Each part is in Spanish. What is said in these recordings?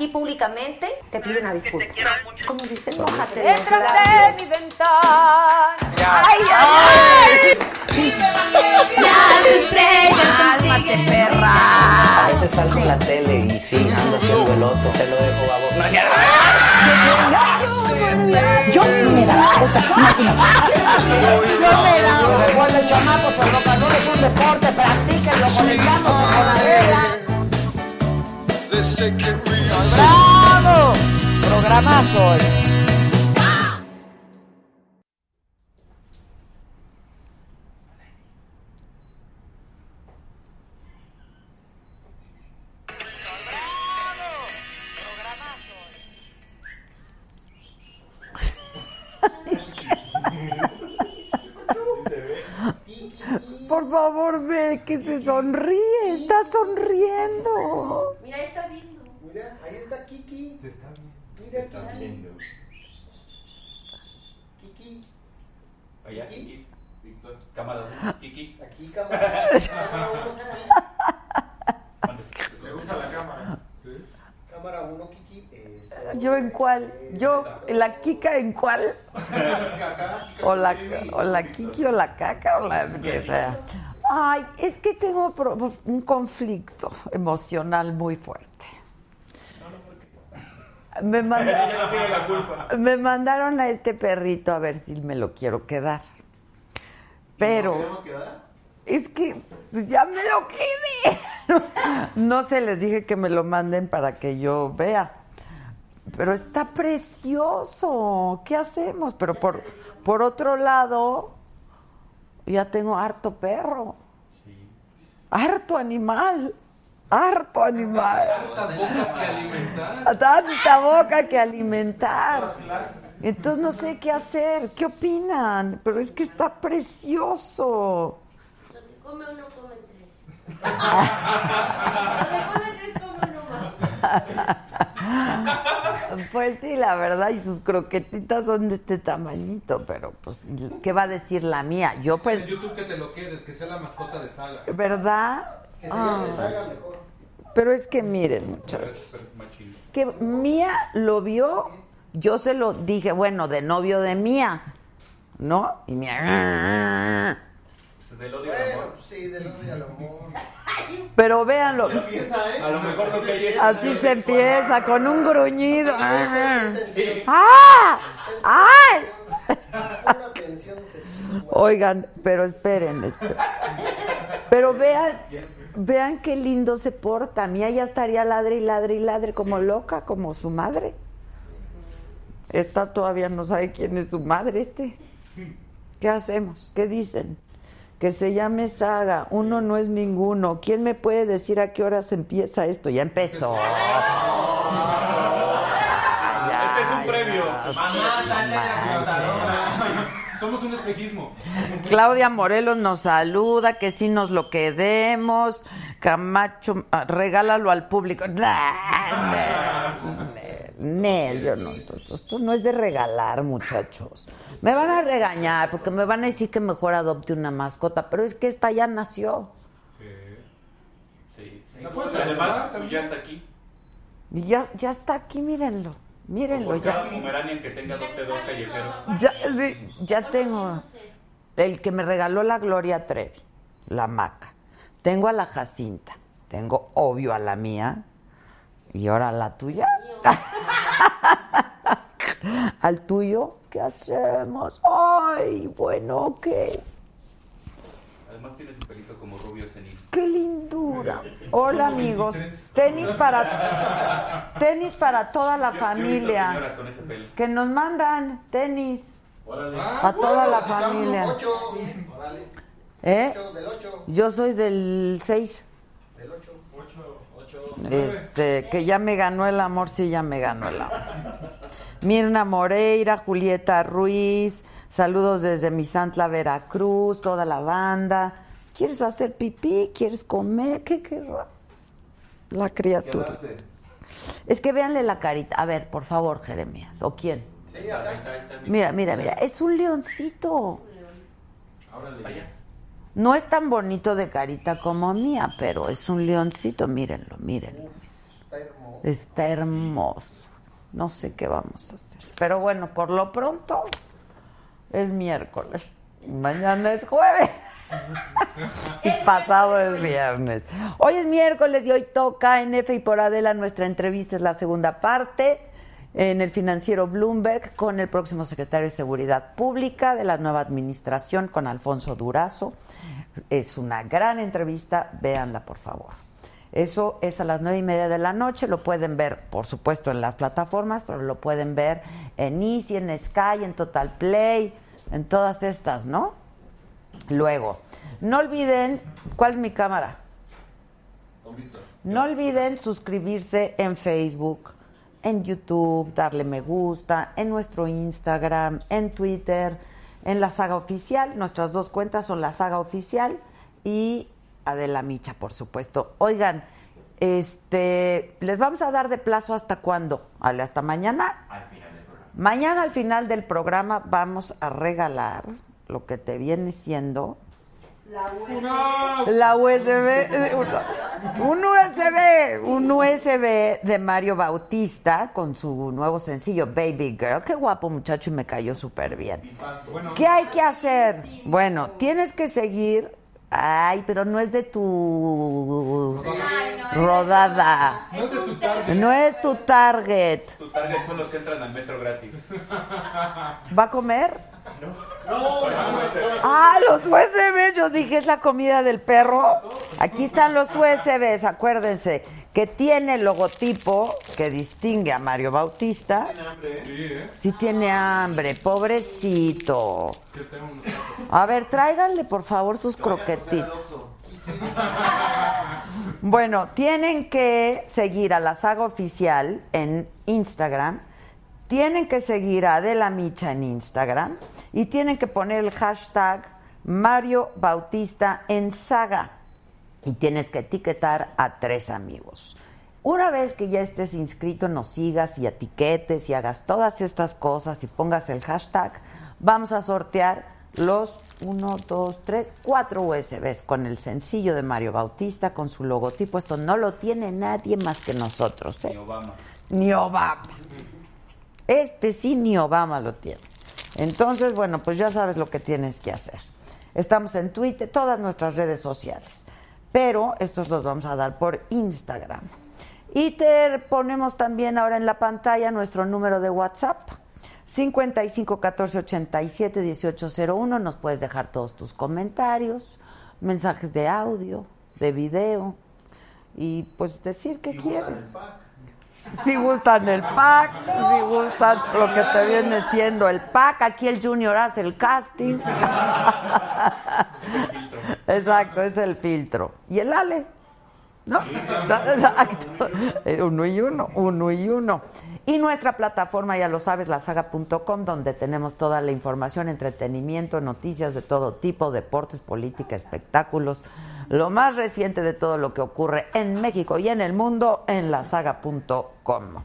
aquí públicamente te pido una disculpa. Como dicen, mojate Detrás de mi ventana. ¡Ay, ay, ay! Las estrellas son ¡Cálmate, perra! A veces salgo en la tele y sí, ando haciendo el oso. Te lo dejo, babo. No, ya. Yo me daba esa máquina. Yo me daba. Recuerden, chamacos, el rock and roll es un deporte, practíquenlo, con la regla. ¡Bravo! Programazo hoy. Favor, ve que se sonríe, está sonriendo. Mira, ahí está viendo. Mira, ahí está Kiki. Se está viendo. Mira, Se está Kiki. viendo. Kiki. Allá, Kiki. Víctor, cámara uno, Kiki. Aquí, cámara. Cámara uno, Kiki. ¿Le gusta la cámara? Sí. Cámara uno, Kiki. Eso. ¿Yo en cuál? ¿Yo, la Kika en cuál? O la, o la Kiki o la caca o la que sea. Ay, es que tengo pro- un conflicto emocional muy fuerte. Me, mand- Ella no tiene la culpa. me mandaron a este perrito a ver si me lo quiero quedar. Pero es que pues, ya me lo quedé. No se les dije que me lo manden para que yo vea. Pero está precioso. ¿Qué hacemos? Pero por, por otro lado, ya tengo harto perro. Harto animal. Harto animal. Tantas bocas que alimentar. Tanta boca que alimentar. Entonces no sé qué hacer. ¿Qué opinan? Pero es que está precioso. Come uno, come tres. Donde come tres, come uno más. Pues sí, la verdad, y sus croquetitas son de este tamañito, pero pues, ¿qué va a decir la mía? Yo, En pues, YouTube que te lo quedes, que sea la mascota de Saga. ¿verdad? Que se Ah, llame Saga mejor. pero es que miren, muchachos, que Mía lo vio, yo se lo dije, bueno, de novio de Mía, ¿no? Y Mía, Pues del odio al Bueno, amor. pues sí, del odio al amor. Pero véanlo, Empieza, ¿eh? A lo mejor lo que hay así se empieza, con un gruñido. ¡Ah! ¡Ay! Oigan, pero esperen, esperen. Pero vean, vean qué lindo se porta. Mía ya estaría ladre y ladre y ladre como loca, como su madre. Esta todavía no sabe quién es su madre, este. ¿Qué hacemos? ¿Qué dicen? Que se llame Saga. Uno no es ninguno. ¿Quién me puede decir a qué horas empieza esto? Ya empezó. Este es un previo. Mamá, sale la computadora. Somos un espejismo. Claudia Morelos nos saluda, que sí nos lo quedemos. Camacho, ah, regálalo al público. Nel, yo no. Esto, esto no es de regalar, muchachos. Me van a regañar porque me van a decir que mejor adopte una mascota, pero es que esta ya nació. Sí. ¿La puedes Además, pues ya está aquí. Y ya, ya está aquí, mírenlo. Mírenlo, Por ya. cada pomeranian que tenga dos dedos callejeros. Ya, sí, ya tengo el que me regaló la Gloria Trevi, la maca. Tengo a la Jacinta, tengo obvio a la mía y ahora la tuya. Al tuyo, ¿qué hacemos? Ay, bueno, ok. Además tiene su pelito como rubio senil. Qué lindura. Hola amigos, tenis para tenis para toda la familia. señoras con ese pelo. Que nos mandan tenis Ah, a toda la familia. Ocho. ¿Eh? Ocho, Del 8. Yo soy del 6. Del 8. Este, que ya me ganó el amor, sí, ya me ganó el amor. Mirna Moreira, Julieta Ruiz, saludos desde Misantla, Veracruz, toda la banda. ¿Quieres hacer pipí? ¿Quieres comer? ¿Qué querrá? La criatura. Es que véanle la carita. A ver, por favor, Jeremías. ¿O quién? Sí, acá. Mira, mira, mira. Es un leoncito. Allá. No es tan bonito de carita como mía, pero es un leoncito. Mírenlo, mírenlo. Está hermoso. Está hermoso. No sé qué vamos a hacer. Pero bueno, por lo pronto es miércoles. y Mañana es jueves. y pasado es viernes. Hoy es miércoles y hoy toca en F y por Adela nuestra entrevista es la segunda parte en el financiero Bloomberg con el próximo secretario de Seguridad Pública de la nueva administración con Alfonso Durazo. Es una gran entrevista, véanla por favor. Eso es a las nueve y media de la noche. Lo pueden ver, por supuesto, en las plataformas, pero lo pueden ver en Easy, en Sky, en Total Play, en todas estas, ¿no? Luego, no olviden, ¿cuál es mi cámara? No olviden suscribirse en Facebook, en YouTube, darle me gusta, en nuestro Instagram, en Twitter, en la saga oficial. Nuestras dos cuentas son la saga oficial y Adela Micha, por supuesto. Oigan, este, les vamos a dar de plazo hasta cuándo? Ale, hasta mañana. Al final del programa. Mañana al final del programa vamos a regalar lo que te viene siendo ¡No! la USB, eh, un USB, un USB de Mario Bautista con su nuevo sencillo Baby Girl. Qué guapo muchacho y me cayó súper bien. Bueno, ¿Qué hay que hacer? Bueno, tienes que seguir. Ay, pero no es de tu rodada. no es de su tarde. No es tu target. Tu target son los que entran al metro gratis. ¿Va a comer? Ah, los USB. Yo dije, es la comida del perro. Aquí están los USBs, acuérdense, que tiene el logotipo que distingue a Mario Bautista. Sí, tiene hambre, pobrecito. A ver, tráiganle por favor sus croquetitos. Bueno, tienen que seguir a la saga oficial en Instagram, tienen que seguir a Adela Micha en Instagram y tienen que poner el hashtag Mario Bautista en saga y tienes que etiquetar a tres amigos. Una vez que ya estés inscrito, nos sigas y etiquetes y hagas todas estas cosas y pongas el hashtag, vamos a sortear los 1, 2, 3, 4 USBs con el sencillo de Mario Bautista, con su logotipo. Esto no lo tiene nadie más que nosotros. ¿eh? Ni Obama. Ni Obama. Este sí, ni Obama lo tiene. Entonces, bueno, pues ya sabes lo que tienes que hacer. Estamos en Twitter, todas nuestras redes sociales. Pero estos los vamos a dar por Instagram. Y te ponemos también ahora en la pantalla nuestro número de WhatsApp. 55 14 87 1801. Nos puedes dejar todos tus comentarios, mensajes de audio, de video y pues decir qué quieres. Si gustan el pack, si gustan lo que te viene siendo el pack, aquí el Junior hace el casting. Exacto, es el filtro. ¿Y el Ale? ¿No? Exacto. Eh, Uno y uno, uno y uno. Y nuestra plataforma, ya lo sabes, lasaga.com, donde tenemos toda la información, entretenimiento, noticias de todo tipo, deportes, política, espectáculos, lo más reciente de todo lo que ocurre en México y en el mundo en lasaga.com.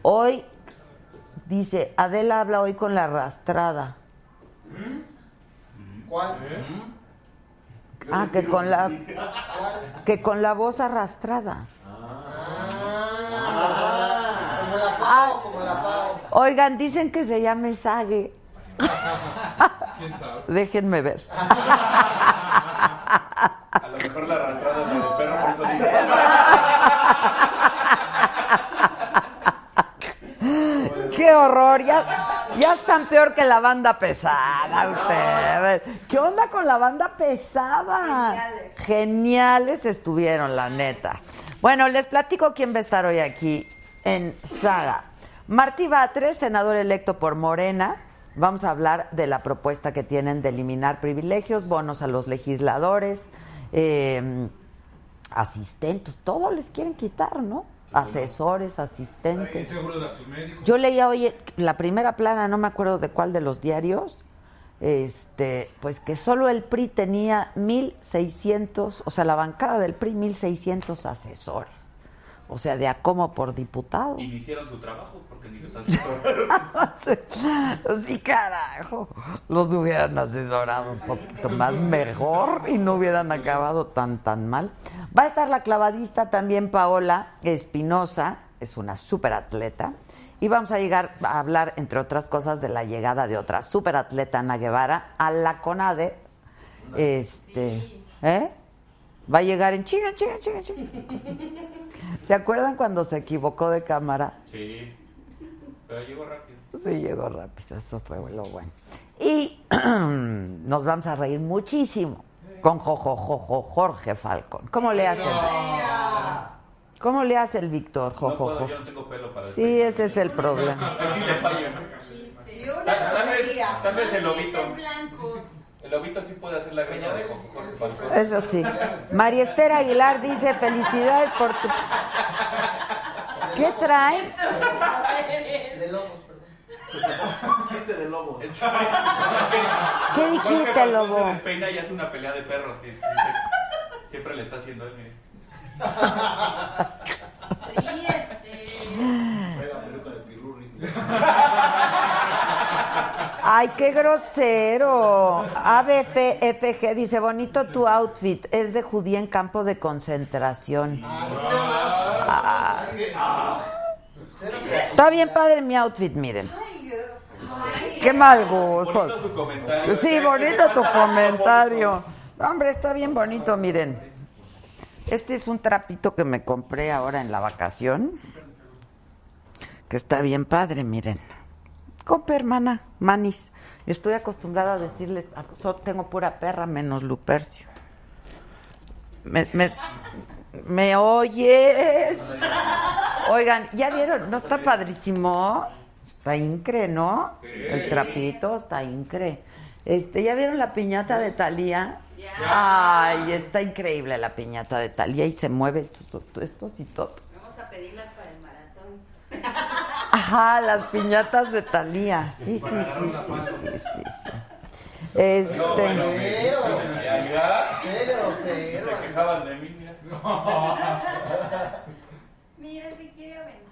Hoy, dice, Adela habla hoy con la arrastrada. ¿Cuál? Ah, que con la que con la voz arrastrada. Como la Pau, como la Pau. Oigan, dicen que se llame Sague. ¿Quién sabe? Déjenme ver. A lo mejor la arrastrada es la del perro, por eso dice. ¡Qué horror! Ya, ya están peor que la banda pesada ustedes. ¿Qué onda con la banda pesada? Geniales. Geniales estuvieron, la neta. Bueno, les platico quién va a estar hoy aquí en Saga. Martí Batres, senador electo por Morena. Vamos a hablar de la propuesta que tienen de eliminar privilegios, bonos a los legisladores, eh, asistentes, todo les quieren quitar, ¿no? Asesores, asistentes. Yo leía hoy la primera plana, no me acuerdo de cuál de los diarios, este, pues que solo el PRI tenía 1.600, o sea, la bancada del PRI 1.600 asesores. O sea, de a como por diputado. Iniciaron su trabajo asesoraron. sí, carajo. Los hubieran asesorado un poquito más mejor y no hubieran acabado tan, tan mal. Va a estar la clavadista también Paola Espinosa, es una superatleta. Y vamos a llegar a hablar, entre otras cosas, de la llegada de otra superatleta, Ana Guevara, a la CONADE. Este, ¿eh? Va a llegar en chinga, chinga, chinga, chinga. ¿Se acuerdan cuando se equivocó de cámara? Sí. Pero llegó rápido. Sí, llegó rápido, eso fue lo bueno. Y nos vamos a reír muchísimo con Jojo, Jojo, Jorge Falcón. ¿Cómo le hace? ¿Cómo le hace el Víctor, No Jojo? puedo, Jojo? yo no tengo pelo para Sí, ese es el problema. Ahí sí le una Tal, vez, grosería. tal vez el lobito. El lobito sí puede hacer la greña de Jojo Jorge Falcón. Eso sí. María Esther Aguilar dice, felicidades por tu... ¿Qué trae? De lobos, perdón. Chiste de lobos. ¿Qué dijiste, Falcón Se lobo? despeina y hace una pelea de perros. Siempre le está haciendo él, mire. Ríete. Ay, qué grosero. ABFG dice, bonito tu outfit. Es de judía en campo de concentración. Está bien padre mi outfit, miren. Qué mal gusto. Bonito su comentario. Sí, bonito tu comentario. Hombre, está bien bonito, miren. Este es un trapito que me compré ahora en la vacación. Que está bien padre, miren. Compre, hermana, manis. Estoy acostumbrada a decirle, tengo pura perra menos Lupercio. Me, me, ¿me oyes? Oigan, ¿ya vieron? ¿No está padrísimo? Está incre, ¿no? El trapito está incre. Este, ¿ya vieron la piñata de Talía? Ay, está increíble la piñata de Talía y se mueve estos, estos y todo. Vamos a pedirlas para el maratón. Ajá, las piñatas de Talía. Sí, sí, sí, sí, sí, sí, sí. Este, se quejaban de mí, mira. Mira, se quiere.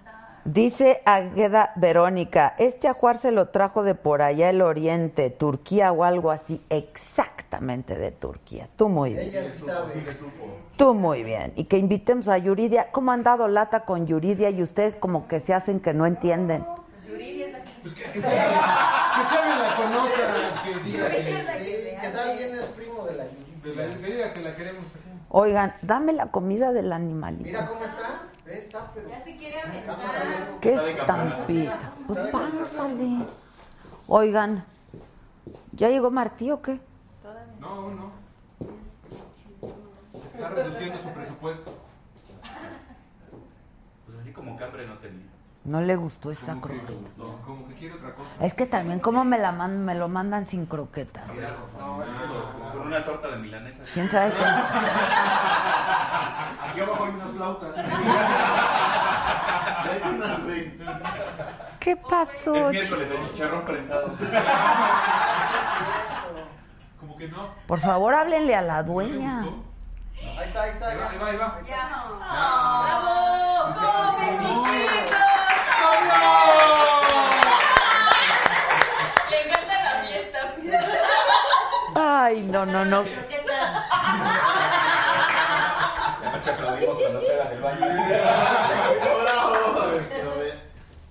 Dice Agueda Verónica, este ajuar se lo trajo de por allá el oriente, Turquía o algo así, exactamente de Turquía. Tú muy bien. Ella sí sabe. Tú muy bien. Y que invitemos a Yuridia. ¿Cómo han dado lata con Yuridia y ustedes como que se hacen que no entienden? Pues que, que, se, que se alguien la conozca, que diga que, Sí, que sabe quién es primo de la la- que diga que la queremos. Oigan, dame la comida del animalito. Mira cómo está. Está, pero. Ya se quiere aventar. ¿Qué estampita? Pues pásale. Oigan, ¿ya llegó Martí o qué? No, aún no. Está reduciendo su presupuesto. Pues así como hambre no tenía. No le gustó esta Como que, croqueta. como que quiere otra cosa. Es que también, ¿cómo me, la man- me lo mandan sin croquetas? Con una torta de milanesa. ¿Quién sabe qué? Aquí abajo hay unas flautas. Hay unas. ¿Qué pasó? Es miércoles de chicharrón prensado. Como que no. Por favor, háblenle a la ¿No le dueña. Ahí está, ahí está. Ahí va, ahí va, ahí va. ¡Bravo! ¡Come, chiquito! Le encanta la fiesta. Ay, no, no, no. Si aplaudimos cuando se haga del baño.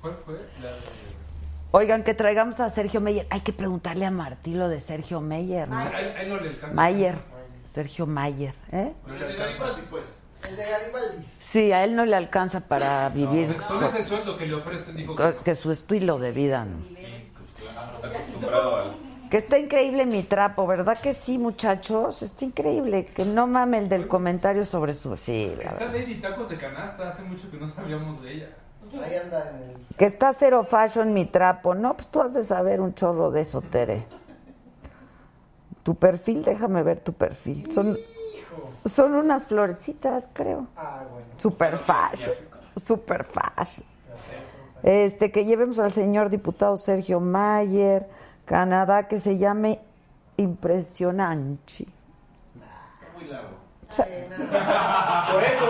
¿Cuál fue? Oigan, que traigamos a Sergio Meyer. Hay que preguntarle a Martí lo de Sergio Meyer, ¿no? Ahí, no le alcanza. Mayer. Sergio Mayer, ¿eh? No El de. Garibaldi, pues. El de Garibaldi. Sí, a él no le alcanza para vivir Después de ese sueldo que le ofrecen, dijo que no. que su estilo de vida. ¿no? Está acostumbrado al. Que está increíble mi trapo, ¿verdad que sí, muchachos? Está increíble. Que no mame el del comentario sobre su... Sí, la Está verdad. Lady Tacos de Canasta, hace mucho que no sabíamos de ella. Ahí anda en el. Que está cero fashion mi trapo. No, pues tú has de saber un chorro de eso, Tere. Tu perfil, déjame ver tu perfil. Son, son unas florecitas, creo. Ah, bueno. Super fashion. Super fashion. Este, que llevemos al señor diputado Sergio Mayer, Canadá, que se llame Impresionante. Por eso.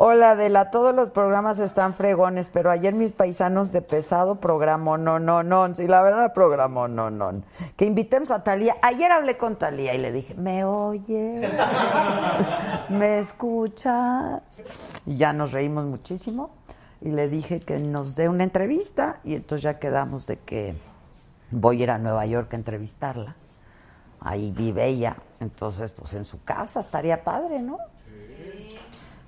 Hola, Adela, todos los programas están fregones, pero ayer mis paisanos de pesado programó no, no, no. Sí, la verdad programó no, no. Que invitemos a Talía. Ayer hablé con Talía y le dije, ¿me oyes? ¿Me escuchas? Y ya nos reímos muchísimo. Y le dije que nos dé una entrevista. Y entonces ya quedamos de que voy a ir a Nueva York a entrevistarla. Ahí vive ella. Entonces, pues en su casa estaría padre, ¿no?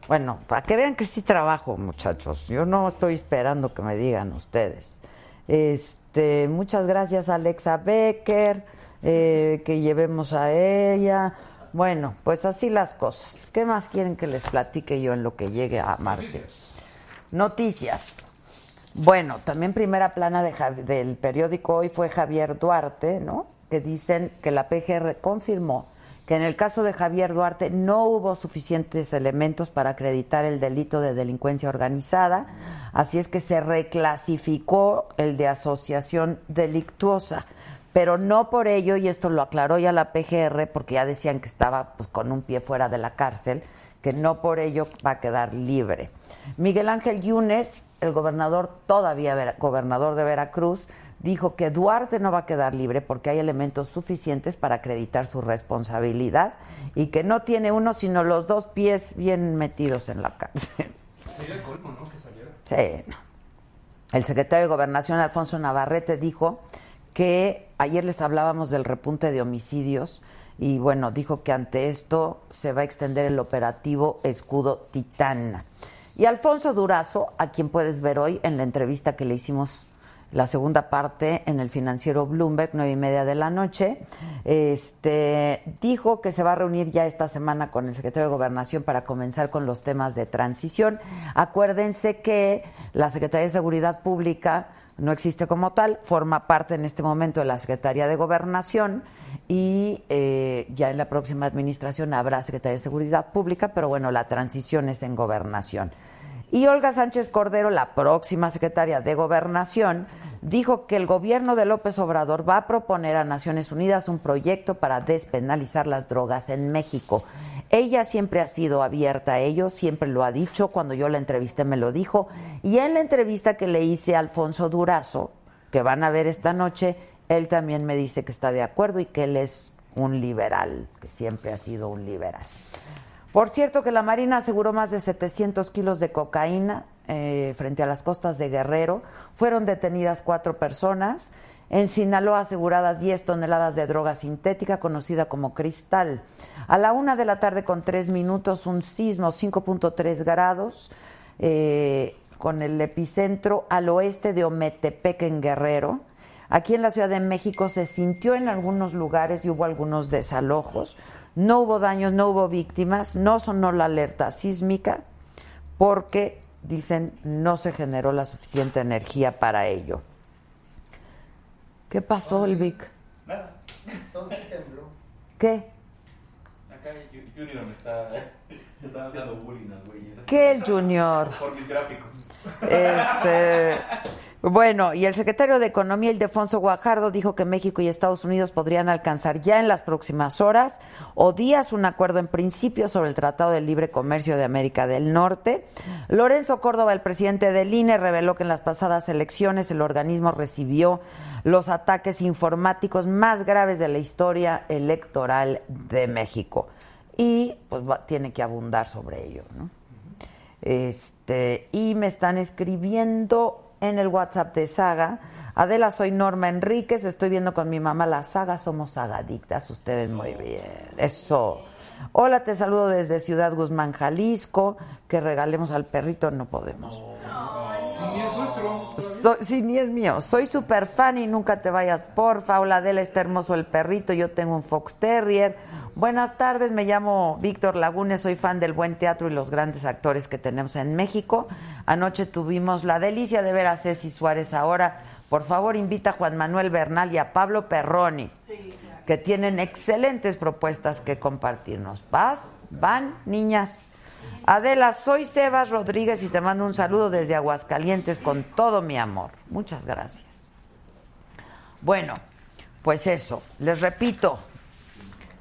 Bueno, para que vean que sí trabajo, muchachos. Yo no estoy esperando que me digan ustedes. Este, muchas gracias Alexa Becker, eh, que llevemos a ella. Bueno, pues así las cosas. ¿Qué más quieren que les platique yo en lo que llegue a Marte? Noticias. Bueno, también primera plana de del periódico hoy fue Javier Duarte, ¿no? Que dicen que la PGR confirmó que en el caso de Javier Duarte no hubo suficientes elementos para acreditar el delito de delincuencia organizada, así es que se reclasificó el de asociación delictuosa, pero no por ello, y esto lo aclaró ya la PGR, porque ya decían que estaba pues, con un pie fuera de la cárcel, que no por ello va a quedar libre. Miguel Ángel Yunes, el gobernador, todavía vera- gobernador de Veracruz, dijo que Duarte no va a quedar libre porque hay elementos suficientes para acreditar su responsabilidad y que no tiene uno sino los dos pies bien metidos en la cárcel. Sería el colmo, ¿no? Que saliera. Sí, no. El secretario de Gobernación, Alfonso Navarrete, dijo que ayer les hablábamos del repunte de homicidios y bueno, dijo que ante esto se va a extender el operativo Escudo Titán. Y Alfonso Durazo, a quien puedes ver hoy en la entrevista que le hicimos la segunda parte en el financiero Bloomberg, nueve y media de la noche, este, dijo que se va a reunir ya esta semana con el secretario de Gobernación para comenzar con los temas de transición. Acuérdense que la Secretaría de Seguridad Pública no existe como tal, forma parte en este momento de la Secretaría de Gobernación y eh, ya en la próxima administración habrá Secretaría de Seguridad Pública, pero bueno, la transición es en Gobernación. Y Olga Sánchez Cordero, la próxima secretaria de Gobernación, dijo que el gobierno de López Obrador va a proponer a Naciones Unidas un proyecto para despenalizar las drogas en México. Ella siempre ha sido abierta a ello, siempre lo ha dicho, cuando yo la entrevisté me lo dijo, y en la entrevista que le hice a Alfonso Durazo, que van a ver esta noche, él también me dice que está de acuerdo y que él es un liberal, que siempre ha sido un liberal. Por cierto que la Marina aseguró más de 700 kilos de cocaína eh, frente a las costas de Guerrero. Fueron detenidas cuatro personas. En Sinaloa aseguradas 10 toneladas de droga sintética conocida como cristal. A la una de la tarde con tres minutos un sismo 5.3 grados eh, con el epicentro al oeste de Ometepec en Guerrero. Aquí en la Ciudad de México se sintió en algunos lugares y hubo algunos desalojos. No hubo daños, no hubo víctimas, no sonó la alerta sísmica porque, dicen, no se generó la suficiente energía para ello. ¿Qué pasó, el Vic? Nada. Todo sí tembló. ¿Qué? Acá Ju- Junior me está, está haciendo bullying al güey. ¿Qué el Junior? Por mis gráficos. Este, bueno, y el secretario de Economía, Ildefonso Guajardo, dijo que México y Estados Unidos podrían alcanzar ya en las próximas horas o días un acuerdo en principio sobre el Tratado de Libre Comercio de América del Norte. Lorenzo Córdoba, el presidente del INE, reveló que en las pasadas elecciones el organismo recibió los ataques informáticos más graves de la historia electoral de México. Y pues va- tiene que abundar sobre ello, ¿no? Este, y me están escribiendo en el WhatsApp de Saga. Adela, soy Norma Enríquez, estoy viendo con mi mamá la saga, somos sagadictas, ustedes muy bien. Eso. Hola, te saludo desde Ciudad Guzmán, Jalisco. Que regalemos al perrito, no podemos. Si ni es nuestro. Soy, ni es mío. Soy super fan y nunca te vayas, porfa. Hola, Adela, está hermoso el perrito. Yo tengo un Fox Terrier. Buenas tardes, me llamo Víctor Lagunes. Soy fan del buen teatro y los grandes actores que tenemos en México. Anoche tuvimos la delicia de ver a Ceci Suárez ahora. Por favor, invita a Juan Manuel Bernal y a Pablo Perroni, que tienen excelentes propuestas que compartirnos. ¿Vas? ¿Van, niñas? Adela, soy Sebas Rodríguez y te mando un saludo desde Aguascalientes con todo mi amor. Muchas gracias. Bueno, pues eso, les repito,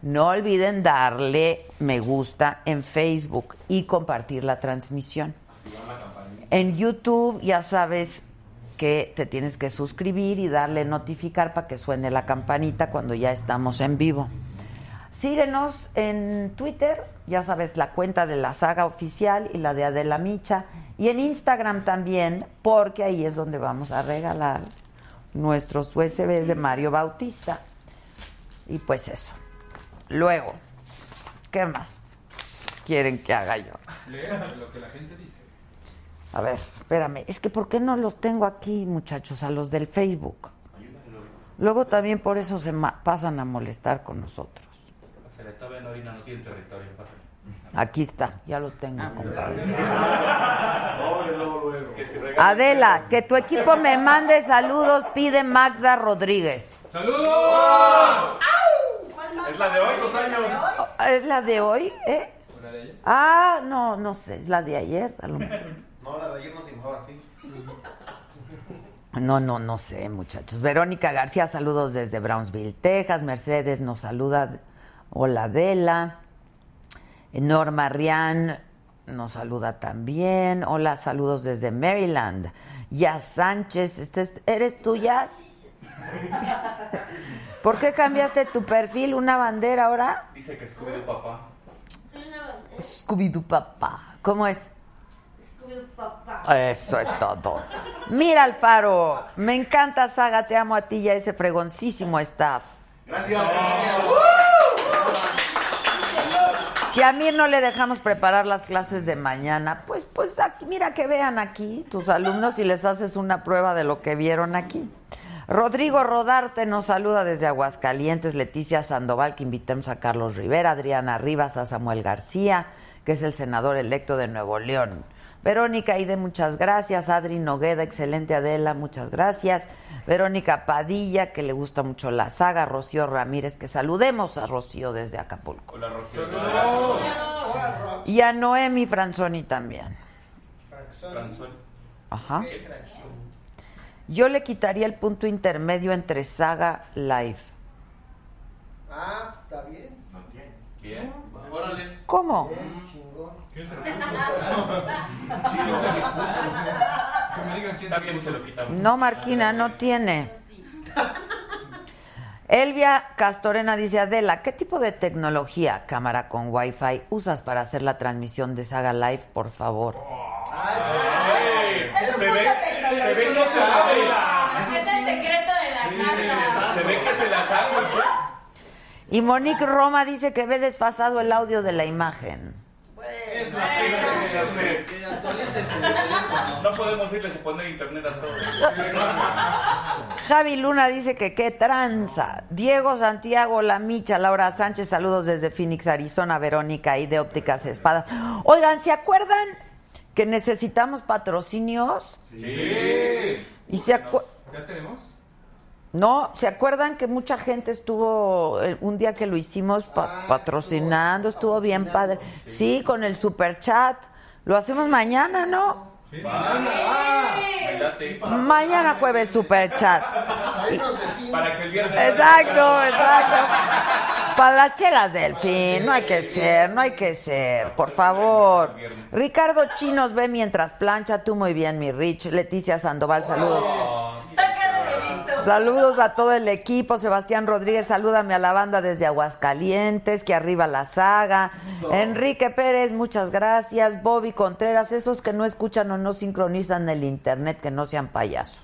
No olviden darle me gusta en Facebook y compartir la transmisión. En YouTube ya sabes que te tienes que suscribir y darle notificar para que suene la campanita cuando ya estamos en vivo. Síguenos en Twitter, ya sabes, la cuenta de la saga oficial y la de Adela Micha. Y en Instagram también, porque ahí es donde vamos a regalar nuestros USBs de Mario Bautista. Y pues eso. Luego, ¿qué más quieren que haga yo? Leer lo que la gente dice. A ver, espérame, es que ¿por qué no los tengo aquí, muchachos, a los del Facebook? Luego también por eso se ma- pasan a molestar con nosotros. Aquí está, ya lo tengo, compadre. Si regala- Adela, que tu equipo me mande saludos, pide Magda Rodríguez. ¡Saludos! Es la de hoy, dos años. ¿Es la de hoy, eh? ¿Una de ellas? Ah, no, no sé, es la de ayer. a lo mejor. No, la de ayer no se mojaba así. No, no, no sé, muchachos. Verónica García, saludos desde Brownsville, Texas. Mercedes nos saluda. Hola, Adela. Norma Rian nos saluda también. Hola, saludos desde Maryland. Yas Sánchez, este es- ¿eres tú, Yas? ¿Por qué cambiaste tu perfil? ¿Una bandera ahora? Dice que Scooby de papá. Scooby-Doo papá. ¿Cómo es? Eso es todo. Mira, Alfaro, me encanta Saga, te amo a ti y a ese fregoncísimo staff. Gracias. Que a mí no le dejamos preparar las clases de mañana. Pues, pues aquí, mira que vean aquí tus alumnos y les haces una prueba de lo que vieron aquí. Rodrigo Rodarte nos saluda desde Aguascalientes, Leticia Sandoval, que invitamos a Carlos Rivera, Adriana Rivas, a Samuel García, que es el senador electo de Nuevo León. Verónica Aide, muchas gracias. Adri Nogueda, excelente Adela, muchas gracias. Verónica Padilla, que le gusta mucho la saga. Rocío Ramírez, que saludemos a Rocío desde Acapulco. Hola, Rocío. Y a Noemi Franzoni también. Franzuel. Ajá. Yo le quitaría el punto intermedio entre saga live. Ah, está bien. ¿Quién? Órale. ¿Cómo? Chingón. ¿Quién se lo puso? Que me digan quién Está se lo bien, puso. se lo quitamos. No, Marquina, no tiene. Elvia Castorena dice, Adela, ¿qué tipo de tecnología, cámara con Wi-Fi, usas para hacer la transmisión de Saga Live, por favor? Es Se ve, se ve que se la Es el secreto de la casa. Se ve que se la sándwich. Y Monique Roma dice que ve desfasado el audio de la imagen. No podemos irles a poner internet a todos. Javi Luna dice que qué tranza. Diego Santiago, La Micha, Laura Sánchez, saludos desde Phoenix, Arizona, Verónica y de Ópticas Espadas. Oigan, ¿se acuerdan que necesitamos patrocinios? Sí. Y se acu- ¿Ya tenemos? no, ¿se acuerdan que mucha gente estuvo eh, un día que lo hicimos pa- patrocinando? Estuvo bien padre. Sí, con el super chat. Lo hacemos mañana, ¿no? Mañana jueves super chat. Para que el viernes. Exacto, exacto. Para las chelas del fin, no hay que ser, no hay que ser, por favor. Ricardo Chinos ve mientras plancha, tú muy bien, mi Rich. Leticia Sandoval, saludos. Saludos a todo el equipo. Sebastián Rodríguez, salúdame a la banda desde Aguascalientes, que arriba la saga. Enrique Pérez, muchas gracias. Bobby Contreras, esos que no escuchan o no sincronizan el internet, que no sean payasos.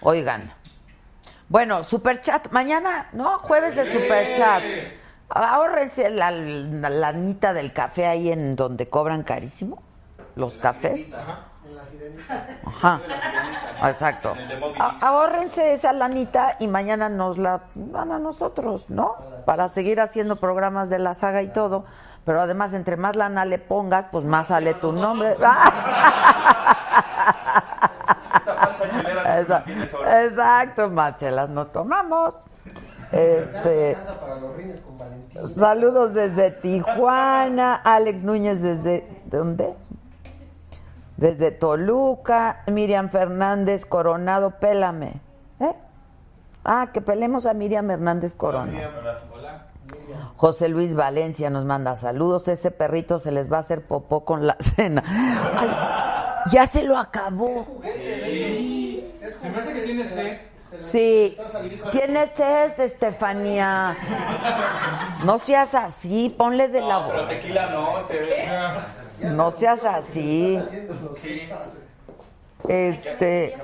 Oigan. Bueno, superchat. Mañana, ¿no? Jueves de superchat. Ahórrense la, la lanita del café ahí en donde cobran carísimo. Los cafés. La sirenita. Ajá. Exacto. En el de Moby A- Dick. ahórrense esa lanita y mañana nos la dan a nosotros, ¿no? Para seguir haciendo programas de la saga y todo. Pero además, entre más lana le pongas, pues más sale tu nombre. Exacto, machelas nos tomamos. Este, saludos desde Tijuana, Alex Núñez desde ¿de ¿dónde? Desde Toluca, Miriam Fernández Coronado, pélame. ¿Eh? Ah, que pelemos a Miriam Hernández Coronado. Hola. Hola. José Luis Valencia nos manda saludos. Ese perrito se les va a hacer popó con la cena. Ay, ya se lo acabó. Se me hace que tiene sed. Sí. ¿Quién es ese, Estefanía? No seas así, ponle de la Pero boca. tequila no, este. No seas así. Sí. Este.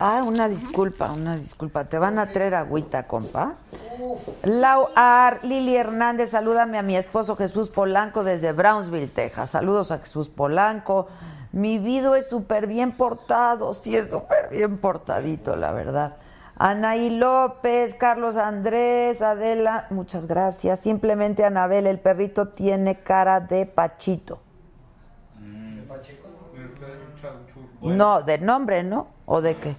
Ah, una disculpa, una disculpa. ¿Te van a traer agüita, compa? Lau Ar, Lili Hernández, salúdame a mi esposo Jesús Polanco desde Brownsville, Texas. Saludos a Jesús Polanco. Mi video es súper bien portado, sí es súper bien portadito, la verdad. Anaí López, Carlos Andrés, Adela, muchas gracias. Simplemente Anabel, el perrito tiene cara de Pachito. No, de nombre, ¿no? ¿O de qué?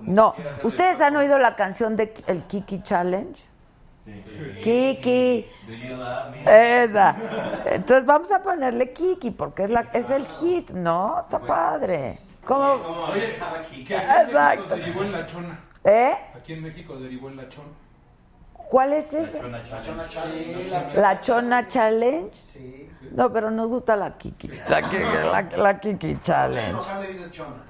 No. ¿Ustedes han oído la canción de el Kiki Challenge? Kiki. Esa. Entonces vamos a ponerle Kiki porque es la es el hit, ¿no? Está padre. ¿Cómo? Oye, que Exacto. derivó en la chona. ¿Eh? Aquí en México derivó en la chona. ¿Cuál es ese? Chona challenge. La La Chona Challenge. Sí. No, pero nos gusta la Kiki. La, Kiki- la, la Kiki Challenge. Acá le dices chona.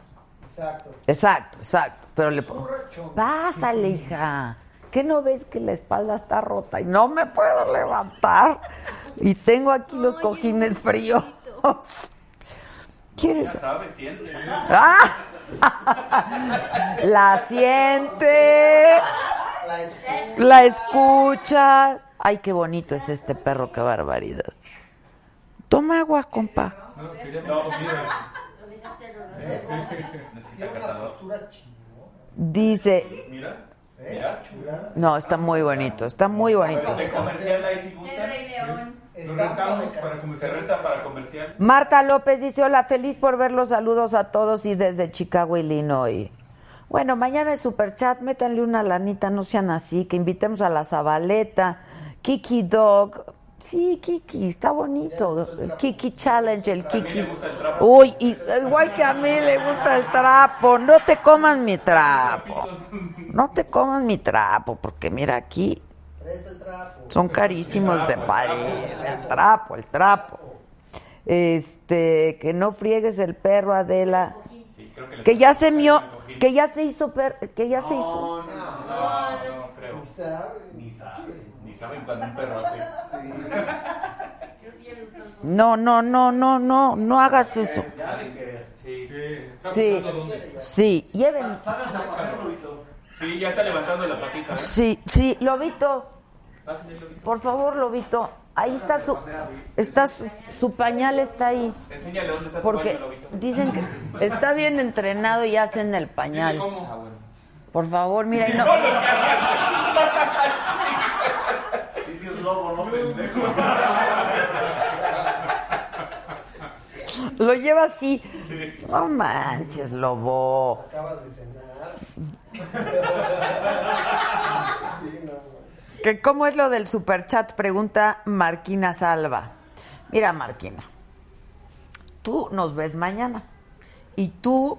Exacto. Exacto, exacto. Pero le pongo. Pásale, hija. ¿Qué no ves que la espalda está rota y no me puedo levantar? Y tengo aquí los cojines fríos. Ya ¿Quieres? sabes, siente. ¡Ah! La siente, La escucha. Ay, qué bonito es este perro, qué barbaridad. Toma agua, compa. Dice, Mira. ¿Eh? Chulada. no, está muy bonito, está muy bonito. De comercial ahí si El gusta. Rey León. Lo Está rentamos padre, para Se comenzar. renta para comercial. Marta López dice, hola, feliz por ver los saludos a todos y desde Chicago, Illinois. Bueno, mañana es Superchat, métanle una lanita, no sean así, que invitemos a la Zabaleta, Kiki Dog. Sí, Kiki, está bonito. El Kiki Challenge, el Kiki. le gusta el trapo. Uy, y, igual que a mí le gusta el trapo. No te comas mi trapo. No te comas mi trapo, porque mira aquí son carísimos de pared. El trapo, el trapo. Este, que no friegues el perro, Adela. Que ya se mió, que ya se hizo, per- que ya se hizo. No, no creo. ¿Sabe? Ni saben, ni saben cuando un perro hace. No, no, no, no, no, no hagas eso. Sí. Sí, sí, lleven. Sí, ya está levantando la patita. Sí, sí, Lobito, por favor, Lobito. Ahí está su, está su, su pañal está ahí. Enséñale dónde está tu Porque dicen que está bien entrenado y hacen el pañal. Por favor, mira, y no. Sí, es lobo, no pendejo. Lo lleva así. No manches, lobo. Acabas de cenar. sí, no. ¿Que ¿Cómo es lo del superchat? Pregunta Marquina Salva. Mira, Marquina, tú nos ves mañana y tú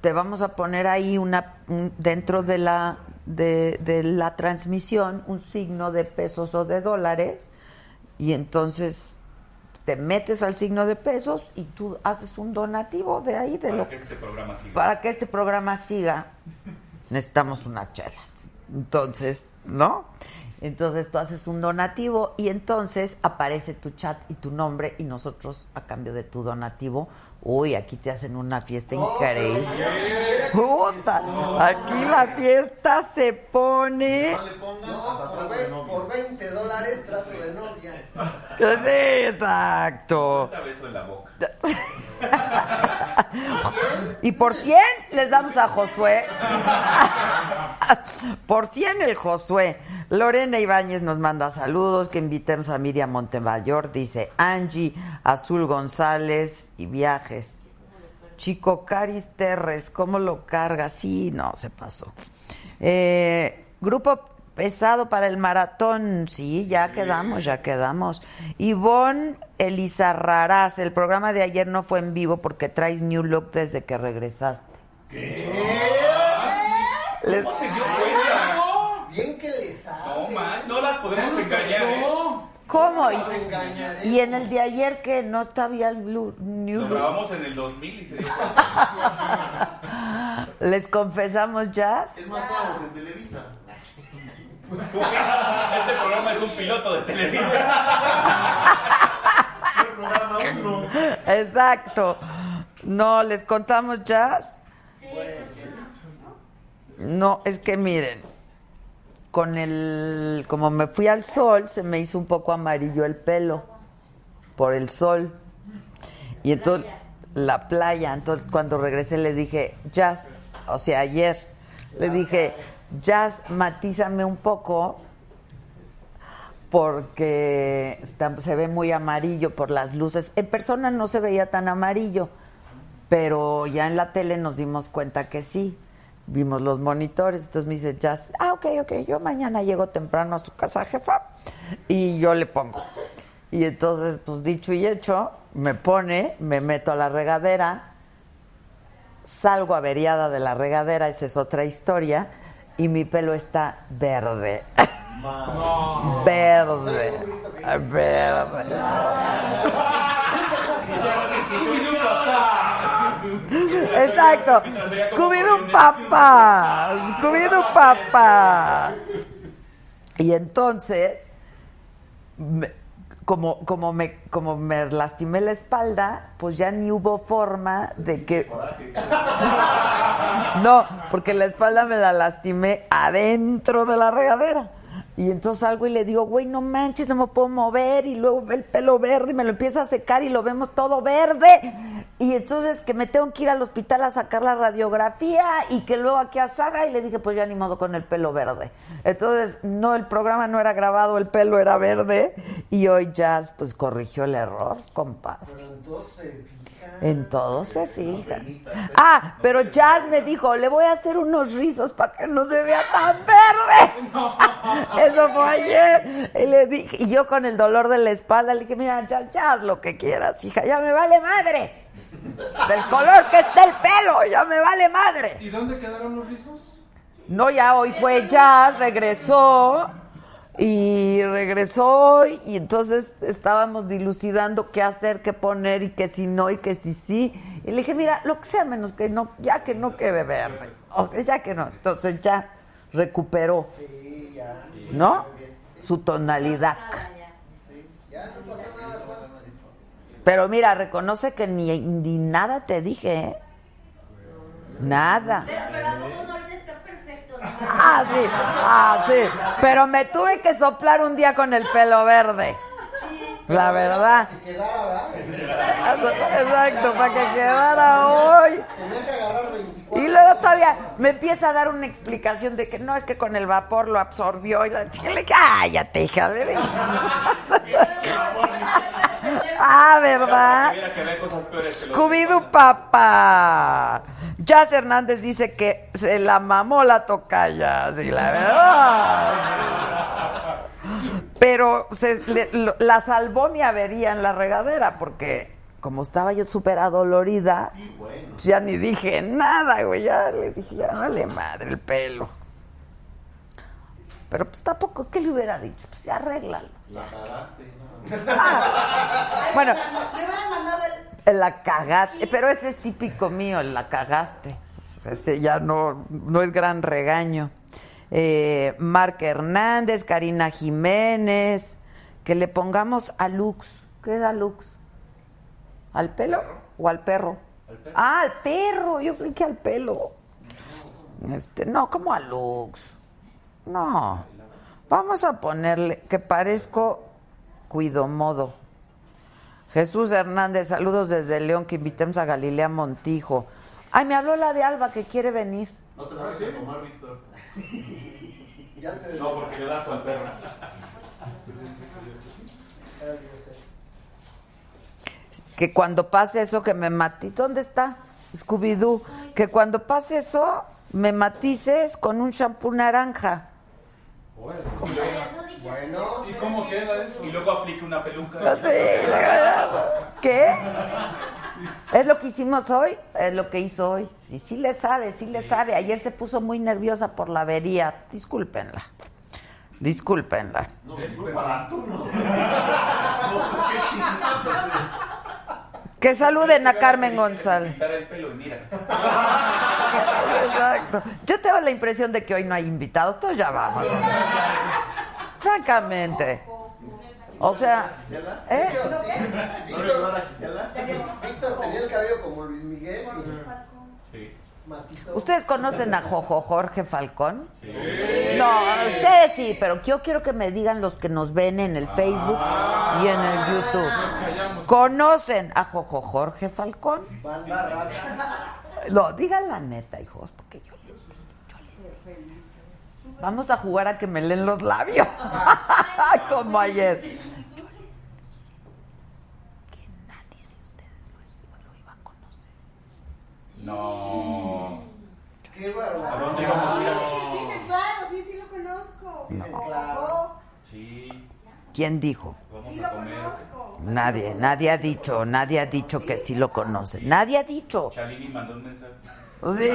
te vamos a poner ahí una un- dentro de la de, de la transmisión un signo de pesos o de dólares y entonces te metes al signo de pesos y tú haces un donativo de ahí de Para lo que este programa siga. para que este programa siga, necesitamos unas chelas. Entonces, ¿no? Entonces tú haces un donativo y entonces aparece tu chat y tu nombre y nosotros a cambio de tu donativo, uy, aquí te hacen una fiesta increíble. Puta, aquí la fiesta se pone... No le pongan No, hasta por, trato ve- de novio. por 20 dólares trato de novia. Sí, exacto. En la boca. Y por 100 les damos a Josué. por 100 el Josué. Lorena Ibáñez nos manda saludos, que invitemos a Miriam Montemayor, dice Angie, Azul González y viajes. Chico Caris Terres, ¿cómo lo carga? Sí, no, se pasó. Eh, grupo pesado para el maratón, sí, ya quedamos, ya quedamos. Ivonne Elizarrarás, el programa de ayer no fue en vivo porque traes New Look desde que regresaste. Les- ¿Cómo se dio cuenta? Bien que les No, sabe. man, no las podemos engañar, ¿eh? No. ¿Cómo? Y, y en el de ayer que no estaba el Blue New Lo grabamos en el 2000 y se dio Les confesamos jazz. Es más, estábamos en Televisa. Este programa es un piloto de uno. Exacto. No, les contamos jazz. No, es que miren, con el, como me fui al sol, se me hizo un poco amarillo el pelo por el sol. Y entonces, la playa, entonces cuando regresé le dije, Jazz, o sea, ayer, le dije, Jazz, matízame un poco porque se ve muy amarillo por las luces. En persona no se veía tan amarillo, pero ya en la tele nos dimos cuenta que sí. Vimos los monitores, entonces me dice Jazz, ah, ok, ok, yo mañana llego temprano a su casa, jefa, y yo le pongo. Y entonces, pues dicho y hecho, me pone, me meto a la regadera, salgo averiada de la regadera, esa es otra historia, y mi pelo está verde. Verde. Verde. Exacto. Scooby-Doo papá. Scooby-Doo papá. Y entonces, me- como, como, me, como me lastimé la espalda, pues ya ni hubo forma de que... No, porque la espalda me la lastimé adentro de la regadera. Y entonces salgo y le digo, güey, no manches, no me puedo mover. Y luego ve el pelo verde y me lo empieza a secar y lo vemos todo verde. Y entonces que me tengo que ir al hospital a sacar la radiografía y que luego aquí a Saga. Y le dije, pues ya ni modo con el pelo verde. Entonces, no, el programa no era grabado, el pelo era verde. Y hoy Jazz, pues corrigió el error, compadre. Pero entonces. En todo se fija. Ah, pero Jazz me dijo, le voy a hacer unos rizos para que no se vea tan verde. Eso fue ayer. Y, le dije, y yo con el dolor de la espalda le dije, mira, Jazz, Jazz, lo que quieras, hija, ya me vale madre. Del color que esté el pelo, ya me vale madre. ¿Y dónde quedaron los rizos? No, ya hoy fue Jazz, regresó y regresó y entonces estábamos dilucidando qué hacer, qué poner y que si no y que si sí. Y le dije, mira, lo que sea menos que no, ya que no quede verde. O sea, ya que no. Entonces ya recuperó. ¿no? Su tonalidad. Pero mira, reconoce que ni, ni nada te dije, ¿eh? Nada. Pero, pero Ah, sí, ah, sí. Pero me tuve que soplar un día con el pelo verde. La verdad. Que quedara, ¿verdad? Exacto, para que quedara hoy. Tenía que agarrar 24. Y luego todavía me empieza a dar una explicación de que no, es que con el vapor lo absorbió y la chica le cállate, hija. Dije. ah, ¿verdad? Scooby-Doo papá. Jazz Hernández dice que se la mamó la tocaya, sí, la verdad. Pero se, le- lo- la salvó mi avería en la regadera, porque como estaba yo súper adolorida, ya ni dije nada, güey. Ya le dije, ya vale madre el pelo. Pero pues tampoco, ¿qué le hubiera dicho? Pues ya arréglalo. La cagaste, ¿no? Ah, bueno, Le hubieran mandado el. la cagaste, pero ese es típico mío, el la cagaste. Ese ya no, no es gran regaño. Eh, Marc Hernández, Karina Jiménez, que le pongamos a Lux. ¿Qué es a Lux? ¿Al pelo o al perro? Ah, al perro, yo creí que al pelo. Este, no, como a Lux. No. Vamos a ponerle que parezco Cuidomodo. Jesús Hernández, saludos desde León, que invitemos a Galilea Montijo. Ay, me habló la de Alba que quiere venir. No te vas a tomar, Víctor. Ya te No, porque le das al perro. Que cuando pase eso que me matí. ¿Dónde está? Scooby-Doo. Que cuando pase eso me matices con un shampoo naranja. Bueno, ¿Y cómo queda eso? Y luego aplique una peluca. ¿Qué? Es lo que hicimos hoy, es lo que hizo hoy. Y sí le sabe, sí le sabe. Ayer se puso muy nerviosa por la avería. Discúlpenla. Discúlpenla. No, para tú no. No. Que saluden a Carmen González. Quitar el pelo y mira. Exacto. Yo tengo la impresión de que hoy no hay invitados. Todos ya vamos. Francamente. O sea, ¿eh? Víctor tenía el cabello como Luis Miguel Sí. ¿Ustedes conocen a Jojo Jorge Falcón? No, ustedes sí, pero yo quiero que me digan los que nos ven en el Facebook y en el YouTube. ¿Conocen a Jojo Jorge Falcón? No, digan la neta, hijos, porque yo, yo les- Vamos a jugar a que me leen los labios. Como ayer. Yo les- Que nadie de ustedes lo, lo iba a conocer. No. Qué barbaridad. ¿A dónde vamos a ir? Dice, claro, sí, sí lo conozco. Claro. oh, Sí. ¿Quién dijo? Vamos sí a lo comer. conozco. Nadie, nadie ha dicho, nadie ha dicho que sí lo conoce. Nadie ha dicho. Chalini mandó un mensaje. Sí.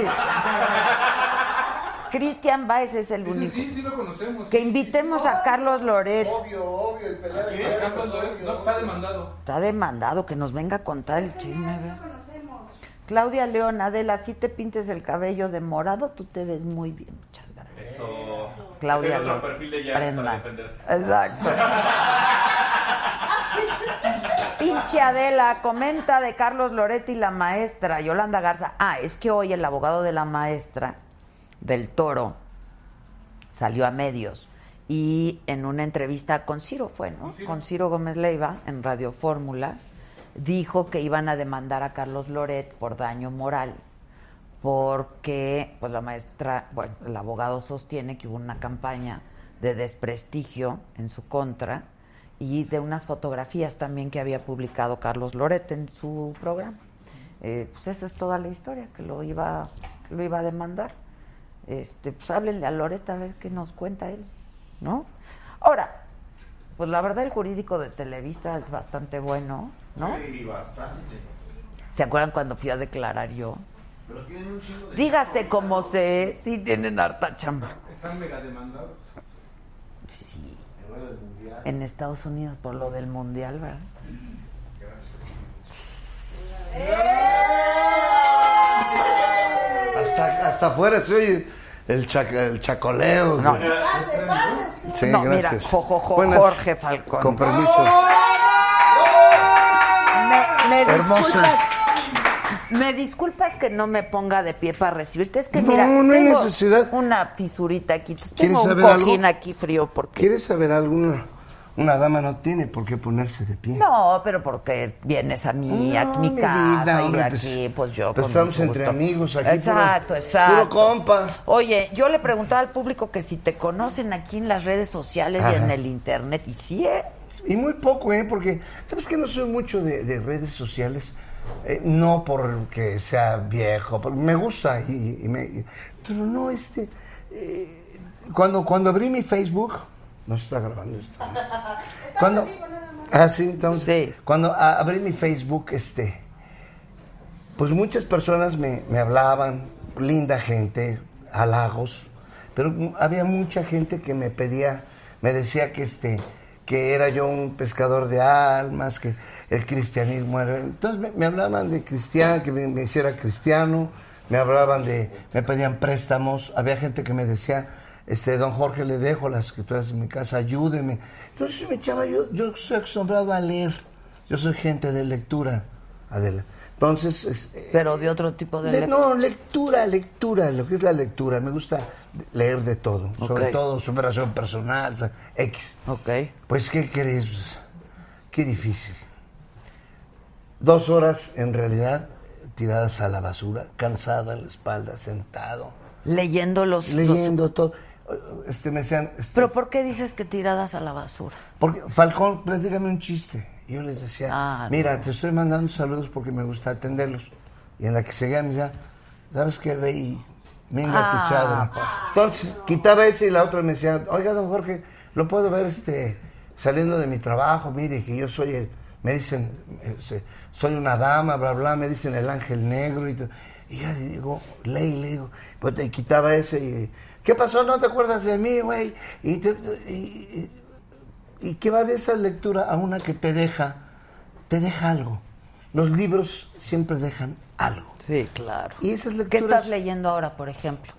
Cristian Baez es el único. sí, sí lo conocemos. Que sí, invitemos a Carlos Loret. Obvio, obvio, el pelea de sí, sí. Carlos Loret, no, está demandado. Está demandado que nos venga a contar el chisme. Sí ¿ve? lo conocemos. Claudia León, Adela, si te pintes el cabello de morado, tú te ves muy bien. Muchas gracias. Eso. Claudia otro León. perfil de jazz Prenda. para defenderse. Exacto. Pinche Adela, comenta de Carlos Loretti y la maestra Yolanda Garza. Ah, es que hoy el abogado de la maestra del Toro salió a medios y en una entrevista con Ciro fue, ¿no? Con Ciro, Gómez Leiva en Radio Fórmula dijo que iban a demandar a Carlos Loret por daño moral porque pues la maestra, bueno, el abogado sostiene que hubo una campaña de desprestigio en su contra y de unas fotografías también que había publicado Carlos Loret en su programa. Eh, pues esa es toda la historia, que lo iba, que lo iba a demandar. Este, pues háblenle a Loret a ver qué nos cuenta él, ¿no? Ahora, pues la verdad el jurídico de Televisa es bastante bueno, ¿no? Sí, bastante. ¿Se acuerdan cuando fui a declarar yo? Pero tienen un chingo de. Dígase como se, sí tienen harta chamba. Están mega demandados. Sí, en Estados Unidos por lo del mundial, ¿verdad? Hasta, hasta afuera soy el, chac- el chacoleo. No. güey. Pase, pase. Sí, No, mira, gracias. jo, jo, jo, Buenas- Jorge Falcón. Con permiso. Me, me Hermosa. Me disculpas que no me ponga de pie para recibirte. Es que No, mira, no hay tengo necesidad. una fisurita aquí. Entonces, ¿Quieres Tengo un cojín algo? aquí frío porque ¿Quieres saber alguna? Una dama no tiene por qué ponerse de pie. No, pero porque vienes a mi, a mi mi casa vida, y hombre, aquí, pues, yo pues con estamos entre amigos aquí. Exacto, puro- exacto. Puro compa. Oye, yo le preguntaba al público que si te conocen aquí en las redes sociales y en el internet. Y sí, ¿eh? Y muy poco, ¿eh? Porque, ¿sabes que No soy mucho de, de redes sociales. Eh, no porque sea viejo, porque me gusta. Y, y me, y- pero no, este. eh, cuando, cuando abrí mi Facebook. No se está grabando esto. ¿no? Cuando, ah, sí, entonces. Sí. Cuando a- abrí mi Facebook, este. Pues muchas personas me, me hablaban, linda gente, halagos, pero había mucha gente que me pedía, me decía que este que era yo un pescador de almas, que el cristianismo era... Entonces me, me hablaban de cristiano, que me, me hiciera cristiano, me hablaban de, me pedían préstamos, había gente que me decía, este, don Jorge, le dejo las escrituras en mi casa, ayúdeme. Entonces me echaba, yo, yo soy acostumbrado a leer, yo soy gente de lectura, Adela. Entonces, es- Pero de otro tipo de... de- lec- no, lectura, lectura, lo que es la lectura. Me gusta leer de todo, sobre Ok. todo superación personal, X. Ok. Pues, ¿qué? Pues, Qué difícil. Dos horas, en realidad, tiradas a la basura, cansada en la espalda, sentado, Leyendo los... los- leyendo todo. Este, me decían, este, Pero ¿por qué dices que tiradas a la basura? porque Falcón, platícame un chiste. Yo les decía, Ah, mira, te estoy mandando saludos porque me gusta atenderlos. Y en la que seguía me decía, ¿sabes qué? Ve y venga Ah, tu chadra. Entonces, quitaba ese y la otra me decía, oiga, don Jorge, lo puedo ver este saliendo de mi trabajo, mire, que yo soy el me dicen, se- soy una dama, bla, bla, me dicen el ángel negro y todo. Y yo le digo, ley, le digo, pues te quitaba ese y, ¿qué pasó? ¿No te acuerdas de mí, güey? Y, te- y, y- y que va de esa lectura a una que te deja, te deja algo. Los libros siempre dejan algo. Sí, claro. Y esas ¿Qué estás leyendo ahora, por ejemplo?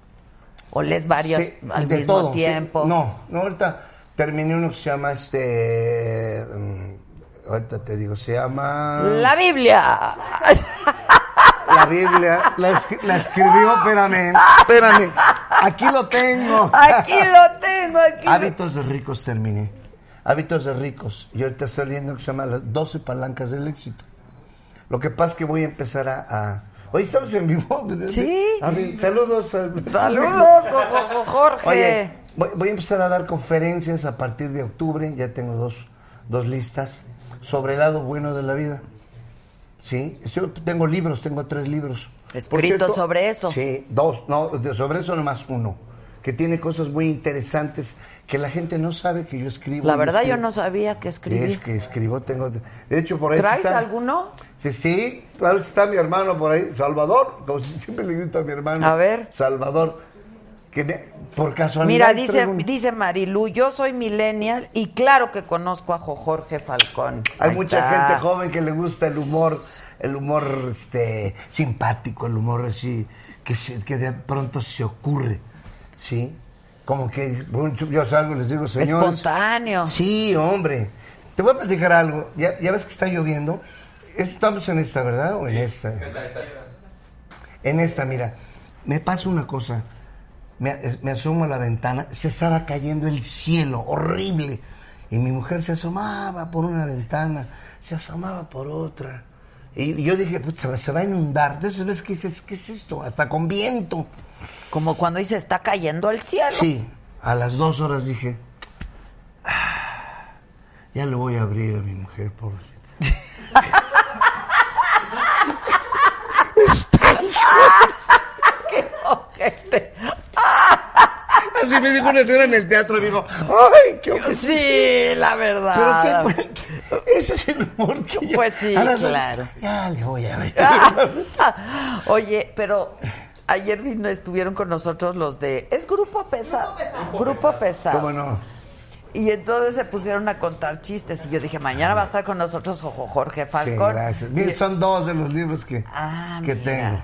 ¿O lees varias Sí, al de mismo todo, sí. tiempo? No, no, ahorita terminé uno que se llama este. mm, ahorita te digo, se llama. La Biblia. La Biblia. La, escri- la escribió, espérame, espérame. Aquí lo tengo. Aquí lo tengo, aquí. lo- Hábitos de ricos terminé. Hábitos de ricos. Y ahorita estoy leyendo que se llama Las 12 palancas del éxito. Lo que pasa es que voy a empezar a. a- Hoy estamos en vivo. Sí. A saludos. al- Saludos, Jo- Jo- Jorge. Oye, voy, voy a empezar a dar conferencias a partir de octubre, ya tengo dos, dos listas, sobre el lado bueno de la vida. Sí, yo tengo libros, tengo tres libros. Por Escritos sobre eso. Sí, dos, no, sobre eso nomás uno, que tiene cosas muy interesantes que la gente no sabe que yo escribo. La verdad yo no sabía que escribí. Es que escribo, tengo... De hecho, por ahí ¿Traes está- alguno? Sí, sí, claro, está mi hermano por ahí, Salvador, como si siempre le grito a mi hermano. A ver. Salvador, que me- por casualidad... Mira, dice, un- dice Marilu, yo soy millennial y claro que conozco a Jo- Jorge Falcón. Hay Ahí mucha está. gente joven que le gusta el humor, el humor este simpático, el humor así, que, se- que de pronto se ocurre, ¿sí? Como que yo salgo y les digo, señores... Espontáneo. Sí, hombre. Te voy a platicar algo. Ya, ya ves que está lloviendo. Estamos en esta, ¿verdad? ¿O en esta? En esta, mira. Me pasa una cosa. Me, me asomo a la ventana. Se estaba cayendo el cielo. Horrible. Y mi mujer se asomaba por una ventana. Se asomaba por otra. Y yo dije, pucha, se va a inundar. Entonces ves que dices, ¿qué es esto? Hasta con viento. Como cuando dice, está cayendo el cielo. Sí, a las dos horas dije, "Ah, ya le voy a abrir a mi mujer, pobrecita. ¡Qué ojete! Así me dijo una señora en el teatro y dijo, ¡ay, qué ojete". Sí, la verdad. Pero qué, ese es el humor que yo... Pues sí, claro. Ya le voy a abrir. Oye, pero ayer vino, estuvieron con nosotros los de... ¿Es Grupo Pesado? Grupo Pesado. ¿Cómo no? Y entonces se pusieron a contar chistes y yo dije, mañana va a estar con nosotros Jo- Jorge Sí, Falcón. gracias. Y- Mira, son dos de los libros que, Ah, que mira. tengo.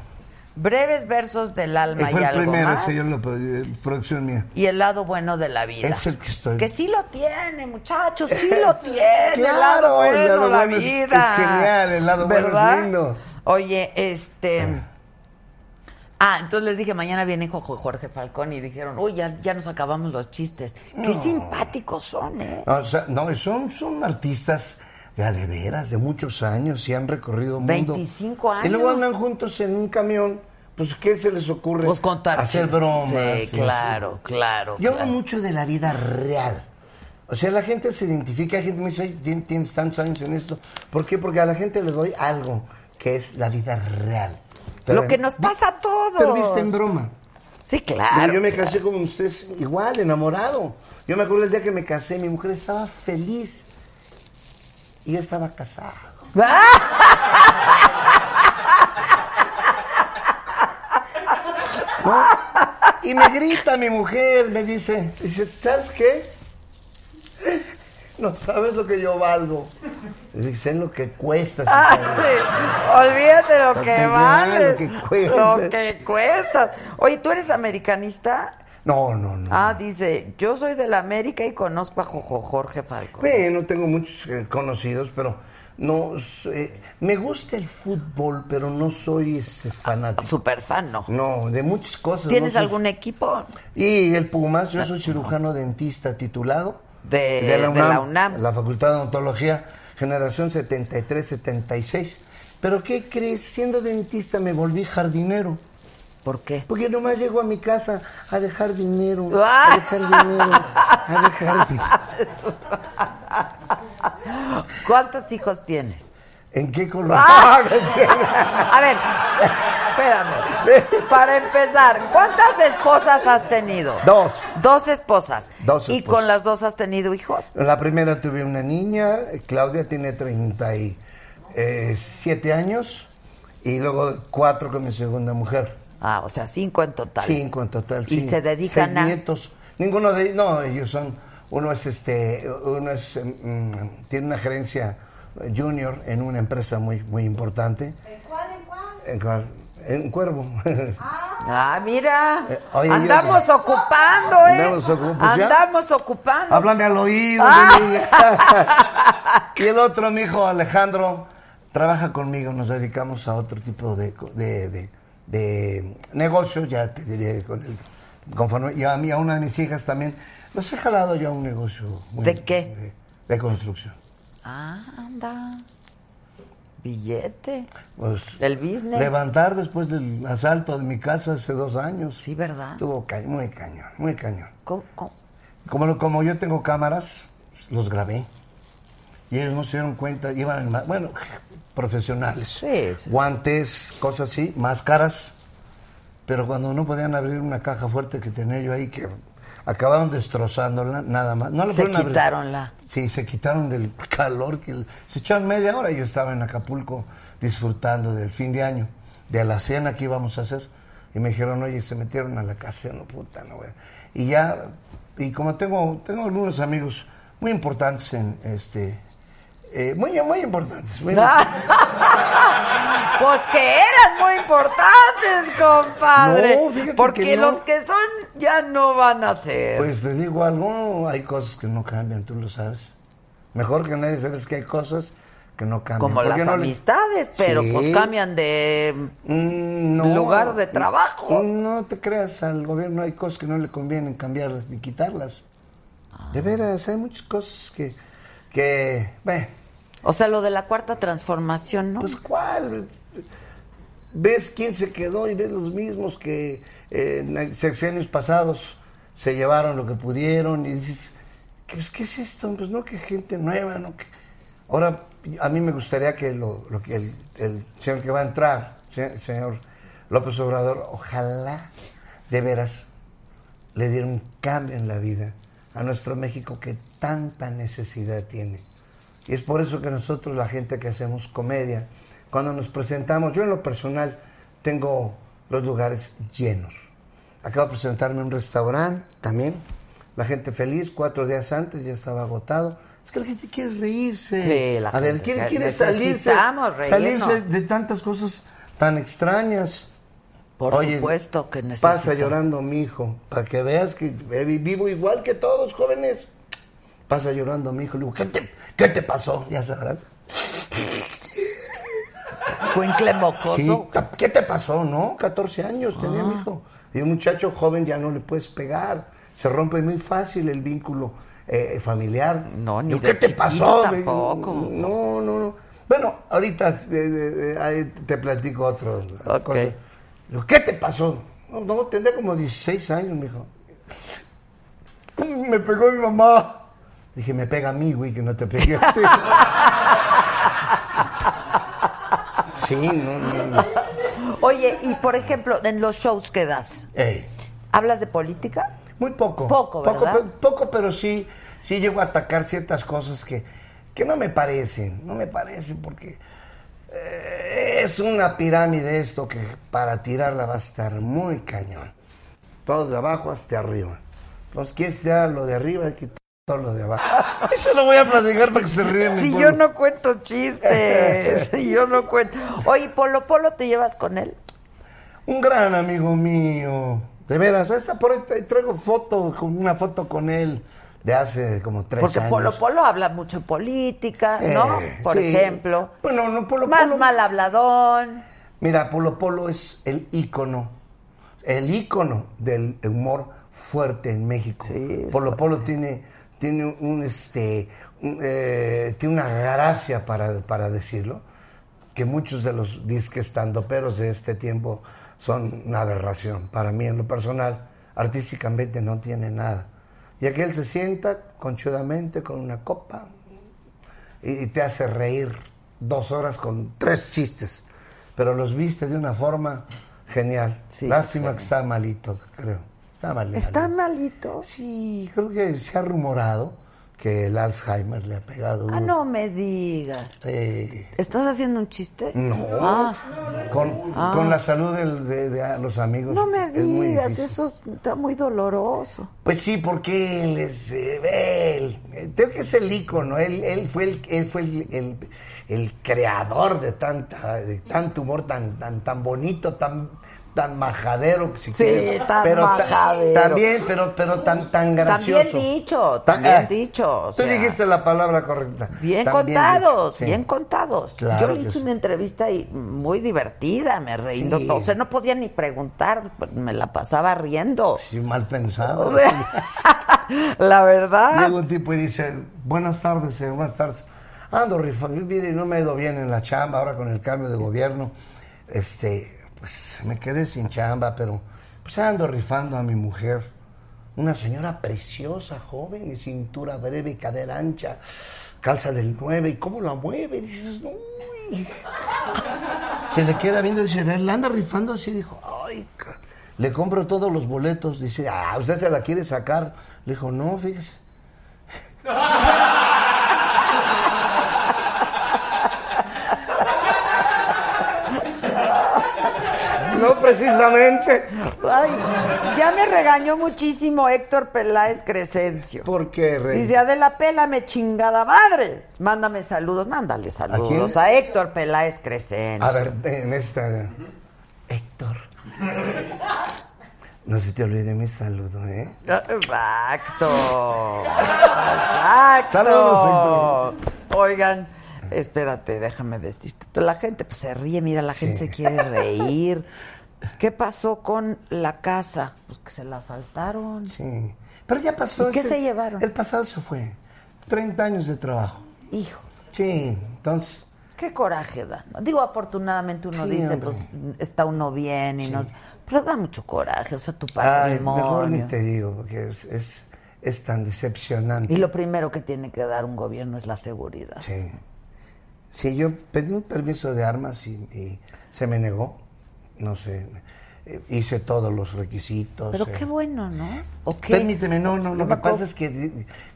Breves versos del Y alma y, fue el algo primero, más. ese yo lo produ- producción mía. Y el lado bueno de la vida. Es el que estoy- Que sí lo tiene, muchachos, sí lo tiene. el lado Claro, bueno, el lado la bueno vida. es genial, el lado bueno es ¿Verdad? lindo. Oye, este... Ah, entonces les dije, mañana viene Jo- Jorge Falcón y dijeron, uy, ya, ya nos acabamos los chistes. Qué simpáticos son, ¿eh? No, o sea, no, son, son artistas de a de veras, de muchos años y han recorrido el mundo. 25 Y luego años. andan juntos en un camión. Pues, ¿qué se les ocurre? Pues contar Hacer bromas. Sí, claro, claro. Yo claro. hablo mucho de la vida real. O sea, la gente se identifica, hay gente me dice, "Oye, tien- tienes tantos años en esto. ¿Por qué? Porque a la gente le doy algo que es la vida real. Lo que nos pasa a todos. Pero viste en broma. Sí, claro. yo me casé como ustedes, igual, enamorado. Yo me acuerdo el día que me casé, mi mujer estaba feliz. Y yo estaba casado. ¿No? Y me grita mi mujer, me dice, dice, ¿sabes qué? No sabes lo que yo valgo. Sé lo que cuesta. Ah, Citadel". sí. Olvídate lo Lo que que vale. vale, lo que cuesta. Lo que cuesta. Oye, ¿tú eres americanista? No, no, no. Ah, dice, yo soy de la América y conozco a Jojo Jorge Falcón. Bueno, tengo muchos eh, conocidos, pero no sé, me gusta el fútbol, pero no soy ese fanático. Super fan, ¿no? No, de muchas cosas. ¿Tienes no soy- algún equipo? Y el Pumas, yo soy cirujano dentista titulado De- de la UNAM. la Facultad de Odontología, generación 73-76. Pero ¿qué crees? Siendo dentista me volví jardinero. ¿Por qué? Porque nomás llego a mi casa a dejar dinero, a dejar dinero, a dejar dinero. ¿Cuántos hijos tienes? ¿En qué color? Ah. A ver, espérame. Para empezar, ¿cuántas esposas has tenido? Dos. Dos esposas. Dos ¿Y esposas. con las dos has tenido hijos? La primera tuve una niña, Claudia tiene 37 años, y luego cuatro con mi segunda mujer. Ah, o sea, cinco en total. Cinco en total. ¿Y sí. se dedican Seis a...? nietos. Ninguno de ellos, no, ellos son, uno es este, uno es, mm, tiene una gerencia junior en una empresa muy, muy importante. ¿En cuál, en cuál? En, Cuervo. Ah, mira. Eh, oye, yo- Andamos ocupando, ¿eh? Andamos pues. Andamos ocupando. Háblame al oído. Ah. y el otro, mi hijo Alejandro, trabaja conmigo. Nos dedicamos a otro tipo de, de, de, de negocios, ya te diré con él. Conforme, y a mí, a una de mis hijas también, los he jalado yo a un negocio. muy- ¿De qué? De, de construcción. Ah, anda. Billete. Pues, Del business. Levantar después del asalto de mi casa hace dos años. Sí, ¿verdad? Estuvo ca- muy cañón, muy cañón. ¿Cómo- cómo? Como, lo- como yo tengo cámaras, los grabé. Y ellos no se dieron cuenta, iban en ma- bueno, profesionales. Sí, sí. Guantes, cosas así, máscaras. Pero cuando no podían abrir una caja fuerte que tenía yo ahí, que acabaron destrozándola, nada más. No la Se quitaron la- Sí, se quitaron del calor. que Se echaron media hora. Yo estaba en Acapulco disfrutando del fin de año, de la cena que íbamos a hacer. Y me dijeron, oye, se metieron a la casa. No, puta, no, güey. Y ya, y como tengo, tengo algunos amigos muy importantes en este. Eh, muy, muy importantes. muy- Pues que eran muy importantes, compadre. No, fíjate Porque que no. los que son ya no van a ser. Pues te digo algo, hay cosas que no cambian, tú lo sabes. Mejor que nadie sabes que hay cosas que no cambian. Como ¿Por las le- amistades, pero Sí. pues cambian de Mm, lugar de trabajo. No te creas, al gobierno hay cosas que no le convienen cambiarlas ni quitarlas. De Ah. veras, hay muchas cosas que, que, bueno, O sea, lo de la cuarta transformación, ¿no? pues cuál. Ves quién se quedó y ves los mismos que eh, en sexenios pasados se llevaron lo que pudieron y dices, ¿qué, ¿qué es esto? Pues no, que gente nueva, ¿no? Que... Ahora, a mí me gustaría que lo, lo que el, el señor que va a entrar, se- señor López Obrador, ojalá de veras le diera un cambio en la vida a nuestro México que tanta necesidad tiene. Y es por eso que nosotros, la gente que hacemos comedia, cuando nos presentamos, yo en lo personal tengo los lugares llenos. Acabo de presentarme en un restaurante también, la gente feliz, cuatro días antes ya estaba agotado. Es que la gente quiere reírse. Sí, la Adel, gente quiere, quiere salirse, reírnos. salirse de tantas cosas tan extrañas. Por Oye, supuesto que necesita. Pasa llorando mi hijo, para que veas que vivo igual que todos, jóvenes. Pasa llorando mi hijo, le digo, ¿qué te, qué te pasó? Ya sabrás. Cuencle mocoso. Sí, ¿Qué te pasó, no? 14 años tenía mi hijo. Y un muchacho joven ya no le puedes pegar. Se rompe muy fácil el vínculo eh, familiar. No, ni Digo, de ¿Qué te pasó? tampoco. No, no, no. Bueno, ahorita eh, eh, te platico otro. Ok. cosa. ¿Qué te pasó? No, no, tendría como 16 años, mijo. Me pegó mi mamá. Dije, me pega a mí, güey, que no te pegué a ti. Sí, no, no, no. Oye, y por ejemplo, en los shows que das, Ey, ¿hablas de política? muy poco. Poco, ¿verdad? Poco, pero sí, sí llego a atacar ciertas cosas que, que no me parecen, no me parecen porque eh, es una pirámide esto que para tirarla va a estar muy cañón. Todo de abajo hasta arriba. Entonces, ¿quieres tirar lo de arriba? Hay que todo lo de abajo. Eso lo voy a platicar para que se ríen. Si yo no cuento chistes, si yo no cuento. Oye, Polo Polo, ¿te llevas con él? Un gran amigo mío. De veras, esta por ahí tra- traigo foto, con una foto con él de hace como tres Porque años. Polo Polo habla mucho de política, ¿no? Eh, Por sí. ejemplo. Bueno, no, Polo Más Polo. mal habladón. Mira, Polo Polo es el ícono, el ícono del humor fuerte en México. Sí, Polo Polo tiene, tiene un este un, eh, tiene una gracia para, para decirlo, que muchos de los disques estandoperos de este tiempo son una aberración. Para mí, en lo personal, artísticamente no tiene nada. Y aquel se sienta conchudamente con una copa y, y te hace reír dos horas con tres chistes, pero los viste de una forma Genial. Sí, Lástima que está malito, creo. Está malito. ¿Está malito? Sí, creo que se ha rumorado que el Alzheimer le ha pegado. Ah, no me digas. Sí. ¿Estás haciendo un chiste? No. Ah, Con, Ah. con la salud del- de, de los amigos. no me digas, eso está muy doloroso. Pues sí, porque él es eh, él, eh, creo que es el ícono, él, él fue el, él fue el, el- el creador de tanta, de tanto humor tan, tan, tan bonito, tan, tan majadero, si Sí, quieren. tan pero ta- majadero. también, pero, pero tan, tan gracioso. También dicho, Ta- también ah, dicho. o Tú dijiste la palabra correcta. Bien También contados, dicho, sí. bien contados. Claro Yo le hice sí. una entrevista y muy divertida, me reí. O sea, no podía ni preguntar, me la pasaba riendo. Sí, mal pensado. O sea, la verdad. Llega un tipo y dice, buenas tardes, señor, buenas tardes. Ando rifando, mire, no me ha ido bien en la chamba ahora con el cambio de gobierno. Este, pues me quedé sin chamba, pero pues ando rifando a mi mujer. Una señora preciosa, joven, y cintura breve y cadera ancha, calza del 9, ¿y cómo la mueve? Dices, uy. Se le queda viendo y dice, ¿la anda rifando? Sí, dijo, ay, le compro todos los boletos. Dice, ah, ¿usted se la quiere sacar? Le dijo, no, fíjese. No precisamente. Ay, ya me regañó muchísimo Héctor Peláez Crescencio. ¿Por qué, Rey? Dice, Adela, pélame chingada madre. Mándame saludos, mándale saludos a, Héctor Peláez Crescencio. A ver, en esta. Héctor. No se te olvide mi saludo, ¿eh? Exacto. Exacto. Saludos, Oigan, espérate, déjame decir. La gente pues, se ríe, mira, la gente se quiere reír. ¿Qué pasó con la casa? Pues que se la asaltaron. Sí. Pero ya pasó. ¿Y qué ese- se llevaron? El pasado se fue. 30 años de trabajo. Hijo, Sí, entonces. qué coraje da. Digo, afortunadamente uno Sí, dice, hombre. pues está uno bien y no. Pero da mucho coraje, o sea, tu Ay, mejor patrimonio. ni te digo, porque es, es, es tan decepcionante. Y lo primero que tiene que dar un gobierno es la seguridad. Sí. Sí, yo pedí un permiso de armas y, y se me negó. No sé. eh, Hice todos los requisitos. Pero eh. qué bueno, ¿no? ¿O qué? Permíteme, no, no, lo que pasa es que,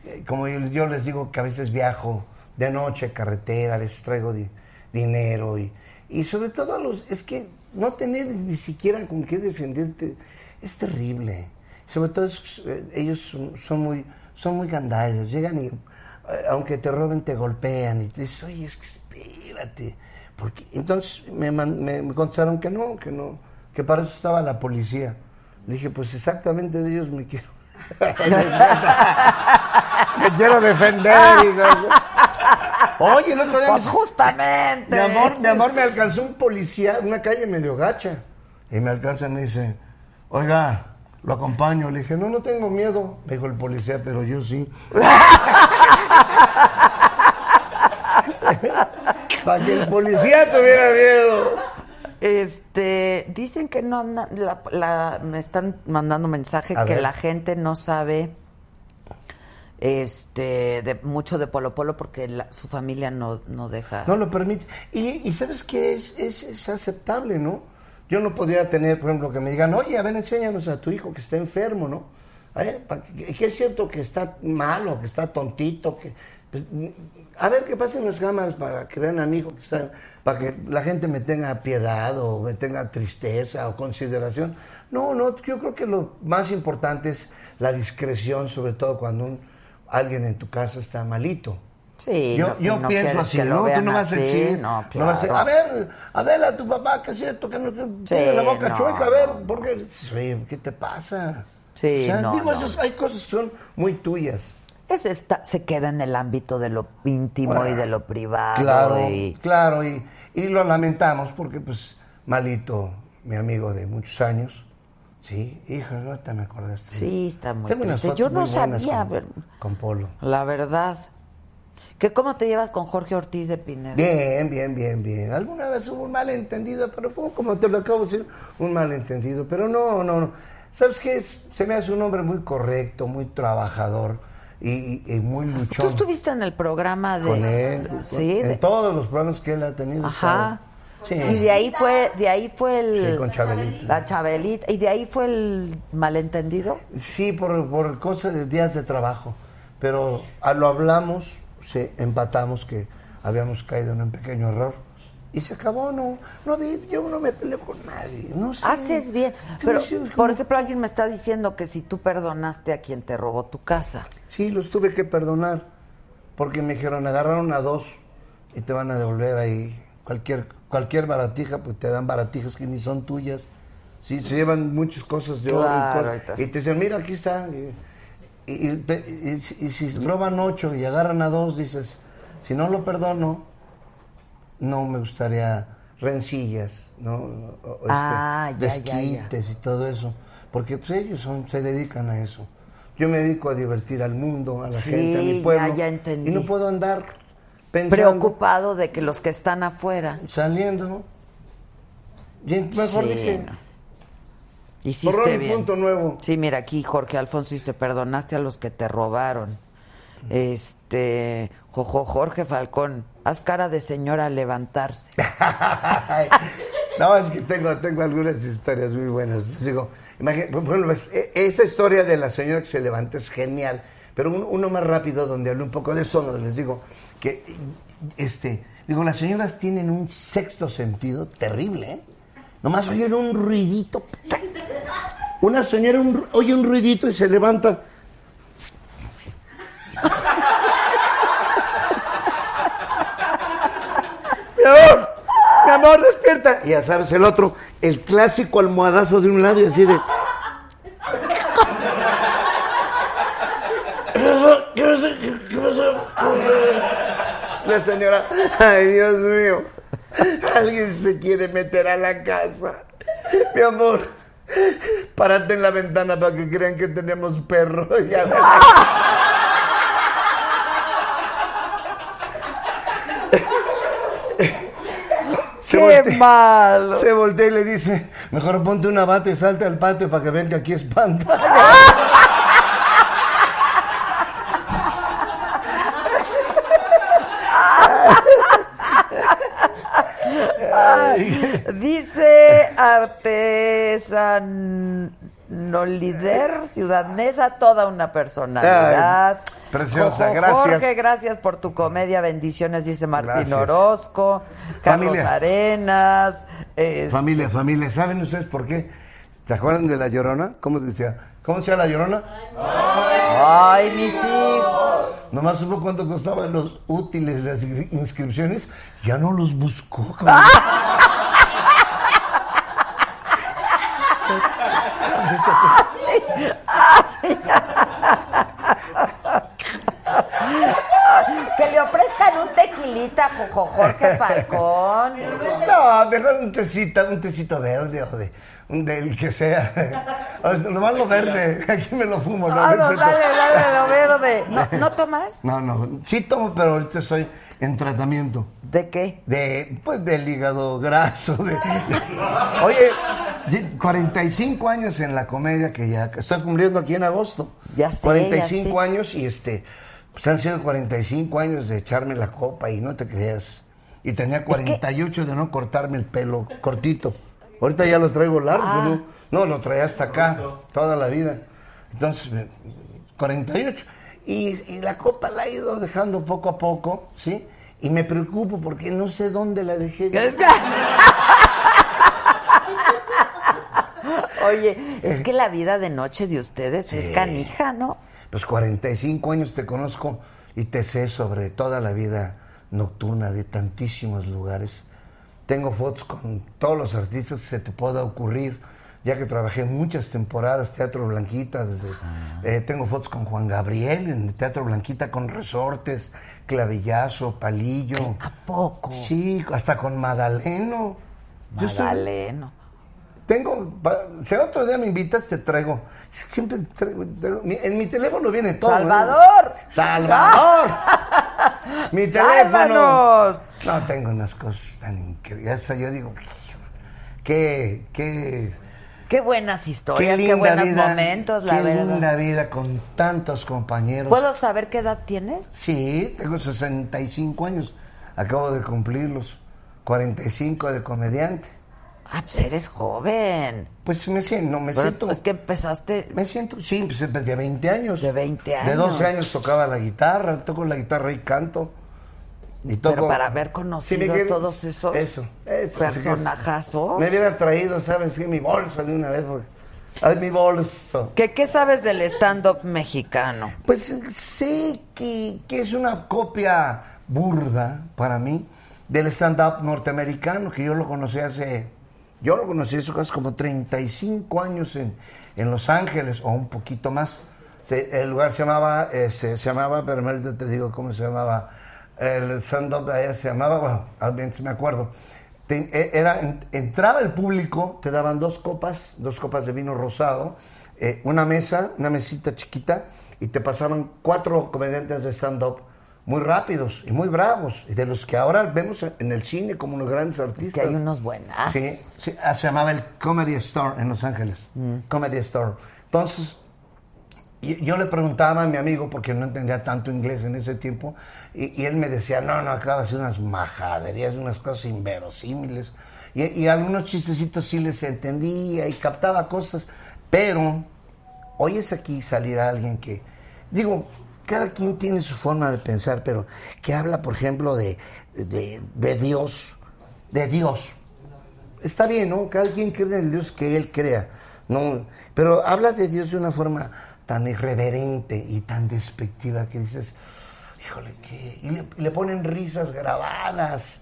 eh, como yo, les digo, que a veces viajo de noche, carretera, a veces traigo di- dinero y, y sobre todo los, es que no tener ni siquiera con qué defenderte es terrible. Sobre todo es- ellos son, son muy, son muy gandallos, llegan y aunque te roben te golpean y te dices, oye, es que espérate. Porque, entonces me, me, me contestaron que no, que no, que para eso estaba la policía. Le dije, pues exactamente de ellos me quiero. me quiero defender. hijo. Oye, el otro día Pues me- justamente. mi amor, mi amor, me alcanzó un policía, una calle medio gacha. Y me alcanza y me dice, oiga, lo acompaño. Le dije, no, no tengo miedo. Me dijo el policía, pero yo sí. Para que el policía tuviera miedo. Este, dicen que no, la- la- me están mandando mensaje A que ver. la gente no sabe este de mucho de Polo Polo porque la- su familia no, no deja. No lo permite. Y, y ¿sabes qué? Es, es, es aceptable, ¿no? Yo no podría tener, por ejemplo, que me digan, oye, a ver, enséñanos a tu hijo que está enfermo, ¿no? ¿Eh? Que, que es cierto que está malo, que está tontito, que... pues, a ver, que pasen las cámaras para que vean a mi hijo que está... Para que la gente me tenga piedad o me tenga tristeza o consideración. No, no, yo creo que lo más importante es la discreción, sobre todo cuando un, alguien en tu casa está malito. Sí, Yo, no- yo no pienso así, ¿no? Tú no vas a exhibir. no, no vas a, claro. a ver, a ver a tu papá, que es cierto que no que tiene la boca chueca, a ver, no. ¿por qué? Sí, ¿qué te pasa? Sí, O sea, no, digo, no. esas- hay cosas que son muy tuyas. Ese está, se queda en el ámbito de lo íntimo y de lo privado. Claro, y- claro, y, y lo lamentamos porque, pues, malito, mi amigo de muchos años, sí, hijo, no te me acordaste. Sí, está muy Tengo unas fotos Yo no muy sabía, con, ver- con Polo. la verdad. ¿Que ¿Cómo te llevas con Jorge Ortiz de Pineda? Bien, bien, bien, bien. Alguna vez hubo un malentendido, pero fue como te lo acabo de decir, un malentendido. Pero no, no, no. ¿Sabes qué? Es- Se me hace un hombre muy correcto, muy trabajador y, y- muy Tú luchón. estuviste en el programa de... con él, Sí, en de- todos los programas que él ha tenido. Ajá. Sí. Y de ahí fue, de ahí fue el Sí, con Chabelita. la Chabelita y de ahí fue el malentendido. Sí, por, por cosas de días de trabajo. Pero a lo hablamos, sí, empatamos que habíamos caído en un pequeño error. Y se acabó, no, no había, yo no me peleo con nadie. No sé. Haces bien. Pero, por ejemplo, alguien me está diciendo que si tú perdonaste a quien te robó tu casa. Sí, los tuve que perdonar. Porque me dijeron, agarraron a dos y te van a devolver ahí. Cualquier, cualquier baratija, pues te dan baratijas que ni son tuyas. Sí, se llevan muchas cosas de oro y cosas. te dicen, mira, aquí está. Y, y- y si roban ocho y agarran a dos, dices, si no lo perdono, no me gustaría rencillas, ¿no? Este, Ah, ya, ya, ya. desquites y todo eso. Porque pues, ellos son, se dedican a eso. Yo me dedico a divertir al mundo, a la Sí, gente, a mi pueblo. Y no puedo andar pensando, Preocupado de que los que están afuera. saliendo. Y mejor Sí, dije. Hiciste bien. punto nuevo. Sí, mira, aquí Jorge Alfonso dice, perdonaste a los que te robaron. Este, Jojo Jorge Falcón, haz cara de señora levantarse. No, es que tengo, tengo algunas historias muy buenas. Les digo, imagina- por ejemplo, es- e- esa historia de la señora que se levanta es genial, pero un- uno más rápido donde hablo un poco de eso, donde les digo que, este, digo, las señoras tienen un sexto sentido terrible, ¿eh? Nomás oyen un ruidito. Una señora un oye un ruidito y se levanta. Mi amor, mi amor, despierta. Y ya sabes, el otro, el clásico almohadazo de un lado y así de. ¿Qué pasó? ¿Qué pasó? La señora, ay Dios mío, alguien se quiere meter a la casa. Mi amor, párate en la ventana para que crean que tenemos perro. Ya Se ¡Qué voltea- malo! Se voltea y le dice, mejor ponte una bata y salta al patio para que vean que aquí espanta. Dice Artesanolider, Ciudad Neza, toda una personalidad. Ay, preciosa, gracias. Jorge, gracias por tu comedia, bendiciones, dice Martín Gracias. Orozco, Carlos Familia. Arenas. este, Familia, familia, ¿saben ustedes por qué? ¿Te acuerdan de la llorona? ¿Cómo decía? ¿Cómo decía la llorona? Ay, mis hijos. Nomás supo cuánto costaban los útiles, las inscri- inscripciones. Ya no los buscó, cabrón. Que le ofrezcan un tequilita, Jojo Jorge Falcón. No, mejor un tecito, un tecito verde o de, un del que sea. Nomás lo verde, aquí me lo fumo. No, Ah, no, dale, dale lo verde. ¿No, ¿no tomas? no, no, sí tomo, pero ahorita estoy en tratamiento. ¿De qué? De, pues, del hígado graso. de- Oye, ye- 45 años en la comedia que ya estoy cumpliendo aquí en agosto. Ya sé, 45 ya sé. años y este, pues han sido 45 años de echarme la copa y no te creas. Y tenía 48 de no cortarme el pelo cortito. Ahorita ya lo traigo largo, Ah. ¿no? No, lo traía hasta acá, toda la vida. Entonces, me- 48. Y, y la copa la he ido dejando poco a poco, ¿sí? Y me preocupo porque no sé dónde la dejé. Oye, es que la vida de noche de ustedes es canija, ¿no? Pues 45 años te conozco y te sé sobre toda la vida nocturna de tantísimos lugares. Tengo fotos con todos los artistas que se te pueda ocurrir, ya que trabajé muchas temporadas Teatro Blanquita, desde, eh, tengo fotos con Juan Gabriel en el Teatro Blanquita con resortes, clavillazo, palillo. ¿A poco? Sí, hasta con Madaleno. Magdaleno. Tengo, si otro día me invitas, te traigo. Siempre traigo, en mi teléfono viene todo. ¿eh? ¡Salvador! ¡Salvador! mi teléfono. ¡Sálvanos! No, tengo unas cosas tan increíbles. Hasta yo digo, qué, qué, Qué buenas qué historias, qué, buenos vida. momentos, la qué verdad. linda vida con tantos compañeros. ¿Puedo saber qué edad tienes? Sí, tengo 65 años. Acabo de cumplirlos. 45 de comediante. Ah, pues eres joven. Pues me siento, no me Pero, siento. pues que empezaste Me siento, sí, pues de 20 años. de 20 años. De 12 años tocaba la guitarra, toco la guitarra y canto. Y toco... Pero para haber conocido Sí, quedé- todos esos eso, eso, personajazos. Me hubiera traído, ¿sabes? Sí, mi bolsa de una vez. porque- Ay, mi bolso. ¿Qué, ¿Qué sabes del stand-up mexicano? Pues que, que es una copia burda para mí del stand-up norteamericano, que yo lo conocí hace, yo lo conocí hace casi como 35 años en, en Los Ángeles, o un poquito más. El lugar se llamaba, eh, se, llamaba, pero ahorita te digo cómo se llamaba, el stand-up de allá se llamaba, bueno, al menos me acuerdo. E- era, en- entraba el público, te daban dos copas, dos copas de vino rosado, eh, una mesa, una mesita chiquita, y te pasaban cuatro comediantes de stand-up muy rápidos y muy bravos, y de los que ahora vemos en el cine como unos grandes artistas. Que hay unos buenas. Sí, sí, ah, se llamaba el Comedy Store en Los Ángeles. Comedy Store. Entonces, yo le preguntaba a mi amigo, porque no entendía tanto inglés en ese tiempo, y, y él me decía, no, no, acaba de hacer unas majaderías, unas cosas inverosímiles. Y, y algunos chistecitos sí les entendía y captaba cosas, pero hoy es aquí salir a alguien que, digo, cada quien tiene su forma de pensar, pero que habla, por ejemplo, de, de, de Dios, de Dios. Está bien, ¿no? Cada quien cree en el Dios que él crea, ¿no? Pero habla de Dios de una forma tan irreverente y tan despectiva que dices, híjole, ¿qué? Y le, ponen risas grabadas.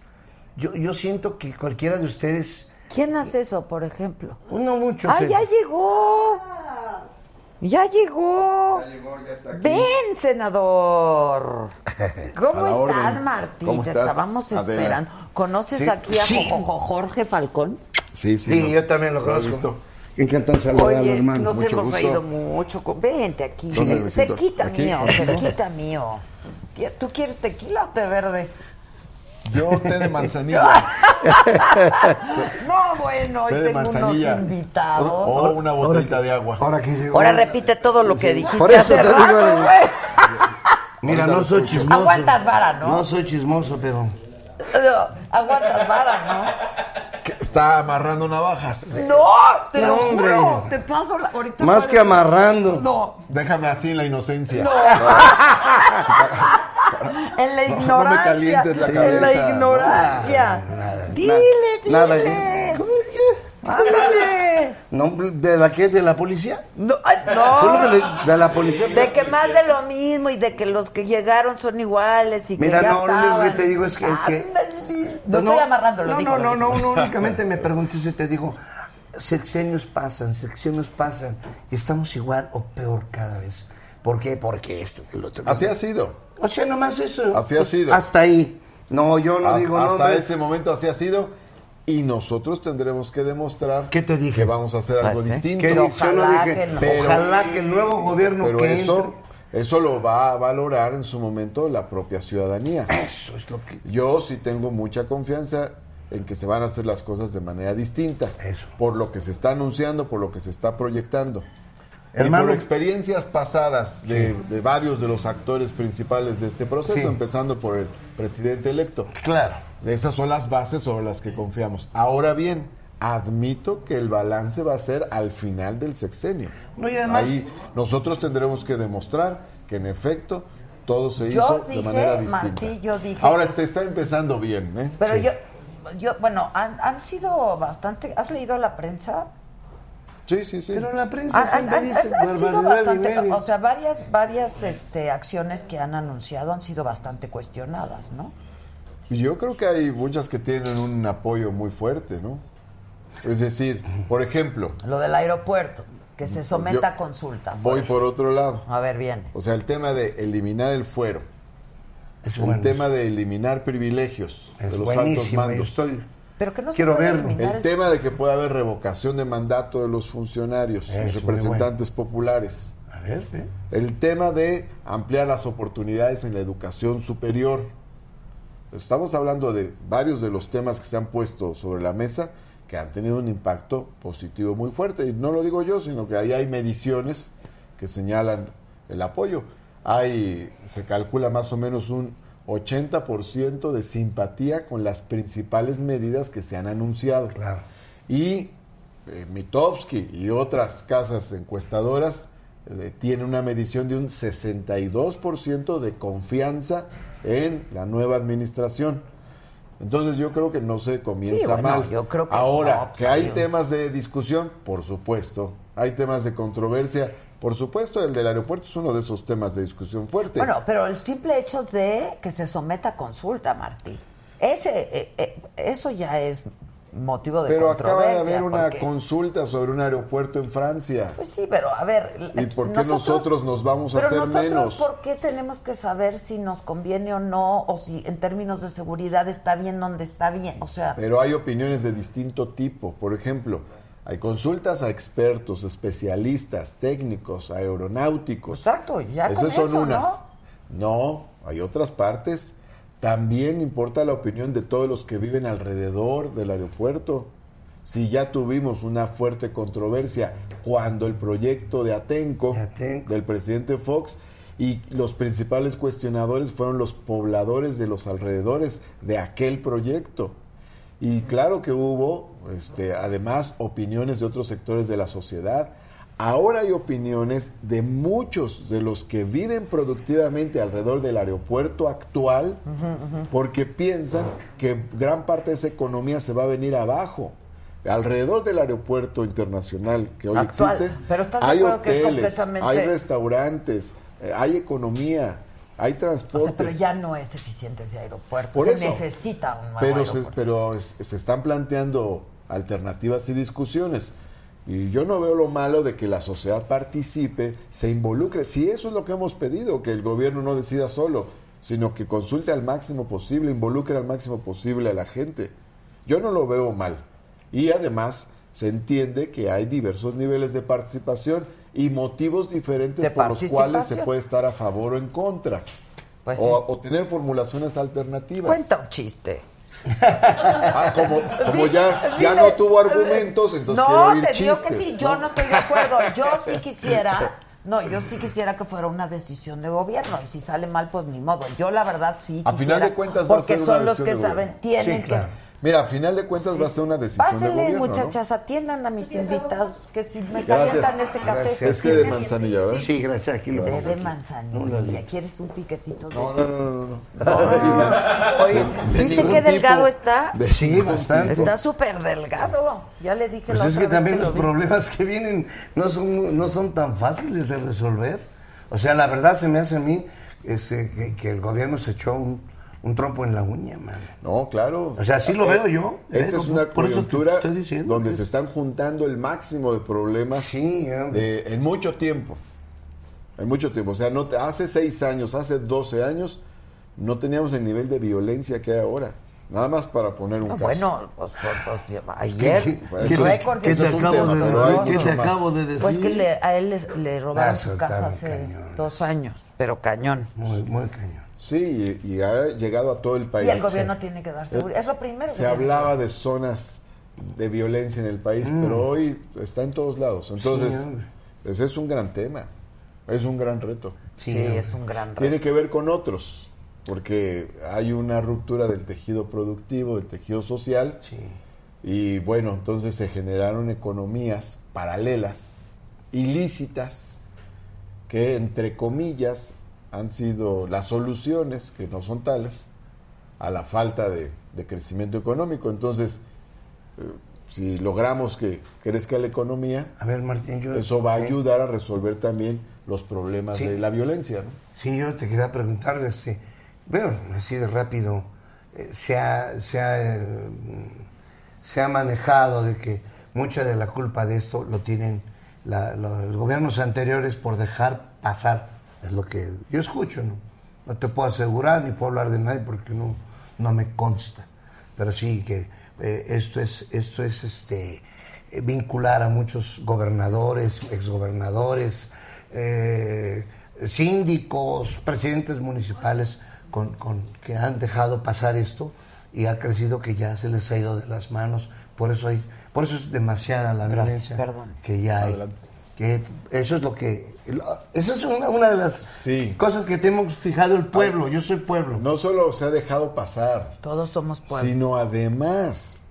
Yo, yo siento que cualquiera de ustedes, ¿Quién hace eso, por ejemplo? no mucho, ¡Ah, se- ya llegó! ¡Ya llegó! Ya llegó, ya está aquí. Ven, senador. ¿Cómo estás, orden. Martín? ¿Cómo Te estás, estábamos Adela? esperando. ¿Conoces Sí, aquí a sí. Jorge Falcón? Sí, sí. Sí, lo- yo también lo conozco. visto. Encantado saludarlo, Oye, hermano. nos mucho hemos gusto. reído mucho. con- Vente aquí. ¿Dónde, Luisito? Cerquita ¿Aquí? mío, cerquita mío. ¿Tú quieres tequila o té verde? Yo té de manzanilla. No, bueno, hoy té de tengo unos invitados. O una botellita de agua. Ahora que llegó. Ahora repite todo lo que dijiste Por eso hace te digo, rato, güey. Mira, no soy chismoso. Aguantas vara, ¿no? No soy chismoso, pero... No, Aguantas vara, ¿no? Está amarrando navajas. No, te lo No, hombre. juro. Te paso la, ahorita. Más que amarrando. No, Déjame así en la inocencia. no. en la No, no me ignorancia. calientes la En la cabeza. ignorancia. Nada, dile, nada. dile. ¿Cómo es que? Ándale. No, ¿De la qué? ¿De la policía? No, ay, que no. le- ¿De la policía? De que más de lo mismo y de que los que llegaron son iguales y que Mira, ya no, lo único que te digo es que... Es que Ándale. No, estoy amarrando, lo no, digo, no, no, no, no, únicamente me pregunto y te digo, sexenios pasan, sexenios pasan y estamos igual o peor cada vez. ¿Por qué? Porque esto, que lo otro. que Así ha sido. O sea, nomás eso. Así ha Pues, sido. Hasta ahí. No, yo no A- digo Hasta nombres. ese momento así ha sido. Y nosotros tendremos que demostrar ¿Qué te dije? que vamos a hacer algo Pues sí. distinto. No ojalá dije, que no. Pero- ojalá que el nuevo gobierno Pero que eso, entre- eso lo va a valorar en su momento la propia ciudadanía. Eso es lo que... Yo sí tengo mucha confianza en que se van a hacer las cosas de manera distinta. Eso. Por lo que se está anunciando, por lo que se está proyectando. Hermano. y por experiencias pasadas de, de varios de los actores principales de este proceso, Sí. empezando por el presidente electo. Claro. Esas son las bases sobre las que confiamos. Ahora bien, admito que el balance va a ser al final del sexenio. No, y además- Ahí nosotros tendremos que demostrar que en efecto todo se Yo hizo dije, de manera distinta. Martí, yo dije- Ahora está empezando bien, ¿eh? Pero Sí. yo, yo, bueno, han, han sido bastante. ¿Has leído la prensa? Sí, sí, sí. Pero la prensa Han, siempre han- dice han- han sido bastante, o sea, varias, varias este, acciones que han anunciado han sido bastante cuestionadas, ¿no? Yo creo que hay muchas que tienen un apoyo muy fuerte, ¿no? Es decir, por ejemplo, Lo del aeropuerto, que se someta a consulta. voy por otro lado. A ver, bien. O sea, el tema de eliminar el fuero, Es el bueno. tema de eliminar privilegios Es de los altos buenísimo. yo mandos, estoy... Pero que no se Quiero verlo. el tema de que pueda haber revocación de mandato de los funcionarios, Eso, los representantes populares, A ver, ve. el tema de ampliar las oportunidades en la educación superior. Estamos hablando de varios de los temas que se han puesto sobre la mesa que han tenido un impacto positivo muy fuerte. Y no lo digo yo, sino que ahí hay mediciones que señalan el apoyo. Hay, se calcula más o menos un 80% de simpatía con las principales medidas que se han anunciado. Claro. Y eh, Mitofsky y otras casas encuestadoras eh, tienen una medición de un 62% de confianza en la nueva administración. Entonces yo creo que no se comienza Sí, bueno, mal. yo creo que Ahora, no, que hay temas de discusión, por supuesto. Hay temas de controversia. Por supuesto, el del aeropuerto es uno de esos temas de discusión fuerte. Bueno, pero el simple hecho de que se someta a consulta, Martí, ese, eh, eh, eso ya es motivo de pero acaba de controversia. haber una porque- consulta sobre un aeropuerto en Francia. Pues sí, pero a ver... ¿Y por qué nosotros nos vamos a pero hacer nosotros, menos? ¿por qué tenemos que saber si nos conviene o no? O si en términos de seguridad está bien donde está bien. O sea, Pero hay opiniones de distinto tipo. Por ejemplo, hay consultas a expertos, especialistas, técnicos, aeronáuticos. exacto, ya con Esas son eso, unas. ¿no? No, hay otras partes. También importa la opinión de todos los que viven alrededor del aeropuerto. Si ya tuvimos una fuerte controversia cuando el proyecto de Atenco, De Atenco. del presidente Fox y los principales cuestionadores fueron los pobladores de los alrededores de aquel proyecto. Y claro que hubo, este, además, opiniones de otros sectores de la sociedad. Ahora hay opiniones de muchos de los que viven productivamente alrededor del aeropuerto actual porque piensan que gran parte de esa economía se va a venir abajo. Alrededor del aeropuerto internacional que hoy Actual. existe, Pero ¿estás de hay hoteles, hay restaurantes, eh, hay economía, hay O transportes. sea, pero ya no es eficiente ese aeropuerto. Por se eso. necesita un nuevo pero se, pero es- se están planteando alternativas y discusiones. Y yo no veo lo malo de que la sociedad participe, se involucre. Si eso es lo que hemos pedido, que el gobierno no decida solo, sino que consulte al máximo posible, involucre al máximo posible a la gente. Yo no lo veo mal. Y además se entiende que hay diversos niveles de participación y motivos diferentes por los cuales se puede estar a favor o en contra. Pues o, sí. o tener formulaciones alternativas. Cuenta un chiste. Ah, como, como ya, ya no tuvo argumentos, entonces quiero no, oír te digo chistes. que sí, yo no estoy de acuerdo. Yo sí quisiera, no, yo sí quisiera que fuera una decisión de gobierno y si sale mal, pues ni modo. Yo la verdad sí A final de cuentas va a porque ser una son los que de saben, tienen Sí, claro. que Mira, a final de cuentas va a ser una decisión de Pásenle, gobierno. ¿no? muchachas, atiendan a mis invitados, que si me Gracias. calientan ese café. Gracias. Es que de manzanilla, ¿verdad? Sí, gracias. Aquí lo De, de manzanilla. ¿Quieres un piquetito? de- No, no, no, no. no. Oye, De- de ¿viste qué delgado tipo. está? De Sí, bastante. Está súper delgado. Ya le dije Pues la es otra que vez también lo los vi. problemas que vienen no son, no son tan fáciles de resolver. O sea, la verdad se me hace a mí este, que, que el gobierno se echó un, un trompo en la uña, man. No, claro. O sea, así lo veo yo. Esta Eh, es una por eso te coyuntura estoy diciendo donde se es- están juntando el máximo de problemas Sí, de- en mucho tiempo. En mucho tiempo. O sea, no te- hace seis años, hace 12 años, no teníamos el nivel de violencia que hay ahora. Nada más para poner un No, caso. bueno, pues, pues, pues, ayer ¿Qué, Pues récord qué te acabo tema, de decir? ¿Qué te acabo de decir? Pues que le- a él le robaron Ah, su casa hace cañón. dos años, pero cañón. Muy, muy cañón. Sí, y, y ha llegado a todo el país. Y el gobierno tiene que dar seguridad. Es lo primero Se que hablaba de zonas de violencia en el país, pero hoy está en todos lados. Entonces, Mm. pues es un gran tema, es un gran reto. Sí, Sí, es un gran reto. Tiene que ver con otros, porque hay una ruptura del tejido productivo, del tejido social, Sí. y bueno, entonces se generaron economías paralelas, ilícitas, que entre comillas han sido las soluciones, que no son tales, a la falta de, de crecimiento económico. Entonces, eh, si logramos que crezca la economía, A ver, Martín, yo... eso va a ayudar a resolver también los problemas Sí. de la violencia. ¿no? Sí, yo te quería preguntar, este, bueno, así de rápido, eh, se, ha, se, ha, eh, se ha manejado de que mucha de la culpa de esto lo tienen la- los gobiernos anteriores por dejar pasar, es lo que yo escucho, ¿no? No te puedo asegurar ni puedo hablar de nadie porque no, no me consta, pero sí que eh, esto es, esto es este, eh, vincular a muchos gobernadores, exgobernadores, eh, síndicos, presidentes municipales con, con- que han dejado pasar esto y ha crecido que ya se les ha ido de las manos. Por eso hay, por eso es demasiada la Gracias, violencia perdón. que ya hay. Adelante. Que eso es lo que Esa es una, una de las Sí. cosas que te hemos fijado el pueblo. Yo soy pueblo. No solo se ha dejado pasar, Todos somos pueblo. sino además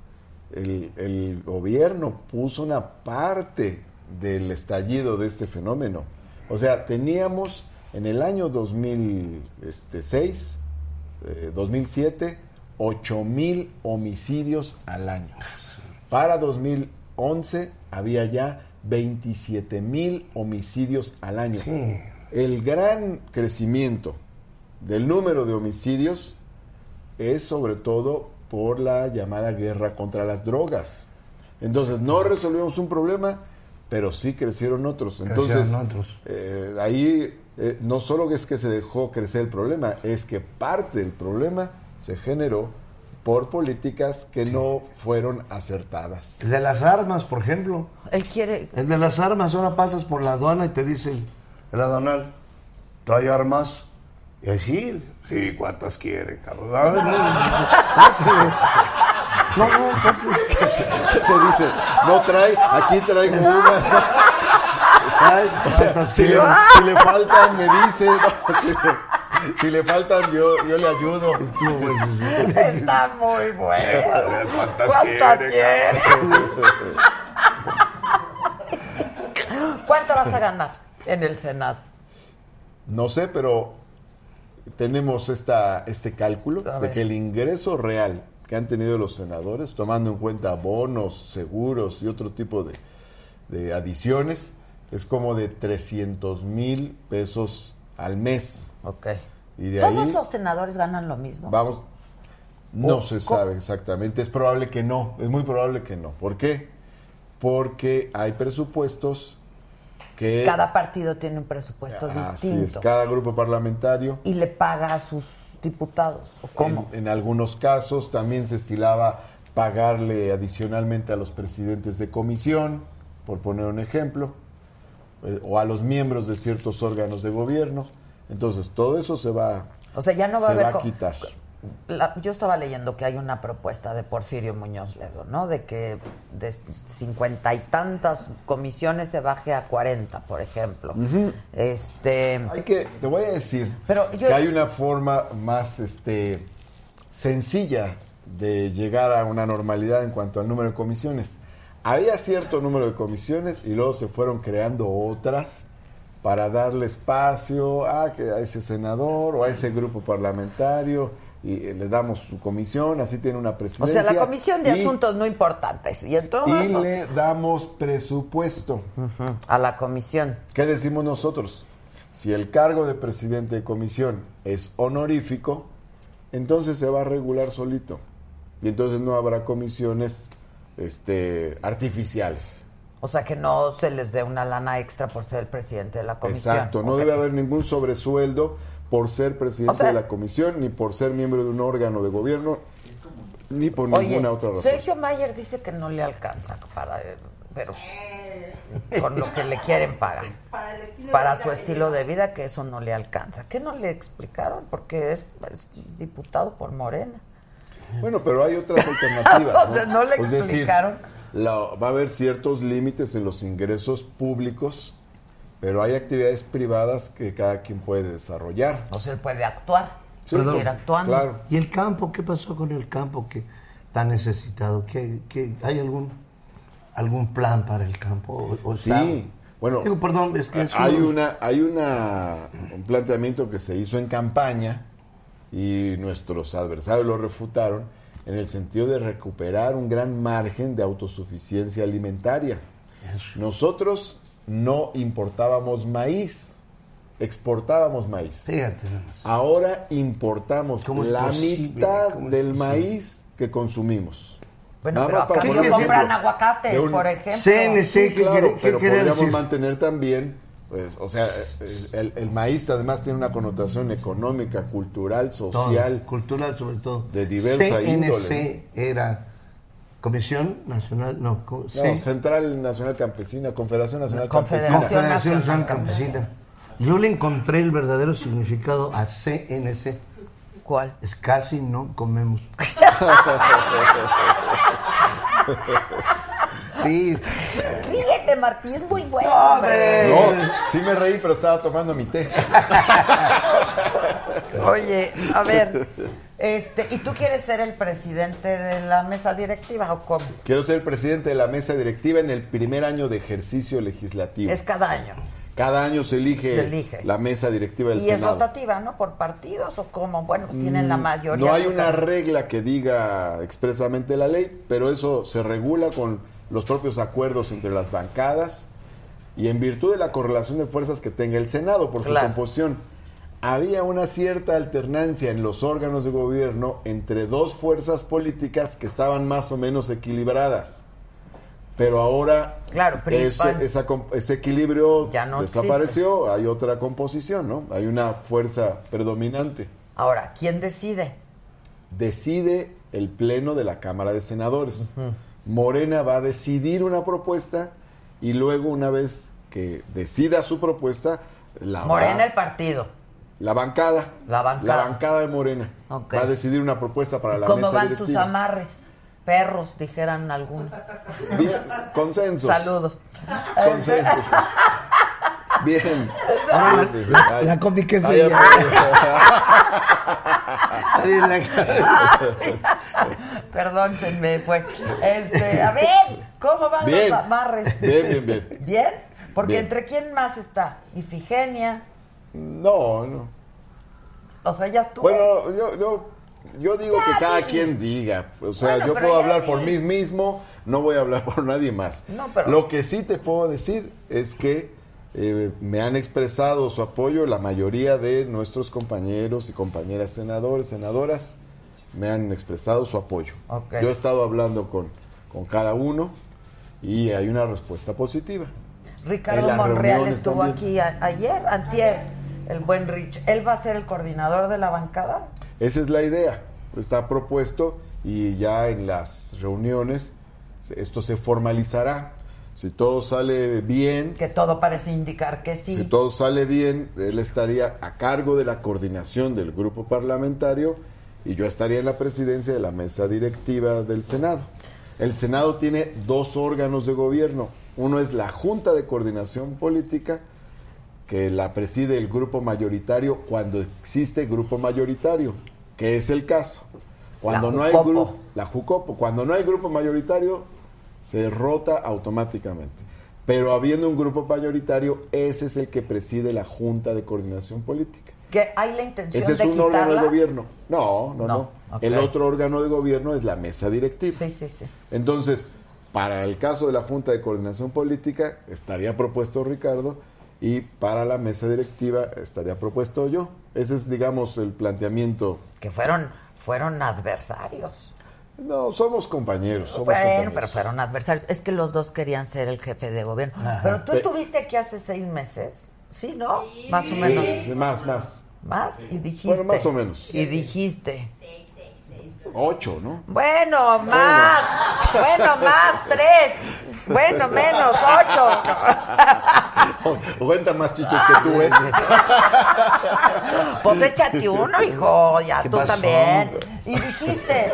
el, el gobierno puso una parte del estallido de este fenómeno. O sea, teníamos en el año 2006, eh, 2007, 8 mil homicidios al año. Para 2011 había ya 27 mil homicidios al año. Sí. El gran crecimiento del número de homicidios es sobre todo por la llamada guerra contra las drogas. Entonces, no resolvimos un problema, pero sí crecieron otros. Entonces, Crecieron otros. eh, ahí eh, no solo es que se dejó crecer el problema, es que parte del problema se generó por políticas que no fueron acertadas. El de las armas, por ejemplo. Él quiere. El de las armas, ahora pasas por la aduana y te dicen, el aduanal, ¿trae armas? Y así, sí, ¿cuántas quiere, cabrón? Ay, no, no, no, no, no, pues, Te dice, no trae, aquí traigo unas. ay, O sea, ¿cuántas si le, si le faltan, me dice. ¿no? Le, si le faltan, yo, yo le ayudo. Estuvo buenísimo. Está muy bueno. ¿Cuántas ¿Cuántas quiere, quiere? ¿Cuánto vas a ganar en el Senado? No sé, pero tenemos esta, este cálculo de que el ingreso real que han tenido los senadores, tomando en cuenta bonos, seguros y otro tipo de, de adiciones, es como de 300 mil pesos al mes. Ok. Y de ¿Todos ahí los senadores ganan lo mismo? vamos, no se sabe exactamente, es probable que no, es muy probable que no. ¿Por qué? Porque hay presupuestos que... Cada partido tiene un presupuesto Así distinto. es, cada grupo parlamentario Y le paga a sus diputados. ¿O cómo? En, en algunos casos también se estilaba pagarle adicionalmente a los presidentes de comisión, por poner un ejemplo, eh, o a los miembros de ciertos órganos de gobierno. Entonces, todo eso se va, O sea, ya no va a se haber... va a co- quitar. La- yo estaba leyendo que hay una propuesta de Porfirio Muñoz Ledo, ¿no? De que de cincuenta y tantas comisiones se baje a 40, por ejemplo. Este... Hay que, te voy a decir Pero yo- que hay una forma más este, sencilla de llegar a una normalidad en cuanto al número de comisiones. Había cierto número de comisiones y luego se fueron creando otras para darle espacio a, que, a ese senador o a ese grupo parlamentario y eh, le damos su comisión, así tiene una O presidencia. sea, la comisión de y- asuntos no importantes. Y entonces... Y le damos presupuesto. A la comisión. ¿Qué decimos nosotros? Si el cargo de presidente de comisión es honorífico, entonces se va a regular solito. Y entonces no habrá comisiones este, artificiales. O sea, que no se les dé una lana extra por ser el presidente de la comisión. Exacto, no debe haber ningún sobresueldo por ser presidente O sea- de la comisión, ni por ser miembro de un órgano de gobierno, ni por Oye, ninguna otra razón. Sergio Mayer dice que no le alcanza para... Pero con lo que le quieren pagar. Para el estilo Para de su estilo de vida, que eso no le alcanza. ¿Qué no le explicaron? Porque es, es diputado por Morena. Bueno, pero hay otras alternativas. O sea, no le decir, explicaron. La- va a haber ciertos límites en los ingresos públicos, pero hay actividades privadas que cada quien puede desarrollar. O sea, él puede actuar. Sí, puede Perdón, actuando. claro. ¿Y el campo? ¿Qué pasó con el campo que está necesitado? ¿Qué, qué- hay algún algún plan para el campo? O- o está- Sí, bueno, Digo, perdón, es que es hay un- una, hay una un planteamiento que se hizo en campaña y nuestros adversarios lo refutaron en el sentido de recuperar un gran margen de autosuficiencia alimentaria. Nosotros no importábamos maíz, exportábamos maíz. Fíjate nada más. Ahora importamos ¿Cómo es la posible? mitad ¿Cómo es del maíz que consumimos. Bueno, Nada pero para acá no compran aguacates, un- por ejemplo. CNC, Sí, ¿qué, claro, quiere- qué pero podríamos decir? mantener también, pues, o sea, el, el maíz además tiene una connotación económica, cultural, Todo, social. cultural sobre todo. de diversa CNC índole, era Comisión Nacional, no, No. Central Nacional Campesina, Confederación Nacional Confederación. Campesina. Confederación Nacional Nacional Campesina. Yo le encontré el verdadero significado a CNC. ¿Cuál? Es casi no comemos. sí, ríete, Martí, es muy bueno. No, hombre. No, sí me reí, pero estaba tomando mi té. Oye, a ver, este, ¿y tú quieres ser el presidente de la mesa directiva o cómo? Quiero ser el presidente de la mesa directiva en el primer año de ejercicio legislativo. Es cada año. Cada año se elige, Se elige. la mesa directiva del Y es Senado. rotativa, ¿no? ¿Por partidos o cómo? Bueno, tienen la Mm, mayoría. No hay una regla que diga expresamente la ley, pero eso se regula con los propios acuerdos entre las bancadas y en virtud de la correlación de fuerzas que tenga el Senado por su Claro. composición. Había una cierta alternancia en los órganos de gobierno entre dos fuerzas políticas que estaban más o menos equilibradas. Pero ahora Claro, esa ese equilibrio Ya no desapareció, hay otra composición, ¿no? Hay una fuerza predominante Ahora, ¿quién decide? decide el pleno de la Cámara de Senadores. Morena va a decidir una propuesta y luego una vez que decida su propuesta, la, Morena va- el partido. la bancada, La bancada. bancada de Morena Ok. va a decidir una propuesta para la ¿Cómo mesa van tus amarres? Perros, dijeran algunos. Bien, consensos. Saludos. Consensos. Bien. Ahora la- la cómica ay, ella. Perdón, se me fue. Este, a ver, ¿cómo van Bien. los amarres? Bien, bien, bien. ¿Bien? Porque Bien. entre quién más está? Ifigenia. No, no. O sea, ya estuvo. Bueno, yo, yo, yo digo Ya, que cada quien diga. O sea, Bueno, yo puedo hablar por mí mismo, no voy a hablar por nadie más. No, pero- Lo que sí te puedo decir es que eh, me han expresado su apoyo la mayoría de nuestros compañeros y compañeras senadores, senadoras, me han expresado su apoyo. Ok. Yo he estado hablando con, con cada uno y hay una respuesta positiva. Ricardo Monreal estuvo también. aquí a- ayer, antier, el buen Rich. ¿Él va a ser el coordinador de la bancada? Esa es la idea. Está propuesto y ya en las reuniones esto se formalizará. Si todo sale bien, Que todo parece indicar que sí. si todo sale bien, él estaría a cargo de la coordinación del grupo parlamentario y yo estaría en la presidencia de la mesa directiva del Senado. El Senado tiene dos órganos de gobierno. Uno es la Junta de Coordinación Política, que la preside el grupo mayoritario cuando existe grupo mayoritario, que es el caso. Cuando no hay grupo, la Jucopo, cuando no hay grupo mayoritario, se rota automáticamente. Pero habiendo un grupo mayoritario, ese es el que preside la Junta de Coordinación Política. Que hay la intención Ese es de un órgano de gobierno. No, no, No. El otro órgano de gobierno es la mesa directiva. Sí, sí, sí. Entonces, para el caso de la Junta de Coordinación Política, estaría propuesto Ricardo y para la mesa directiva estaría propuesto yo. Ese es, digamos, el planteamiento. Que fueron, fueron adversarios. No, somos compañeros. Somos Bueno, compañeros. pero fueron adversarios. Es que los dos querían ser el jefe de gobierno. Pero tú estuviste aquí hace seis meses. Sí, ¿no? Más o menos. sí, más, más. Más. Y dijiste. Bueno, más o menos. Y dijiste. Ocho, ¿no? Bueno, más. Bueno, más. Tres. Bueno, menos. Ocho. Cuenta más chistes que tú, ¿eh? Pues échate uno, hijo. Ya ¿Qué tú pasó? también. Y dijiste.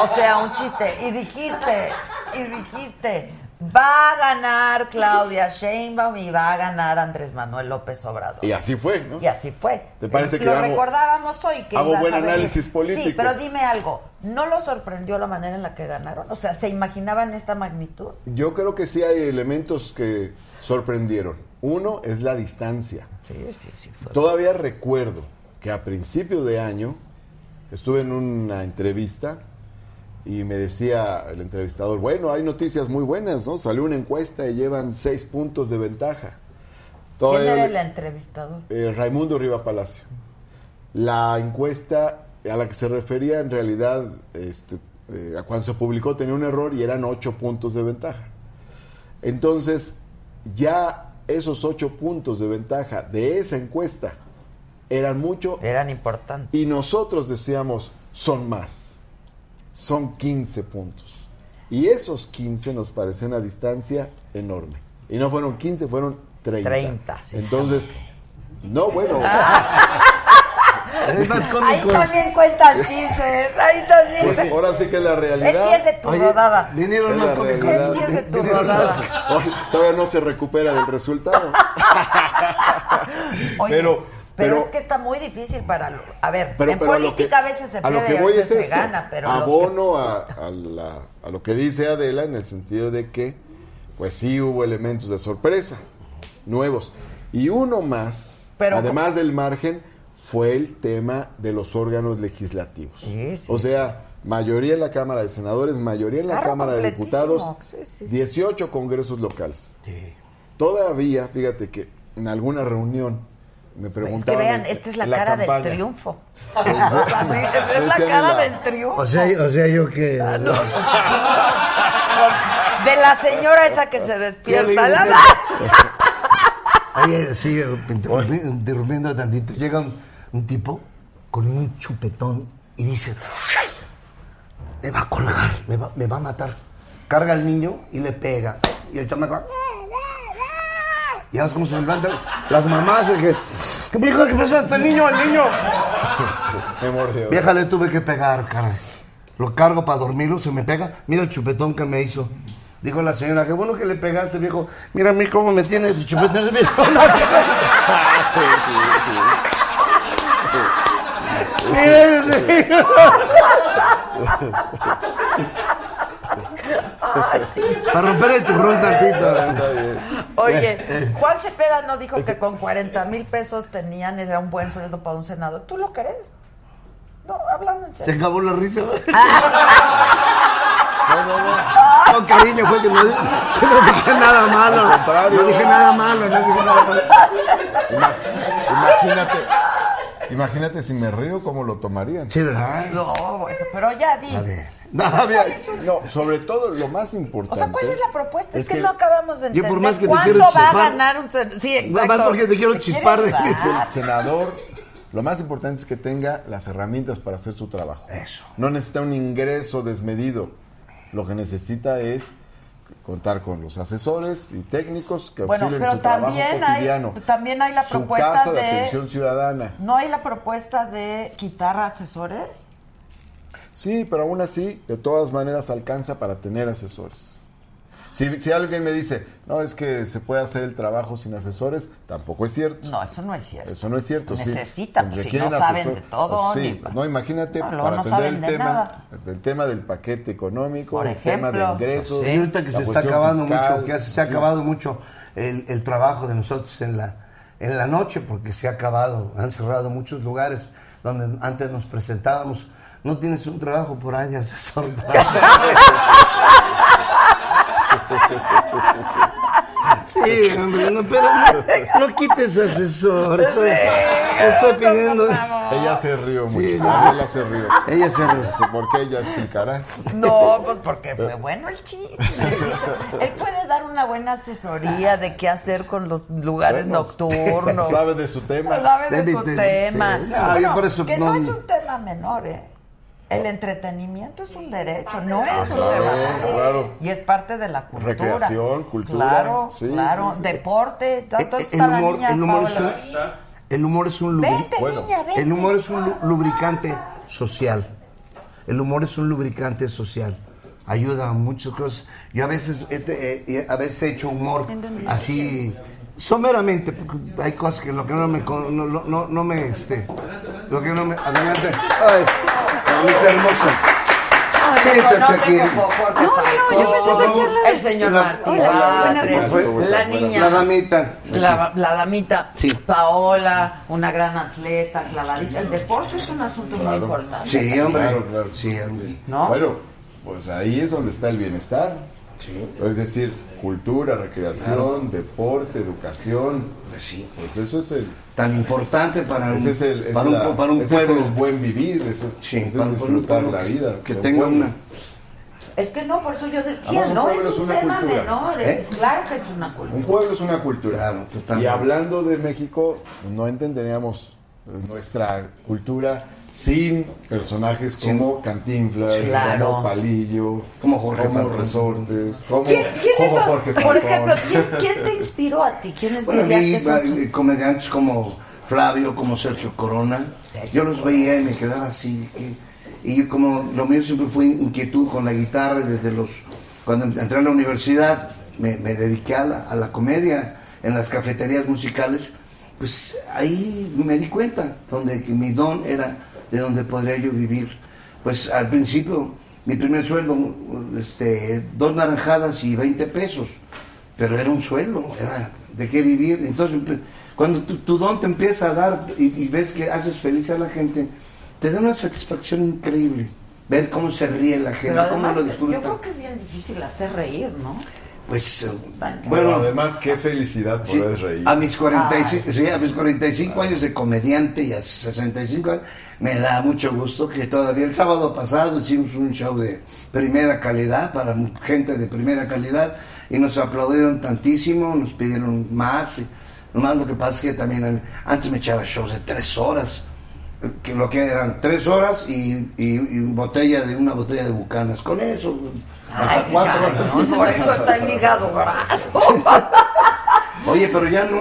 O sea, un chiste. Y dijiste. Y dijiste. Va a ganar Claudia Sheinbaum y va a ganar Andrés Manuel López Obrador. Y así fue, ¿no? Y así fue. ¿Te parece que lo hago- recordábamos hoy que hago buen análisis político? Sí, pero dime algo. ¿No lo sorprendió la manera en la que ganaron? O sea, ¿se imaginaban esta magnitud? Yo creo que sí hay elementos que sorprendieron. Uno es la distancia. Sí, sí, sí. Fue. Todavía recuerdo que a principio de año estuve en una entrevista y me decía el entrevistador, bueno, hay noticias muy buenas, ¿no? Salió una encuesta y llevan seis puntos de ventaja. ¿Quién era el entrevistador? eh, Raimundo Riva Palacio. La encuesta a la que se refería en realidad, este, eh, a cuando se publicó tenía un error y eran ocho puntos de ventaja. Entonces, ya esos ocho puntos de ventaja de esa encuesta eran mucho Eran importantes. y nosotros decíamos, son más, son 15 puntos. Y esos 15 nos parecen una distancia enorme. Y no fueron 15, fueron 30. 30, sí, Entonces, no, bueno. Es más Ahí cómico. también cuentan chistes. Ahí también. Pues ahora sí que es la Él realidad. sí es de tu Oye, rodada. Vinieron Es más cómicos. Él sí es de tu rodada. todavía no se recupera del resultado. Oye, Pero- pero, pero- es que está muy difícil para... A ver, Pero, en pero a lo política que- a veces se a lo que a voy veces es se esto. gana, pero que- abono a, a la- a lo que dice Adela en el sentido de que, pues sí hubo elementos de sorpresa, nuevos. Y uno más, Pero- además del margen, fue el tema de los órganos legislativos. Sí, sí. O sea, mayoría en la Cámara de Senadores, mayoría en la Claro, Cámara de. Diputados, Sí, sí, sí. 18 congresos locales. Todavía, fíjate que en alguna reunión me Es preguntaban... que vean, esta es la cara del triunfo. Así, es la cara la- del triunfo. O sea, o sea, yo que. De la señora esa que se ¿Qué le despierta. la- Oye, sí, interrumpi- interrumpiendo tantito. Llega un, un tipo con un chupetón y dice: Me va a colgar, me va, me va a matar. Carga al niño y le pega. Y el chamaco. Y ahora cómo se levantan las mamás. y que, ¿Qué dijo? ¿Qué pasó? ¿El niño? ¿El niño? Me mordió. Vieja, le tuve que pegar, caray. Lo cargo para dormirlo, se me pega. Mira el chupetón que me hizo. Dijo la señora, qué bueno que le pegaste, viejo. Mira a mí cómo me tiene el chupetón. Mira ese. Para romper el turrón tantito. Oye, Juan Cepeda no dijo que con 40 mil pesos tenían, era un buen sueldo para un senador. ¿Tú lo crees? No, hablando en Se serio. acabó la risa. No, cariño, fue que no, no dije nada malo. Al contrario. No dije nada malo, no dije nada malo. Ima- Imagínate, imagínate si me río, ¿cómo lo tomarían? Sí, ¿verdad? No, bueno, pero ya di. A ver. No, había- No, sobre todo lo más importante. O sea, ¿cuál es la propuesta? Es, Es que, que no acabamos de yo entender. por más que te ¿Cuándo quiero va a chispar- ganar un sen- Sí, exacto. Más porque te quiero chispar de- ayudar. El senador, lo más importante es que tenga las herramientas para hacer su trabajo. Eso. No necesita un ingreso desmedido. Lo que necesita es contar con los asesores y técnicos que Bueno, auxilien pero su trabajo también hay, cotidiano. también hay la su propuesta casa de, de... atención ciudadana. ¿No hay la propuesta de quitar asesores? Sí, pero aún así, de todas maneras, alcanza para tener asesores. Si, si alguien me dice, no, es que se puede hacer el trabajo sin asesores, tampoco es cierto. No, eso no es cierto. Eso no es cierto. sí. Necesitan, pues, si requieren no saben asesor- de todo, Sí, ni- no, imagínate, No, para no atender saben el de tema, nada. el tema del paquete económico, Por el tema de ejemplo. ingresos. Y ahorita que la se está acabando fiscal. mucho, que se ha acabado mucho el, el trabajo de nosotros en la, en la noche, porque se ha acabado, han cerrado muchos lugares donde antes nos presentábamos. No tienes un trabajo por ahí de asesor. Sí, hombre, no, pero no, no quites asesor. Estoy, estoy pidiendo. Ella se rió mucho. Sí, Ella se rió. Ella se rió. ¿Por qué? Ella explicará. No, pues porque fue bueno el chiste. Él puede dar una buena asesoría de qué hacer con los lugares Bueno, nocturnos. Sabe de su tema. Sabe de su tema. sí. No, yo por eso que no- no es un tema menor, ¿eh? El entretenimiento es un derecho, no es un claro, menor. claro. Y es parte de la cultura. Recreación, cultura, Claro, sí, claro. sí, sí. Deporte. ¿dónde El, está el la humor, niña, el humor es un, Paola? el humor es un lubri- Vente, Bueno, niña, vente. El humor es un lu- lubricante social. El humor es un lubricante social. Ayuda a muchas cosas. Yo a veces, eh, a veces he hecho humor así, someramente, porque hay cosas que lo que no me, no, no, no- no me, este, lo que no me, adelante. Ay, mamita hermosa. Se Siéntate aquí. como Jorge No, no, no, yo pensé que aquí al lado. El señor La- Martín Hola, buenas noches. la niña. La damita. La, la damita Sí. Paola, una gran atleta, clavadista. El deporte es un asunto muy importante. Sí, hombre. Claro, claro. Sí, hombre. ¿No? Bueno, pues ahí es donde está el bienestar. Es decir, cultura, recreación, deporte, educación. Pues sí. Pues eso es el, Tan importante para un, ese es el, es para un, la- pu- para un ese es pueblo. el buen vivir, ese es, Sí, ese es para un disfrutar la vida. Que un tenga pueblo. una. Es que no, por eso yo decía, Ah, bueno, un no pueblo es es un una tema cultura. menor, ¿Eh? es claro que es una cultura. Un pueblo es una cultura. Claro, totalmente. Y hablando de México, no entenderíamos nuestra cultura sin personajes como Cantinflas, Claro. como Palillo, Como Jorge como Falcón. Resortes, como, ¿Quién, quién como es, Jorge por ejemplo, ¿quién, quién te inspiró a ti? ¿Quiénes Bueno, dirías que son tus- comediantes como Flavio, como Sergio Corona. Yo los veía y me quedaba así. que- y yo como lo mío siempre fue inquietud con la guitarra desde los... Cuando entré a la universidad me, me dediqué a la, a la comedia en las cafeterías musicales. Pues ahí me di cuenta donde que mi don era de donde podría yo vivir. Pues al principio mi primer sueldo, este, dos naranjadas y 20 pesos pero era un sueldo, era de qué vivir. Entonces, cuando tu, tu don te empieza a dar y, y ves que haces feliz a la gente, te da una satisfacción increíble. Ver cómo se ríe la gente, Pero cómo lo yo disfruta. creo que es bien difícil hacer reír, ¿no? Pues, Bueno, además, qué felicidad sí, poder reír. a mis 45, sí, a mis 45 años de comediante y a 65 años, me da mucho gusto que todavía el sábado pasado hicimos un show de primera calidad para gente de primera calidad y nos aplaudieron tantísimo, nos pidieron más. nomás lo que pasa es que también antes me echaba shows de tres horas, que lo que eran tres horas y, y, y botella de una botella de bucanas. Con eso, hasta Ay, cuatro caray, horas. ¿no? Por eso está el hígado graso. Oye, pero ya no,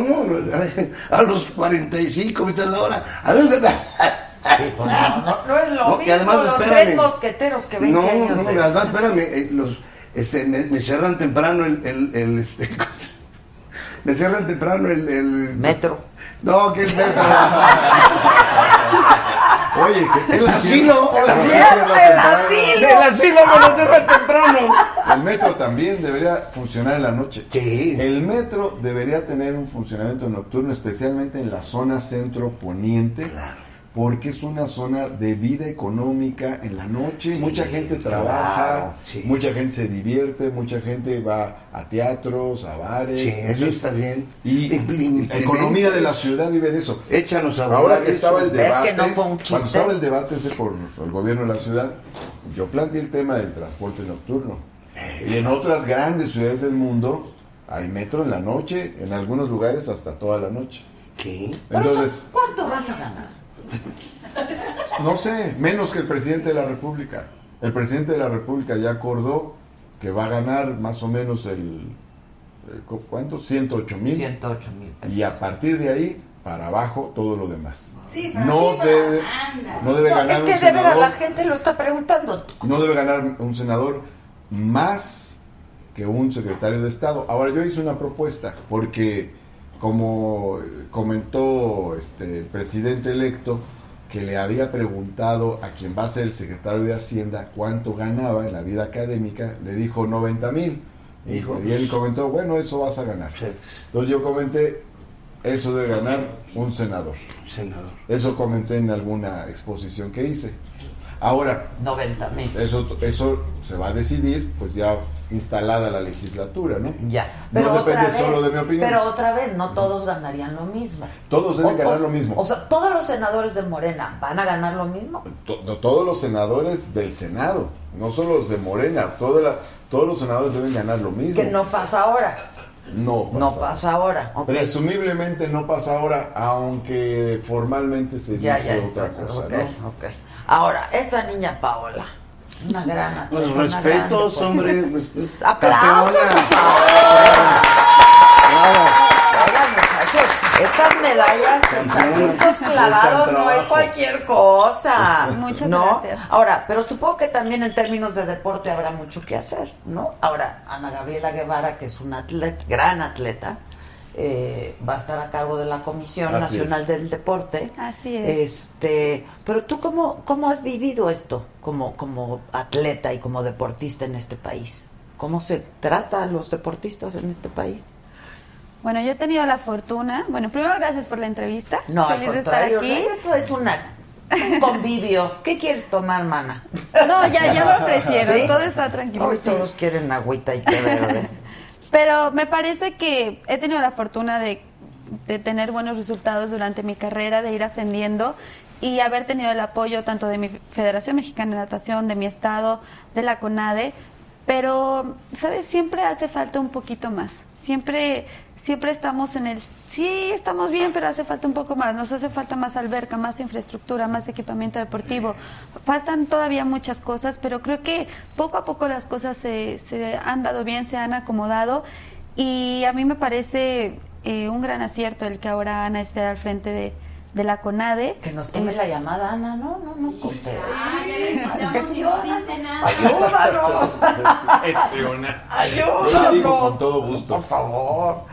a los 45 me la hora. A ver, No, no, no es lo No, mismo además, los espérame. tres mosqueteros que 20 No, años. no, después. además, espérame, eh, los, este, me, me cierran temprano el, el, el, este, ¿cómo se- me cierran temprano el, el Metro. No, que es metro. Oye, que El asilo, el asilo, el asilo. el asilo me lo temprano. El metro también debería funcionar en la noche. Sí. El metro debería tener un funcionamiento nocturno, especialmente en la zona centro-poniente. Porque es una zona de vida económica en la noche. Sí, mucha gente claro, trabaja, sí. mucha gente se divierte, mucha gente va a teatros, a bares. Sí, eso está bien. Y la economía de la ciudad vive de eso. Échanos a Ahora que eso. estaba el ¿Ves debate, que no fue un chiste? cuando estaba el debate ese por el gobierno de la ciudad, yo planteé el tema del transporte nocturno. Y en otras grandes ciudades del mundo hay metro en la noche, en algunos lugares hasta toda la noche. ¿Qué? Entonces, ¿Cuánto vas a ganar? No sé, menos que el presidente de la República. El presidente de la República ya acordó que va a ganar más o menos el... eh, ¿cu- ¿Cuánto? 108 mil. 108 mil. Y a partir de ahí, para abajo, todo lo demás. No debe, no debe No, ganar es un que senador, la gente lo está preguntando. no debe ganar un senador más que un secretario de Estado. Ahora yo hice una propuesta porque como comentó este el presidente electo que le había preguntado a quien va a ser el secretario de Hacienda cuánto ganaba en la vida académica, le dijo 90 mil. Hijo, Y él pues. comentó, bueno, eso vas a ganar. Sí. Entonces yo comenté, eso debe ganar un senador. Senador. Eso comenté en alguna exposición que hice. Ahora, 90 mil. eso, eso se va a decidir, pues ya instalada la legislatura, ¿no? Ya. No Pero otra depende vez, solo de mi opinión. Pero otra vez, no todos ganarían lo mismo. Todos deben O- ganar lo mismo. O sea, todos los senadores de Morena van a ganar lo mismo. To- no, todos los senadores del Senado, no solo los de Morena, toda la- todos los senadores deben ganar lo mismo. Que no pasa ahora. No pasa. No pasa ahora. Presumiblemente no pasa ahora, aunque formalmente se Ya, dice ya, otra cosa, ok, ¿no? ok. Ahora, esta niña Paola, una gran atleta, respetos, gran hombre. respetos. Aplausos estas medallas franciscos clavados no es cualquier cosa. Muchas ¿no? gracias. Ahora, pero supongo que también en términos de deporte habrá mucho que hacer, ¿no? Ahora, Ana Gabriela Guevara, que es una atleta, gran atleta, eh, va a estar a cargo de la Comisión Así Nacional es. del Deporte. Así es. Este, pero tú cómo, cómo has vivido esto como, como atleta y como deportista en este país? ¿Cómo se trata a los deportistas en este país? Bueno, yo he tenido la fortuna. Bueno, primero gracias por la entrevista. No, al Feliz de estar contrario, aquí. esto es una, un convivio. ¿Qué quieres tomar, mana? No, ya, ya me ofrecieron. ¿Sí? Todo está tranquilo. Hoy todos quieren agüita y té verde. Pero me parece que he tenido la fortuna de, de tener buenos resultados durante mi carrera, de ir ascendiendo y haber tenido el apoyo tanto de mi Federación Mexicana de Natación, de mi estado, de la CONADE. Pero, ¿sabes? Siempre hace falta un poquito más. Siempre, siempre estamos en el sí, estamos bien, pero hace falta un poco más. Nos hace falta más alberca, más infraestructura, más equipamiento deportivo. Faltan todavía muchas cosas, pero creo que poco a poco las cosas se, se han dado bien, se han acomodado. Y a mí me parece eh, un gran acierto el que ahora Ana esté al frente de, de la CONADE. Que nos tome Es- la llamada, Ana, no, no nos conté. Dice nada. Ayúdanos. Digo con todo gusto. Por favor.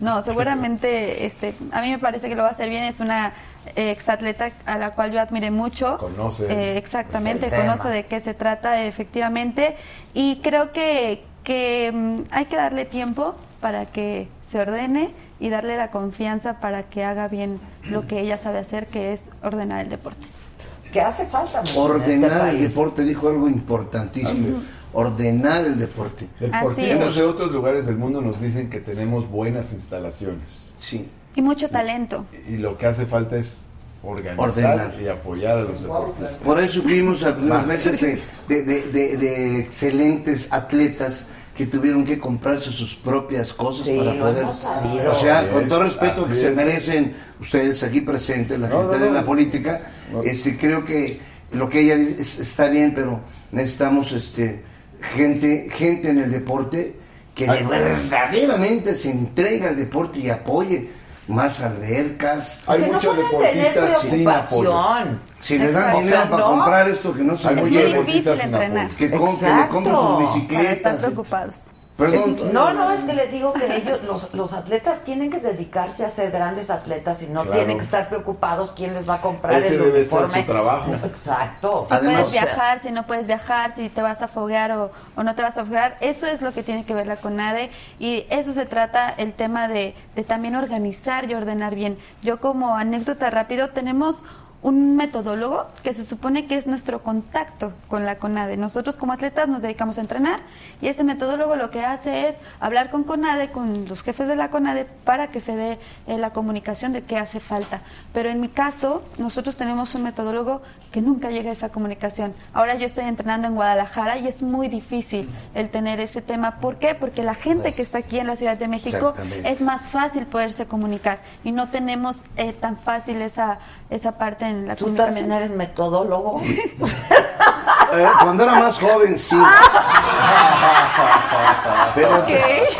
No, seguramente, este, a mí me parece que lo va a hacer bien. Es una eh, exatleta a la cual yo admiré mucho. Conoce. Eh, exactamente, conoce de qué se trata efectivamente. Y creo que, que mm, hay que darle tiempo para que se ordene y darle la confianza para que haga bien lo que ella sabe hacer, que es ordenar el deporte. Que hace falta mucho en Ordenar este el país. deporte, dijo algo importantísimo. Ordenar el deporte. Es. de otros lugares del mundo nos dicen que tenemos buenas instalaciones. Sí. Y mucho talento. Y lo que hace falta es organizar Ordenar. y apoyar a los deportistas. Por eso vimos algunas Más. veces de, de- de- de- de excelentes atletas que tuvieron que comprarse sus propias cosas Sí, para poder. O sea, Así con todo respeto que se merecen ustedes aquí presentes, la No, gente no, de no. la política, No. este, creo que lo que ella dice es- está bien, pero necesitamos este, gente, gente en el deporte que de Ay, no. verdaderamente se entrega al deporte y apoye más albercas. Hay que no muchos tener deportistas sin apoyo. Si le dan Exacto. dinero para no. comprar esto que no se Hay Es muchos muy mueve, difícil deportistas sin entrenar. apoyo. que, com- que le compren sus Para estar bicicletas. preocupados. Perdón. No, no, es que les digo que ellos, los, los atletas tienen que dedicarse a ser grandes atletas y no Claro. tienen que estar preocupados quién les va a comprar Ese el debe ser su trabajo. No, exacto. Si Además- puedes viajar, si no puedes viajar, si te vas a foguear o, o no te vas a foguear, eso es lo que tiene que ver la CONADE y eso se trata el tema de, de también organizar y ordenar bien. Yo como anécdota rápido tenemos un metodólogo que se supone que es nuestro contacto con la CONADE. Nosotros como atletas nos dedicamos a entrenar y este metodólogo lo que hace es hablar con CONADE, con los jefes de la CONADE para que se dé eh, la comunicación de qué hace falta. Pero en mi caso, nosotros tenemos un metodólogo que nunca llega a esa comunicación. Ahora yo estoy entrenando en Guadalajara y es muy difícil el tener ese tema. ¿Por qué? Porque la gente que está aquí en la Ciudad de México es más fácil poderse comunicar y no tenemos eh, tan fácil esa, esa parte en la ¿Tú comunicación. también eres metodólogo? Eh, cuando era más joven, sí. Pero,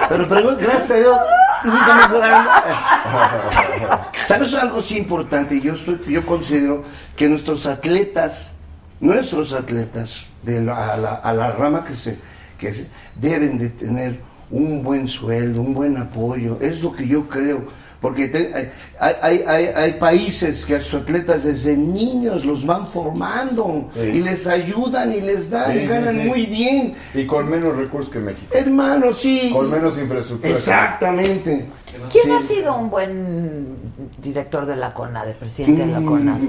pero, pero gracias a Dios. ¿Sabes algo sí importante? Yo, estoy, yo considero que nuestros atletas, nuestros atletas, de la, a, la, a la rama que se, que se deben de tener un buen sueldo, un buen apoyo. Es lo que yo creo. Porque te- hay, hay, hay, hay países que a sus atletas desde niños los van formando Sí. y les ayudan y les dan Sí, y ganan sí. muy bien. Y con menos recursos que México. Hermano, sí. Con menos infraestructura. Exactamente. ¿Quién Sí. ha sido un buen director de la CONADE, presidente de la CONADE?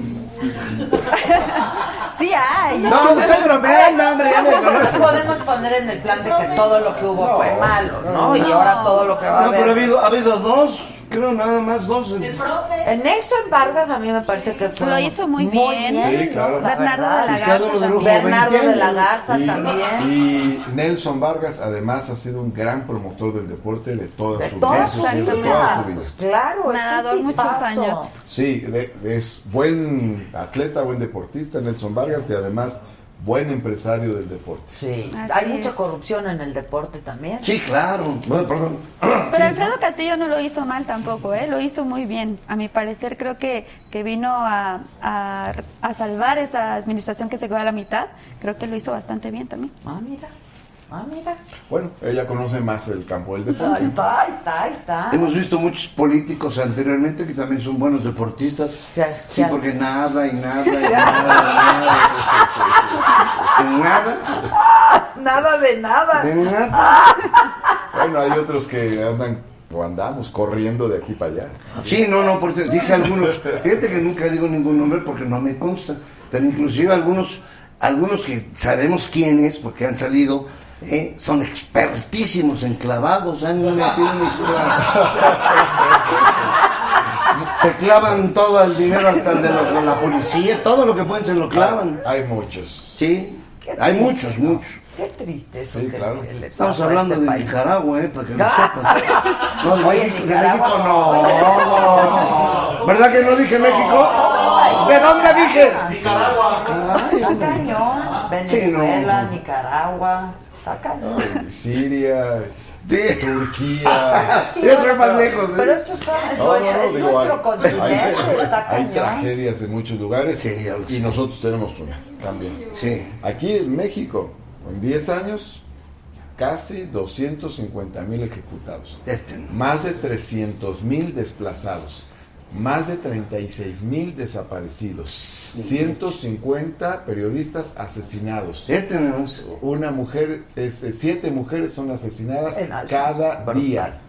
Sí hay. No, no estoy bromeando, hombre. ya me No nos podemos poner en el plan de que todo lo que hubo fue malo, ¿no? Y ahora todo lo que va a No, pero ha haber. habido, ha habido dos, creo nada más dos. El profe. En Nelson Vargas a mí me parece que fue Lo hizo muy bien. Sí, claro. la Bernardo de la Garza también. Bernardo 20 de la. Garza Y, también. y Nelson Vargas además ha sido un gran promotor del deporte de toda De su toda vida. su de vida. toda su vida. Pues claro, es un Nadador muchos años. Sí, de- es buen atleta, buen deportista Nelson Vargas y además buen empresario del deporte. Sí, Así hay mucha corrupción en el deporte también. Sí, claro. Bueno, perdón. Pero Alfredo Castillo no lo hizo mal tampoco, ¿eh? lo hizo muy bien. A mi parecer creo que, que vino a, a, a salvar esa administración que se quedó a la mitad. Creo que lo hizo bastante bien también. Ah, mira. Ah, mira. Bueno, ella conoce más el campo del deporte. Ahí está, ahí está, ahí está. Hemos visto muchos políticos anteriormente que también son buenos deportistas. ¿Qué- Sí, porque nada y nada y nada y nada. Y nada, Nada de nada. de nada. Bueno, hay otros que andan o andamos corriendo de aquí para allá. Sí, no, no, porque dije algunos, fíjate que nunca digo ningún nombre porque no me consta, pero inclusive algunos, algunos que sabemos quiénes, porque han salido, eh, son expertísimos en clavados, han metido mis clavos. Se clavan todo el dinero hasta el de, los, de la policía, todo lo que pueden se lo clavan. Hay muchos. Sí, hay muchos, ¿no? muchos. Qué triste eso Sí, que- claro. que Estamos hablando este de país. Nicaragua, eh, para que lo sepas. No, de, Oye, México, de Nicaragua, México no, no. ¿Verdad que no dije México? ¿De dónde dije? Nicaragua. Cañón. Venezuela, no. Nicaragua. Siria. Sí. Turquía. Sí, Eso es más pero- lejos, ¿eh? Pero esto está, No, no, es no, digo, nuestro hay, continente, hay- está hay cañón. tragedias en muchos lugares Sí, y sé. nosotros tenemos una también. Sí. Aquí en México, en 10 años, casi 250 mil ejecutados, Este, ¿no? más de 300 mil desplazados, más de 36 mil desaparecidos, 150 periodistas asesinados. Este no es- Una mujer, es, eh, siete mujeres son asesinadas cada día.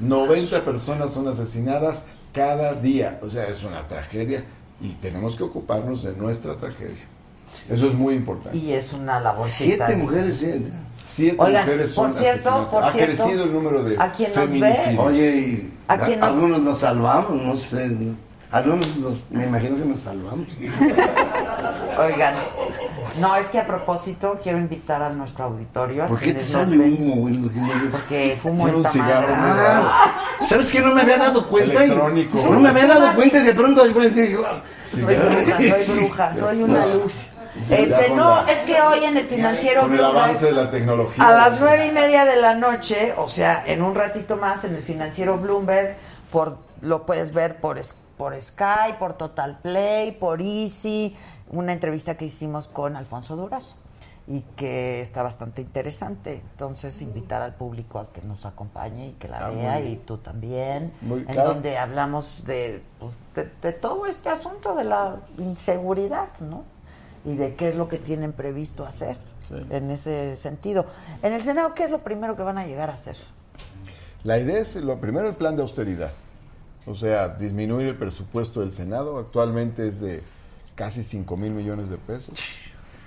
90 personas son asesinadas cada día. O sea, es una tragedia y tenemos que ocuparnos de nuestra tragedia. Eso es muy importante. Y es una labor. Siete mujeres, siete. Siete Oigan, mujeres son por cierto, asesinadas. por ha cierto, crecido el número de a quien nos ve- feminicidios. Oye, y ¿A quién nos- algunos nos salvamos, no sé. Algunos nos- me imagino que nos salvamos. Oigan, no, es que a propósito quiero invitar a nuestro auditorio. a ¿Por qué te sale ven, humo? Porque fumo esta cigarro. Ah, ¿Sabes que no me había dado cuenta? Y- no me había dado cuenta y de pronto Soy bruja, soy bruja, soy una luz. Este, no, la- es que hoy en el financiero Con el avance de la tecnología. a las nueve y media de la noche, o sea, en un ratito más en el financiero Bloomberg, por lo puedes ver por, por Sky, por Total Play, por Easy, una entrevista que hicimos con Alfonso Durazo y que está bastante interesante. Entonces, invitar al público a que nos acompañe y que la Ah, vea y tú también, Muy en claro. donde hablamos de, pues, de, de todo este asunto de la inseguridad, ¿no? Y de qué es lo que tienen previsto hacer en ese sentido. En el Senado, ¿qué es lo primero que van a llegar a hacer? La idea es, lo primero, el plan de austeridad. O sea, disminuir el presupuesto del Senado. Actualmente es de casi 5 mil millones de pesos.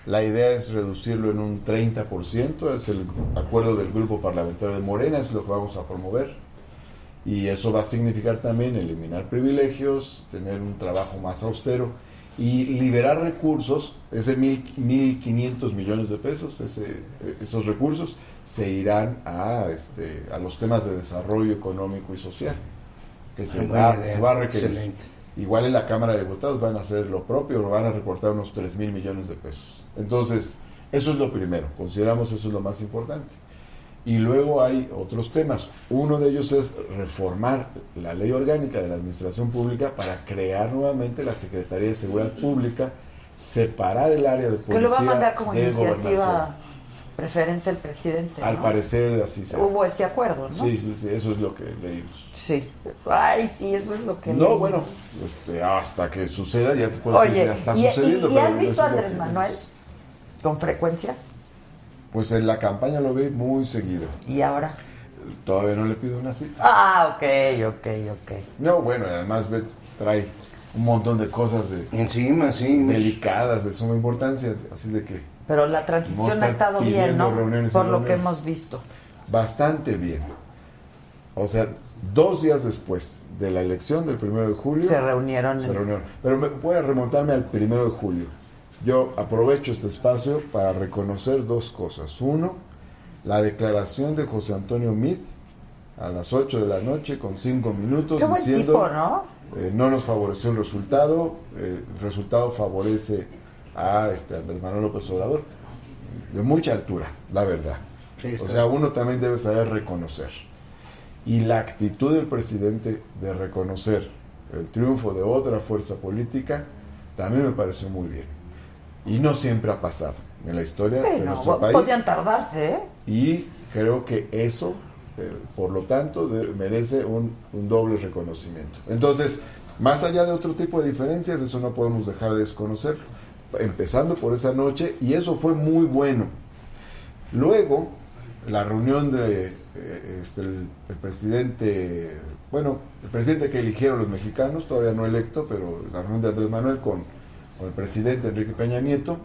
La idea es reducirlo en un 30%. Es el acuerdo del grupo parlamentario de Morena, es lo que vamos a promover. Y eso va a significar también eliminar privilegios, tener un trabajo más austero y liberar recursos, ese mil 1.500 millones de pesos, ese, esos recursos se irán a, este, a los temas de desarrollo económico y social, que se, buena va, se va a requerir. excelente. Igual en la Cámara de Diputados van a hacer lo propio, van a recortar unos 3 mil millones de pesos. Entonces, eso es lo primero, consideramos eso es lo más importante. Y luego hay otros temas. Uno de ellos es reformar la ley orgánica de la Administración Pública para crear nuevamente la Secretaría de Seguridad Pública, separar el área de policía Que lo va a mandar como iniciativa preferente el presidente. Al ¿no? parecer así se Hubo ese acuerdo, ¿no? Sí, sí, sí, eso es lo que leímos. Sí. Ay, sí, eso es lo que... No, leí. bueno, este, hasta que suceda ya te puedo decir Oye, que ya está ¿y, y- sucediendo. y pero has visto a Andrés que- Manuel con frecuencia? Pues en la campaña lo ve muy seguido. ¿Y ahora? Todavía no le pido una cita. Ah, ok, ok, ok. No, bueno, además ve, trae un montón de cosas de, encima, sí. delicadas, de suma importancia, así de que Pero la transición ha estado bien, ¿no? Por lo que hemos visto. bastante bien. O sea, dos días después de la elección del primero de julio. Se reunieron Se en- reunieron. Pero me, voy a remontarme al primero de julio. Yo aprovecho este espacio para reconocer dos cosas. Uno, la declaración de José Antonio Meade a las 8 de la noche con 5 minutos diciendo tipo, ¿no? eh, no nos favoreció el resultado, eh, el resultado favorece a este, Andrés Manuel López Obrador. De mucha altura, la verdad. Sí, o sea, uno también debe saber reconocer. Y la actitud del presidente de reconocer el triunfo de otra fuerza política también me pareció muy bien. Y no siempre ha pasado en la historia Sí, de no, nuestro país. podían tardarse, ¿eh? Y creo que eso, eh, por lo tanto, de- merece un, un doble reconocimiento. Entonces, más allá de otro tipo de diferencias, eso no podemos dejar de desconocer. Empezando por esa noche, y eso fue muy bueno. Luego, la reunión de eh, este, el, el presidente, bueno, el presidente que eligieron los mexicanos, todavía no electo, pero la reunión de Andrés Manuel con, con el presidente Enrique Peña Nieto,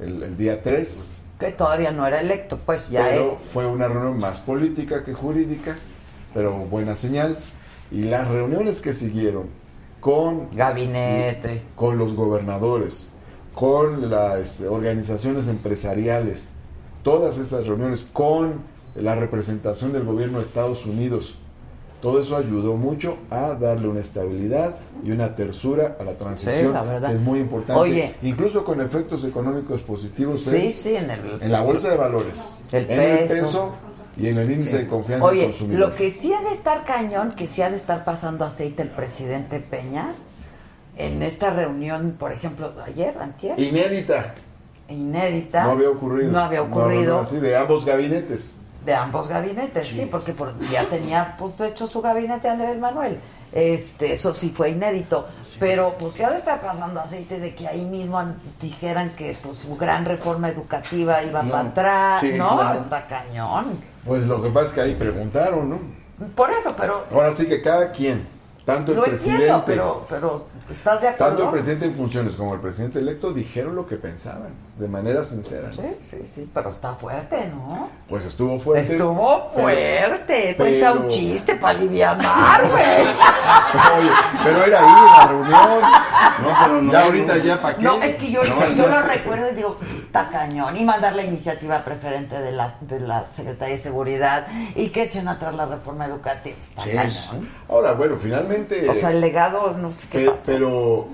el, el día 3, Que todavía no era electo, pues ya pero es. fue una reunión más política que jurídica, pero buena señal. Y las reuniones que siguieron con Gabinete. con los gobernadores, con las organizaciones empresariales, todas esas reuniones con la representación del gobierno de Estados Unidos, todo eso ayudó mucho a darle una estabilidad y una tersura a la transición, la verdad. que es muy importante, Oye. incluso con efectos económicos positivos Sí, en, sí, en el... en la bolsa de valores, El en el peso. peso y en el índice de confianza del Oye, consumidor. lo que sí ha de estar cañón, que sí ha de estar pasando aceite el presidente Peña, en esta reunión, por ejemplo, ayer, antier, Inédita. inédita. No había ocurrido. No había No, no, ocurrido. no, así, de ambos gabinetes. De ambos gabinetes, sí, porque por- ya tenía pues, hecho su gabinete Andrés Manuel. Este, eso sí fue inédito. Pero pues ya de estar pasando aceite de que ahí mismo an- dijeran que pues su gran reforma educativa iba No, para atrás. sí, no, claro. está cañón. Pues lo que pasa es que ahí preguntaron, ¿no? Por eso, pero Ahora sí que cada quien, tanto el lo presidente, entiendo, pero, pero ¿estás de acuerdo? tanto el presidente en funciones como el presidente electo dijeron lo que pensaban, de manera sincera. Sí, sí, sí, pero está fuerte, ¿no? Pues estuvo fuerte. Estuvo pero- fuerte. pero- Cuenta un chiste para alivianar, güey. Oye, pero era ahí en la reunión. No, pero no. ya ahorita ya para qué. No, es que yo, No, yo lo recuerdo y digo, está cañón. Y mandar la iniciativa preferente de la, de la Secretaría de Seguridad y que echen atrás la reforma educativa. Está cañón. Ahora, bueno, finalmente. O sea, el legado, no sé qué. Pe- pasó. pero,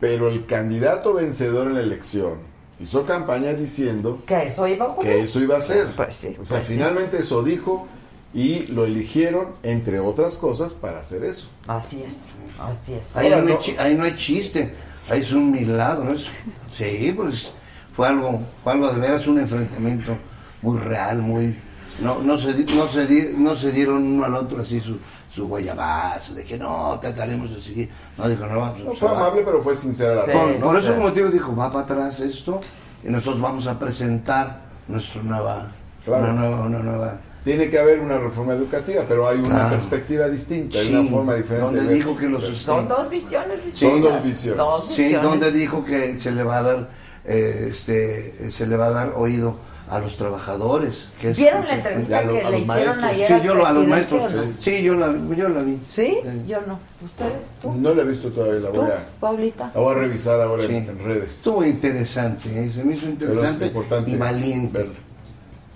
pero el candidato vencedor en la elección hizo campaña diciendo que eso iba a ocurrir. que eso iba a ser. Pues sí, o sea, pues sí. finalmente eso dijo y lo eligieron, entre otras cosas, para hacer eso. Así es, así es. Ahí, Ahora, no, chi- ahí no hay chiste, ahí es un milagro eso. Sí, pues fue algo, fue algo de veras un enfrentamiento muy real, muy no, no se di- no se no se dieron uno al otro así su, su guayabazo de que no trataremos de seguir. No dijo no vamos No pues, fue va- amable, pero fue sincera la Sí. por, ¿no? por eso como digo, dijo, va para atrás esto y nosotros vamos a presentar nuestra nueva, Claro. una nueva, una nueva. Tiene que haber una reforma educativa, pero hay una Claro. perspectiva distinta, hay Sí, una forma diferente. donde de dijo que los Son dos visiones Son distintas. dos visiones. Dos Sí, donde dijo que se le va a dar, eh, este, se le va a dar oído a los trabajadores. Que es- ¿Vieron la entrevista lo- que le hicieron maestros. ayer Sí, yo lo, a los maestros. o no? Sí, yo la, yo la vi. ¿Sí? Sí. Yo no. ¿Ustedes? ¿Tú? No la he visto todavía, la ¿Tú, voy a, Paulita? la voy a revisar ahora en- Sí. en, redes. Estuvo interesante, ¿eh? se me hizo interesante es importante y valiente.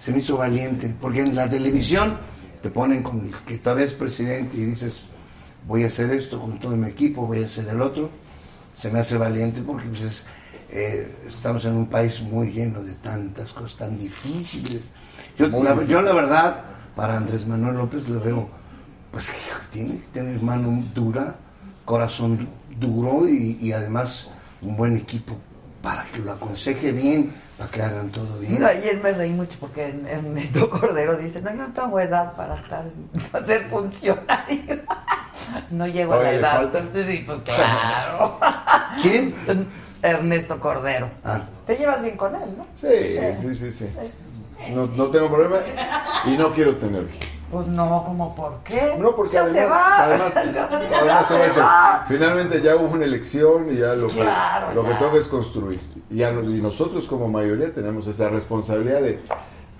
Se me hizo valiente, porque en la televisión te ponen con que todavía es presidente y dices, voy a hacer esto con todo mi equipo, voy a hacer el otro. Se me hace valiente porque pues, es, eh, estamos en un país muy lleno de tantas cosas tan difíciles. Yo, la, yo la verdad, para Andrés Manuel López le veo, pues tiene que tener mano dura, corazón duro y, y además un buen equipo para que lo aconseje bien, para que hagan todo bien. Ayer me reí mucho porque Ernesto Cordero dice, no, yo no tengo edad para estar, para ser funcionario. No llego a la ¿Todavía le edad. falta? Sí, pues claro. ¿Quién? Ernesto Cordero. Ah. Te llevas bien con él, ¿no? Sí, sí, sí, sí. No, no tengo problema y no quiero tenerlo. Pues no, como por qué? No, porque ya además, se va. además, Ya además te voy a se va. finalmente ya hubo una elección y ya lo, que- Claro, lo que ya. toca es construir. Y, ya no- y nosotros como mayoría tenemos esa responsabilidad de,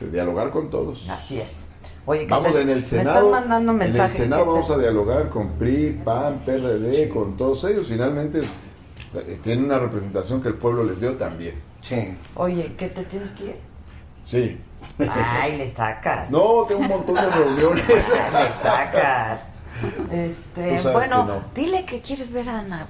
de dialogar con todos. Así es. Oye, que Vamos me- en el Me Senado. están mandando en el mensajes. Senado vamos a dialogar con PRI, PAN, PRD, con todos ellos. Finalmente tienen una representación que el pueblo les dio también. Sí. Oye, ¿qué te tienes que ir? Sí. Ay, le sacas. No, tengo un montón de reuniones. Le sacas. Este, bueno, que no. dile que quieres ver a Ana.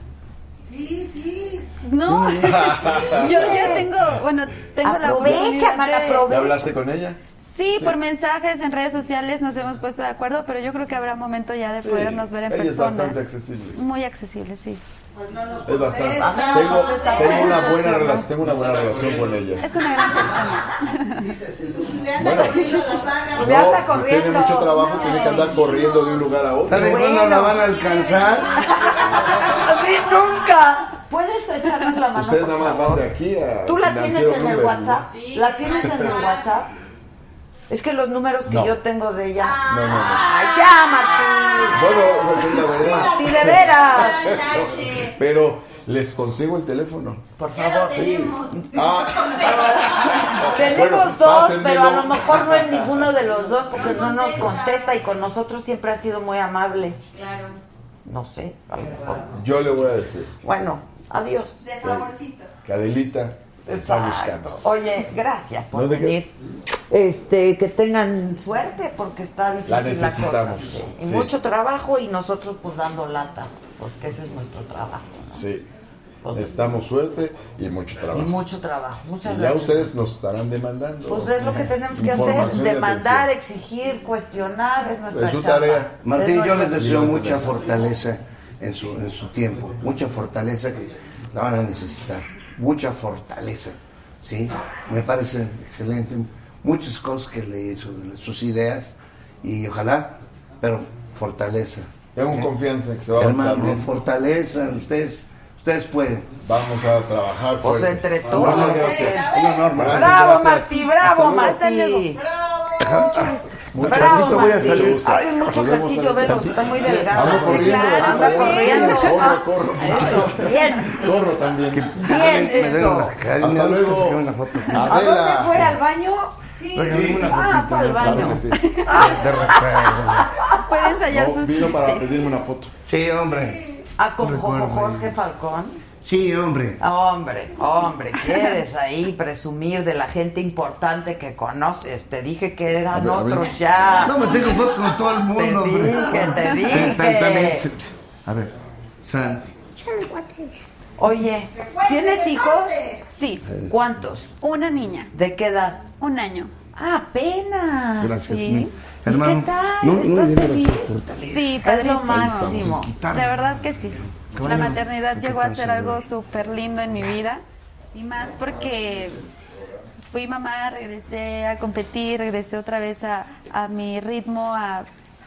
Sí, sí. No, yo ya tengo, bueno, tengo la Aprovecha, de- aprovecha. ¿Ya hablaste con ella? Sí, por mensajes en redes sociales nos hemos puesto de acuerdo, pero yo creo que habrá momento ya de Sí. podernos ver en Ella es persona. bastante accesible. Muy accesible, sí. Pues no nos Es bastante. Tengo, tengo una buena relación, tengo una buena relación con ella. Es una gran persona. Bueno. No, corriendo. tiene mucho trabajo, tiene que andar corriendo de un lugar a otro. ¿Saben Bueno. cuándo la van a alcanzar? Así nunca. ¿Puedes echarnos la mano? Ustedes nada más van de aquí a. ¿Tú la tienes en el WhatsApp? ¿La tienes en el WhatsApp? Es que los números que No. yo tengo de ella. No, no, no. Ay, ya, Martín. Bueno, pues es la verdad. De veras. Pero les consigo el teléfono. Por favor. tenemos. Ah, Tenemos Bueno, dos, pásenmelo. pero a lo mejor no es ninguno de los dos porque no nos contesta y con nosotros siempre ha sido muy amable. Claro. No sé, a lo mejor. yo le voy a decir Bueno, adiós. De favorcito. que Está buscando. Oye, gracias por venir. Este, que tengan suerte porque está difícil La la, necesitamos, cosa. sí. Y sí. mucho trabajo y nosotros pues dando lata, pues que ese es nuestro trabajo. ¿no? Sí. Necesitamos suerte y mucho Y trabajo. mucho trabajo. Muchas Y ya gracias. ustedes nos estarán demandando. Pues es lo que tenemos que hacer, y demandar, exigir, cuestionar, es nuestra Es su tarea. Martín, Es yo les deseo mucha fortaleza en su, en su tiempo, mucha fortaleza que la van a necesitar, mucha fortaleza, ¿sí? Me parece excelente, muchas cosas que leí sobre sus ideas y ojalá, pero fortaleza. Tengo ¿eh? confianza en que se va a avanzar Hermano, bien. fortaleza, ustedes, ustedes pueden. Vamos a trabajar Pues fuerte. entre todos. Muchas gracias. Un honor. Bravo, Gracias. Martí, bravo, Hasta luego. Mucho Bravo, voy a salir. Mucho ejercicio, velo, está muy delgado. Ando Sí, corriendo. claro, anda corriendo. Corro, corro. Bien. Corro también. Bien, eso. Hasta luego. una foto. ¿A dónde fue? ¿Al baño? Ah, fue al baño. Claro que sí. De repente. Puede ensayar No, sus vino para chistes. pedirme una foto. Sí, hombre. Ah, con. Jorge Falcón. Sí, hombre. Hombre, hombre, quieres ahí presumir de la gente importante que conoces. Te dije que eran ver, otros ya. No me tengo fotos con todo el mundo, Te hombre. dije, te Sí, dije. A ver. o sea, Oye, ¿tienes hijos? Sí, ¿Cuántos? una niña, ¿De qué edad? un año. Ah, apenas. gracias. sí. mi- ¿Y Hermano, qué tal? no, ¿Estás feliz? Sí, Es lo máximo. De verdad que sí. La maternidad llegó a ser algo súper lindo en mi vida. Y más porque fui mamá, regresé a competir, regresé otra vez a, a mi ritmo, a,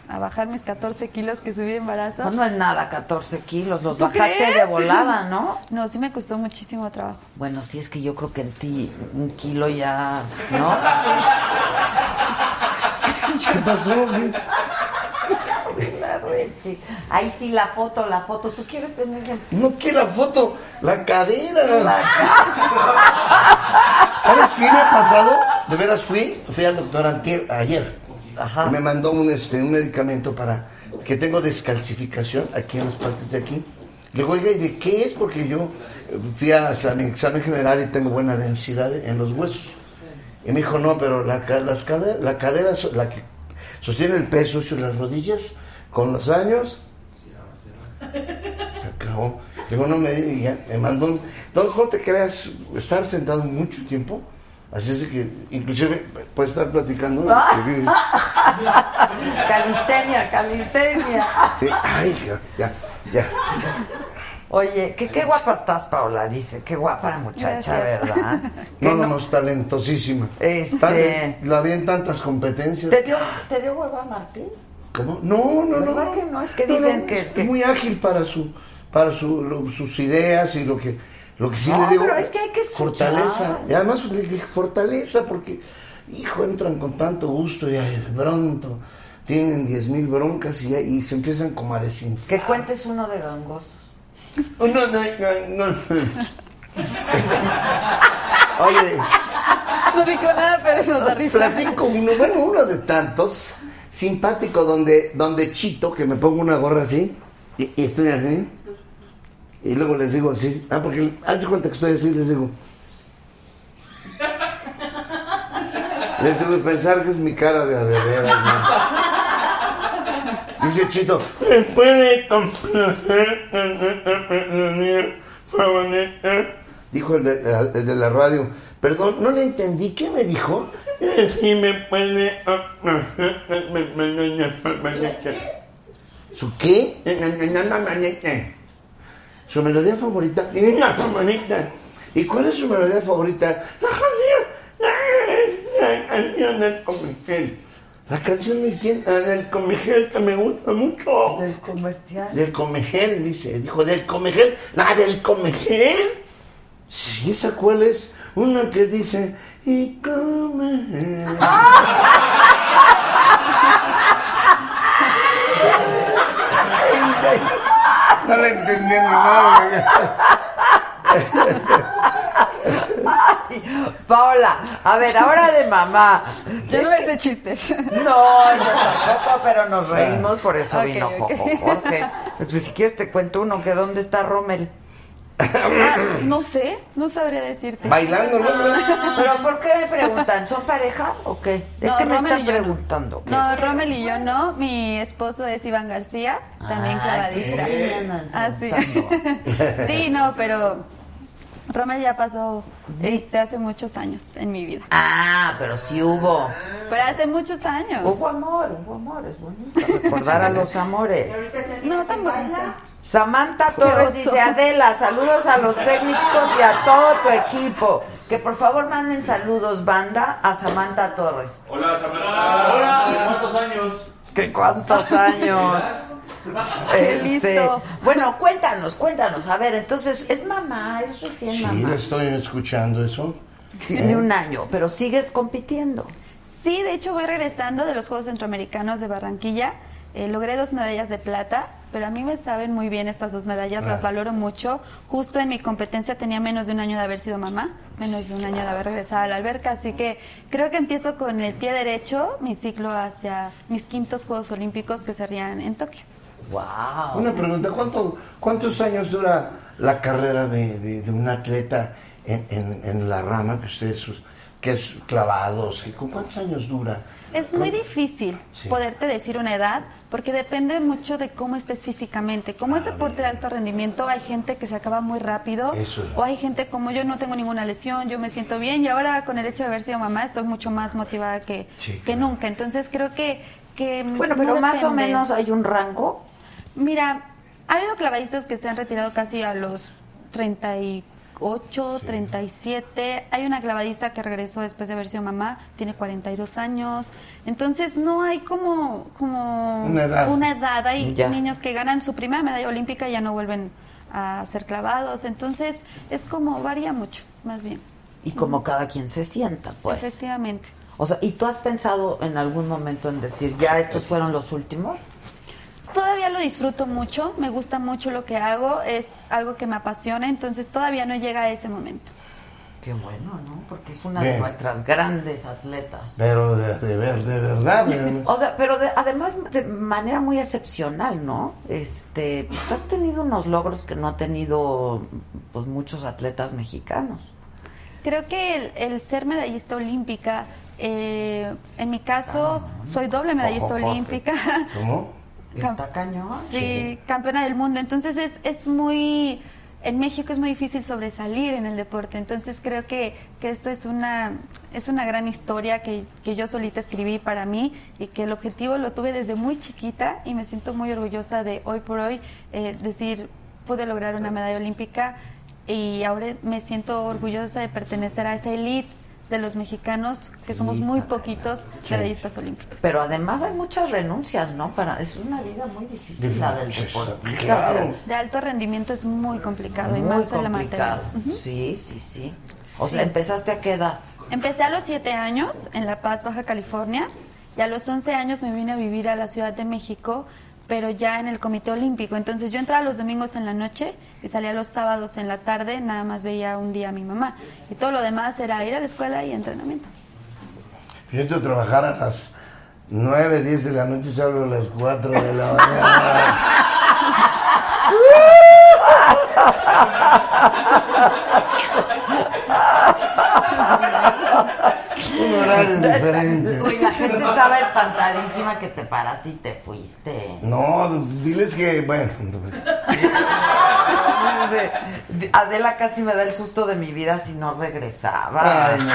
a bajar mis 14 kilos que subí de embarazo. No, no es nada, 14 kilos. Los ¿Tú bajaste crees? de volada, ¿no? No, sí me costó muchísimo trabajo. Bueno, sí es que yo creo que en ti un kilo ya, ¿no? ¿Qué pasó? Ahí sí la foto, la foto. ¿Tú quieres tener el- No, que la foto, la cadera. ¿Sabes qué me ha pasado? De veras fui, fui al doctor antier, ayer. Ajá. Me mandó un, este, un medicamento para que tengo descalcificación aquí en las partes de aquí. Le digo, oiga, ¿y de qué es? Porque yo fui a, a mi examen general y tengo buena densidad en los huesos. Y me dijo, no, pero la, las cade- la cadera, la que sostiene el peso y las rodillas, con los años, se acabó. Le digo, no me ya me mandó un... Entonces, no te creas, estar sentado mucho tiempo, así es que inclusive puedes estar platicando. Calistenia, calistenia. Sí, ay, ya, ya, ya. Oye, ¿qué, qué guapa estás, Paula. Dice, qué guapa la muchacha. ¿verdad? No, no, no, es talentosísima. Este- Tan- la vi en tantas competencias. ¿Te dio, ¿Te dio hueva Martín? ¿Cómo? No, no, no. ¿Verdad no. que no? Es que dicen no, que- es que- muy ágil para su para su, lo- sus ideas y lo que lo que sí No, le digo. pero es que hay que escuchar. Fortaleza. Y además le dije fortaleza porque, hijo, entran con tanto gusto y ay, de pronto tienen diez mil broncas y, ya- y se empiezan como a desinflar. Que cuentes uno de gangosos. Oh, no, no, no, no. Oye, No dijo nada, pero nos da risa. platico uno, bueno, uno de tantos, simpático, donde, donde chito, que me pongo una gorra así, y, estoy así, y luego les digo así, ah, porque hace cuenta que estoy así, les digo. Les digo, pensar que es mi cara de adeveras, ¿no? Dice Chito, ¿me puede? Dijo el de, el de la radio. Perdón, no le entendí. ¿Qué me dijo? Sí, me puede ¿Su qué? ¿Su melodía favorita? La favorita. ¿Y cuál es su melodía favorita? La canción. La canción del comigel. ¿La canción de quién? Ah, del comigel que me gusta mucho. Del comercial. Del comegel, dice. Dijo, del comegel. La del comegel. ¿Y esa cuál es? Una que dice, y come. No le entendí ni nada. Paola, a ver, ahora de mamá. Yo no me sé chistes. No, yo tampoco, pero nos reímos, por eso Ok, vino ok. Jojo Jorge. Pues si quieres te cuento uno, que dónde está Rommel. Ah, no sé, no sabría decirte. Bailando, ¿no? ¿Pero por qué me preguntan? ¿Son pareja o qué? Es No, que me Rommel están no. preguntando. ¿qué? No, Rommel y yo no. Mi esposo es Iván García, también Ah, clavadista. ¿qué me andan Ah, sí. no, pero Rommel ya pasó este, hace muchos años en mi vida. Ah, pero sí hubo. Pero hace muchos años. Hubo amor, hubo amor, es bonito. Recordar a los amores. No, tan bonito. Samantha Torres dice, Adela, saludos a los técnicos y a todo tu equipo. Que por favor manden saludos, banda, a Samantha Torres. Hola, Samantha. Hola, ¿cuántos años? ¿Qué cuántos años? Qué Este, listo. Bueno, cuéntanos, cuéntanos. A ver, entonces, es mamá, es recién Sí, mamá. le estoy escuchando eso. Tiene un año, pero sigues compitiendo. Sí, de hecho voy regresando de los Juegos Centroamericanos de Barranquilla. Eh, logré dos medallas de plata, pero a mí me saben muy bien estas dos medallas, las valoro mucho. Justo en mi competencia tenía menos de un año de haber sido mamá, menos de un año de haber regresado a la alberca, así que creo que empiezo con el pie derecho mi ciclo hacia mis quintos Juegos Olímpicos que serían en Tokio. Wow. Una pregunta, ¿cuánto, ¿cuántos años dura la carrera de, de- de un atleta en, en- en la rama que ustedes, que es clavados? y ¿Con cuántos años dura? Es muy difícil Sí. poderte decir una edad porque depende mucho de cómo estés físicamente. Como es deporte de alto rendimiento, hay gente que se acaba muy rápido Eso es. o hay gente como yo no tengo ninguna lesión, yo me siento bien y ahora con el hecho de haber sido mamá estoy mucho más motivada que, Sí, que claro. nunca. Entonces creo que... que Bueno, no pero más o menos hay un rango. Mira, ha habido clavadistas que se han retirado casi a los 38, 37. Hay una clavadista que regresó después de haber sido mamá, tiene 42 años. Entonces no hay como, como Una edad. una edad. Hay Ya. niños que ganan su primera medalla olímpica y ya no vuelven a ser clavados. Entonces es como varía mucho, más bien. Y como cada quien se sienta, pues. Efectivamente. O sea, ¿y tú has pensado en algún momento en decir, ya estos fueron los últimos? Todavía lo disfruto mucho, me gusta mucho lo que hago, es algo que me apasiona, entonces todavía no llega a ese momento. Qué bueno, ¿no? Porque es una de nuestras grandes atletas. Pero de, de ver, de verdad. de- O sea, pero de- además de manera muy excepcional, ¿no? Este, pues has tenido unos logros que no ha tenido pues muchos atletas mexicanos. Creo que el, el ser medallista olímpica, eh, en mi caso, soy doble medallista olímpica. ¿Cómo? Está cañón. Sí, campeona del mundo. Entonces es, es muy... En México es muy difícil sobresalir en el deporte, entonces creo que, que esto es una, es una gran historia que, que yo solita escribí para mí y que el objetivo lo tuve desde muy chiquita y me siento muy orgullosa de hoy por hoy eh, decir, pude lograr una medalla olímpica y ahora me siento orgullosa de pertenecer a esa elite de los mexicanos, que somos muy poquitos medallistas olímpicos. Pero además hay muchas renuncias, ¿no? Para es una vida muy difícil la del deportista. claro. o sea, De alto rendimiento es muy complicado y más en la materia. complicado. Sí, sí, sí. O Sí. sea, ¿empezaste a qué edad? Empecé a los 7 años en La Paz, Baja California, y a los 11 años me vine a vivir a la Ciudad de México, pero ya en el Comité Olímpico. Entonces yo entraba los domingos en la noche y salía los sábados en la tarde, nada más veía un día a mi mamá. Y todo lo demás era ir a la escuela y entrenamiento. Yo entro a trabajar a las 9, 10 de la noche y salgo a las 4 de la mañana. Un horario diferente. Uy, la gente estaba espantadísima que te paraste y te fuiste. No, diles que, bueno, Adela casi me da el susto de mi vida si no regresaba. Ay, no.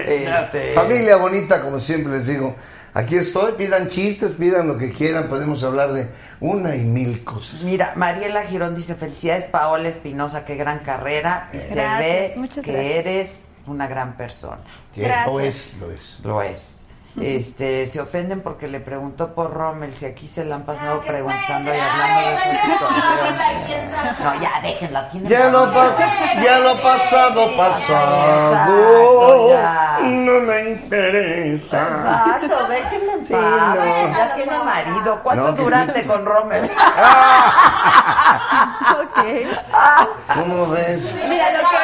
Este, familia bonita, como siempre les digo. Aquí estoy, pidan chistes, pidan lo que quieran, podemos hablar de una y mil cosas. Mira, Mariela Girón dice, felicidades Paola Espinosa, qué gran carrera. Y se ve que gracias. eres una gran persona. Lo es, lo es. Lo es. Este, se ofenden porque le preguntó por Rommel si aquí se la han pasado preguntando y hablando de su situación. No, ya déjenla, tiene Ya lo, marido. pas- ya lo pasado, pasado. No me interesa. Exacto, déjenla en paz. Ya tiene marido. ¿Cuánto duraste con Rommel? Ok. ¿Cómo ves? Mira lo que...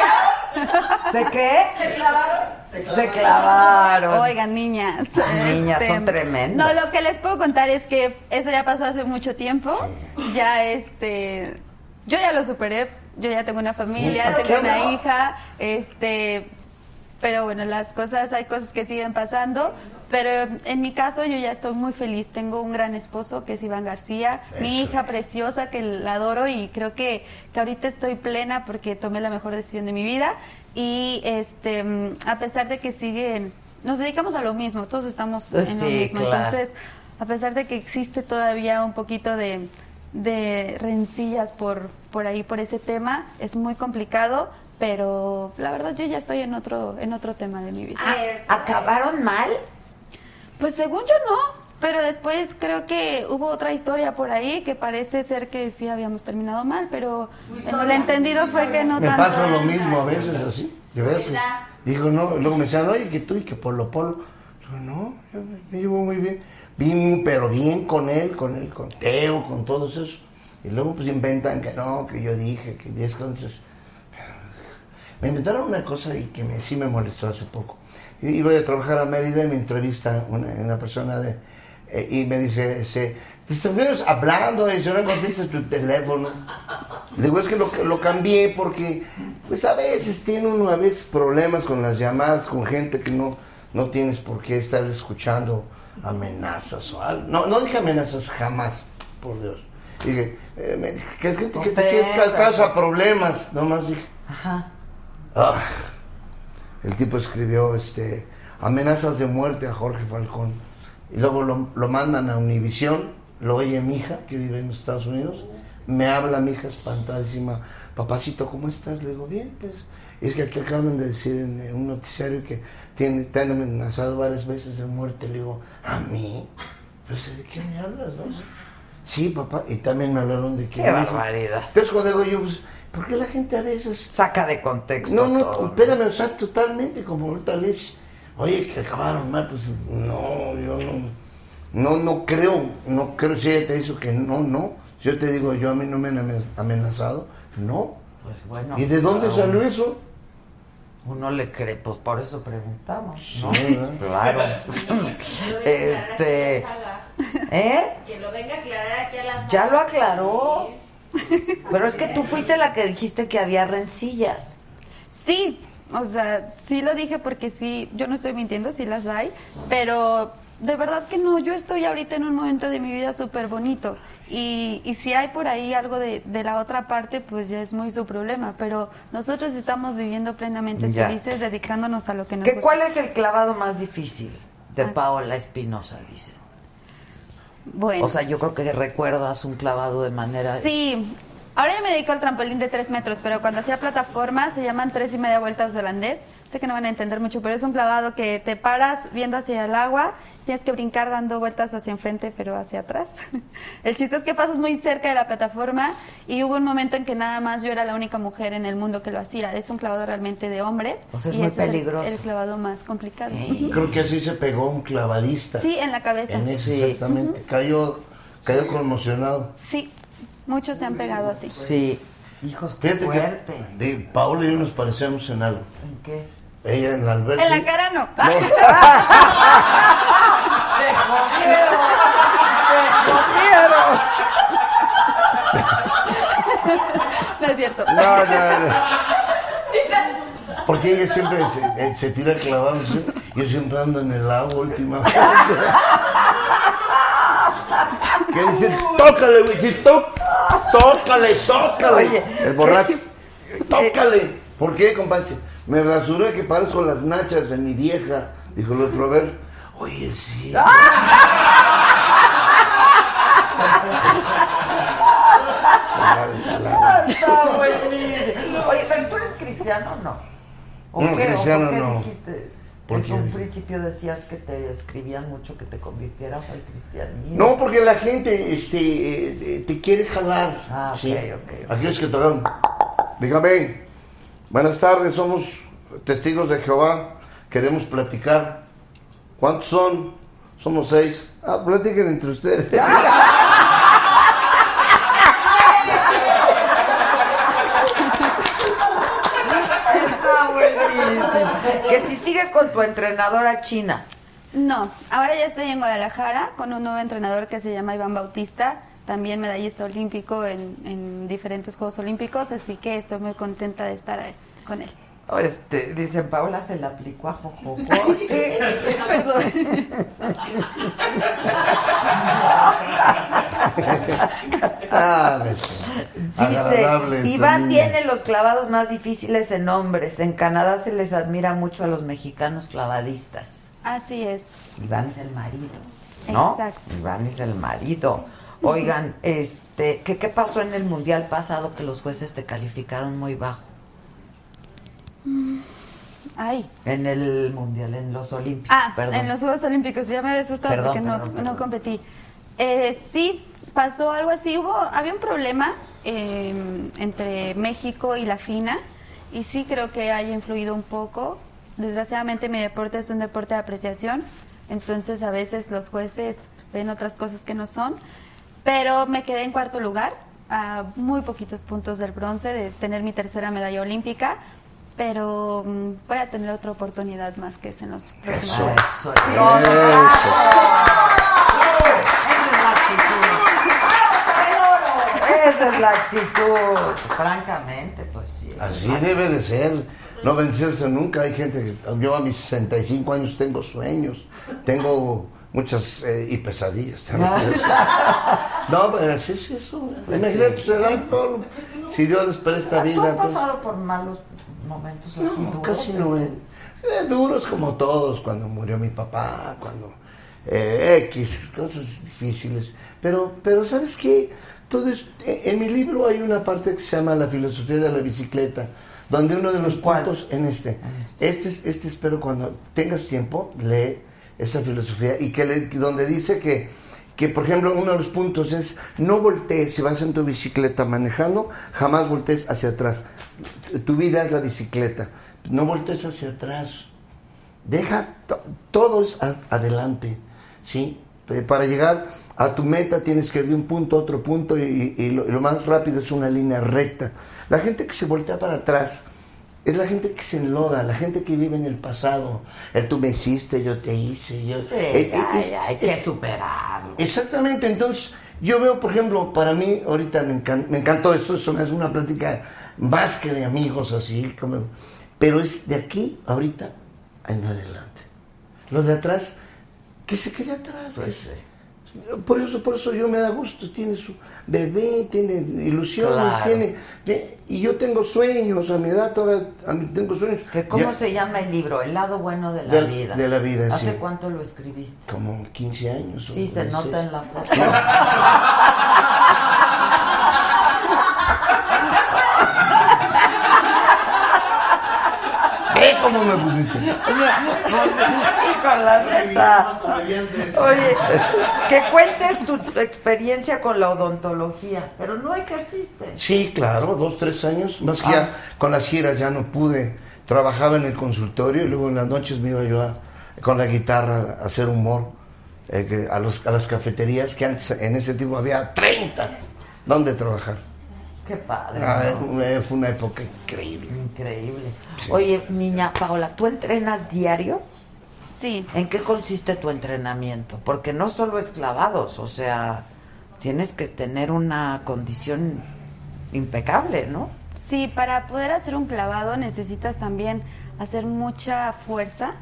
¿Se qué? ¿Se clavaron? Se clavaron. Oigan, niñas. Niñas, este, son tremendas. No, lo que les puedo contar es que eso ya pasó hace mucho tiempo. Ya, este. Yo ya lo superé. yo ya tengo una familia, tengo una hija, este, pero bueno, las cosas, hay cosas que siguen pasando, pero en mi caso yo ya estoy muy feliz, tengo un gran esposo que es Iván García, mi hija preciosa que la adoro y creo que, que ahorita estoy plena porque tomé la mejor decisión de mi vida y este, a pesar de que siguen, nos dedicamos a lo mismo, todos estamos en lo mismo, claro. entonces a pesar de que existe todavía un poquito de, de rencillas por, por ahí, por ese tema, es muy complicado, pero la verdad yo ya estoy en otro, en otro tema de mi vida. Ah, ¿Acabaron mal? Pues según yo no, pero después creo que hubo otra historia por ahí que parece ser que sí habíamos terminado mal, pero en el entendido fue que no Me tanto. pasa lo mismo a veces así. De veras. Digo, no, luego me decían, oye, que tú y que Polo Polo. Digo, no, yo me- llevo muy bien. Bien, pero bien con él, con él, con Teo, con todos esos. Y luego pues inventan que no, que yo dije, que diez entonces. Me inventaron una cosa y que me, sí me molestó hace poco. Iba a trabajar a Mérida y me entrevista una, una persona de, eh, y me dice, se, te estuvimos hablando y si no contestas tu teléfono. Le digo, es que lo, lo cambié porque, pues a veces tiene uno a veces problemas con las llamadas, con gente que no, no tienes por qué estar escuchando amenazas o algo. No, no dije amenazas jamás, por Dios. Dije, eh, que es gente que te quiere Ofensas. causa problemas, nomás dije. Ajá. Ah, el tipo escribió este, amenazas de muerte a Jorge Falcón. Y luego lo, lo mandan a Univisión, lo oye mi hija, que vive en Estados Unidos. Me habla mi hija espantadísima. Papacito, ¿cómo estás? Le digo, bien, pues. Es que aquí acaban de decir en, un noticiario que tiene, te han amenazado varias veces de muerte. Le digo, ¿a mí? Pero sé, ¿de qué me hablas? No? Sí, papá. Y también me hablaron de que... Qué barbaridad. Entonces cuando digo yo, pues, ¿por qué la gente a veces Saca de contexto no, no, todo. espérame, o sea, totalmente, como ahorita les, oye, que acabaron mal, pues no, yo no, no, no creo, no creo, si ella te dice que no, no, si yo te digo, yo a mí no me han amenaz- amenazado, no. Pues bueno. ¿Y de dónde salió uno- eso? Uno le cree, pues por eso preguntamos, ¿no? Sí. Claro. este, ¿eh? Que lo venga a aclarar aquí a la sala. Ya lo aclaró. Pero es que tú fuiste la que dijiste que había rencillas. Sí, o sea, sí lo dije porque sí, yo no estoy mintiendo, sí las hay, pero de verdad que no, yo estoy ahorita en un momento de mi vida súper bonito y, y si hay por ahí algo de, de la otra parte, pues ya es muy su problema, pero nosotros estamos viviendo plenamente Ya. felices, dedicándonos a lo que nos ¿Qué, gusta. ¿Cuál es el clavado más difícil de Ah. Paola Espinosa, dice? Bueno. O sea, yo creo que recuerdas un clavado de manera... Sí, ahora ya me dedico al trampolín de tres metros, pero cuando hacía plataforma se llaman tres y media vueltas holandés. Sé que no van a entender mucho, pero es un clavado que te paras viendo hacia el agua, tienes que brincar dando vueltas hacia enfrente, pero hacia atrás. El chiste es que pasas muy cerca de la plataforma y hubo un momento en que nada más yo era la única mujer en el mundo que lo hacía. Es un clavado realmente de hombres. O sea, es y muy ese peligroso. el, clavado más complicado. Creo que así se pegó un clavadista. Sí, en la cabeza. En ese, Sí. exactamente. Cayó, cayó conmocionado. Sí, muchos se han pegado así. Sí. Hijos, qué Fíjate fuerte. que de Paola y yo nos parecemos en algo. ¿En qué? Ella en la alberca. En la cara no. No es cierto. No, no, no. Porque ella siempre se, eh, se tira clavados. ¿sí? Yo siempre ando en el agua últimamente. ¿Qué dice? Tócale, tó- tócale, tócale. Oye, el borracho. Tócale. ¿Por qué, compadre? Me rasuré que parezco las nachas de mi vieja. Dijo el otro, a ver. Oye, sí. Está buenísimo. Oye, pero tú eres cristiano o no? ¿O No, qué? ¿O cristiano por qué no. dijiste? ¿Por Porque en un principio decías que te escribían mucho que te convirtieras al cristianismo. No, porque la gente este, eh, te quiere jalar. Ah, ok, ¿sí? ok, ok. Aquellos que tocan. Dígame, buenas tardes, somos testigos de Jehová. Queremos platicar. ¿Cuántos son? Somos seis. Ah, platiquen entre ustedes. Que si sigues con tu entrenadora china. No, ahora ya estoy en Guadalajara con un nuevo entrenador que se llama Iván Bautista. También medallista olímpico en, en diferentes Juegos Olímpicos, así que estoy muy contenta de estar ahí con él. Este, dicen, Paula se la aplicó a Jojojo. Perdón. Ah. Dice, Iván tiene los clavados más difíciles en hombres. En Canadá se les admira mucho a los mexicanos clavadistas. Así es. Iván es el marido, ¿no? Exacto. Iván es el marido. Oigan, este, ¿qué, ¿qué pasó en el mundial pasado que los jueces te calificaron muy bajo? Ay. En el mundial, en los olímpicos, Ah, perdón. en los Juegos Olímpicos, ya me había asustado Perdón, porque no, perdón. no competí. Eh, sí, pasó algo así, hubo, había un problema eh, entre México y la FINA y sí creo que haya influido un poco. Desgraciadamente mi deporte es un deporte de apreciación, entonces a veces los jueces ven otras cosas que no son, pero me quedé en cuarto lugar, a muy poquitos puntos del bronce, de tener mi tercera medalla olímpica, pero mm, voy a tener otra oportunidad más que es en los próximos años. Eso, eso. Esa es la actitud. Francamente, pues sí. esa es Así debe de ser. No vencerse nunca. Hay gente que. Yo a mis 65 años tengo sueños. Tengo muchas. eh, y pesadillas no, pero así es eso. Pues Imagínate sí. tu edad, todo. Si Dios les presta ¿Tú vida. has pues- pasado por malos momentos así No, duros? casi no. eh. Eh, duros como todos, cuando murió mi papá, cuando eh, X, cosas difíciles. Pero, pero ¿sabes qué? Todo es- eh, en mi libro hay una parte que se llama La filosofía de la bicicleta, donde uno de los puntos en este, este, es- este espero cuando tengas tiempo, lee esa filosofía y que le- donde dice que, que, por ejemplo, uno de los puntos es no voltees, si vas en tu bicicleta manejando, jamás voltees hacia atrás. Tu vida es la bicicleta, no voltees hacia atrás. Deja, to- todo es adelante, ¿sí? Eh, Para llegar a tu meta tienes que ir de un punto a otro punto y lo, y lo más rápido es una línea recta. La gente que se voltea para atrás es la gente que se enloda, la gente que vive en el pasado. El tú me hiciste, yo te hice, yo... Sí, Eh, ya, es- ya, hay que superarlo. Exactamente, entonces yo veo, por ejemplo, para mí, ahorita me, encan- me encantó eso, eso me hace una plática más que de amigos así, como, pero es de aquí, ahorita, en adelante. Lo de atrás, que se quede atrás. Pues que sí. se- Por eso, por eso yo me da gusto, tiene su bebé, tiene ilusiones, Claro. tiene, y yo tengo sueños, a mi edad todavía tengo sueños. ¿Que ¿Cómo Ya- se llama el libro? El lado bueno de la vida. de la vida, ¿Hace sí. cuánto lo escribiste? Como 15 años. Sí, se 16. nota en la foto. Ve cómo me pusiste. Hijo, la neta. Oye, que cuentes tu experiencia con la odontología, pero no ejerciste. Sí, claro, dos, tres años. Más que Ah. ya con las giras ya no pude. Trabajaba en el consultorio y luego en las noches me iba yo a- con la guitarra a hacer humor eh, que a, los, a las cafeterías que antes en ese tiempo había 30 donde trabajar. Qué padre. Ah, ¿no? fue una época increíble. Increíble. Oye, niña Paola, ¿tú entrenas diario? Sí. ¿En qué consiste tu entrenamiento? Porque no solo es clavados, o sea, tienes que tener una condición impecable, ¿no? Sí, para poder hacer un clavado necesitas también hacer mucha fuerza.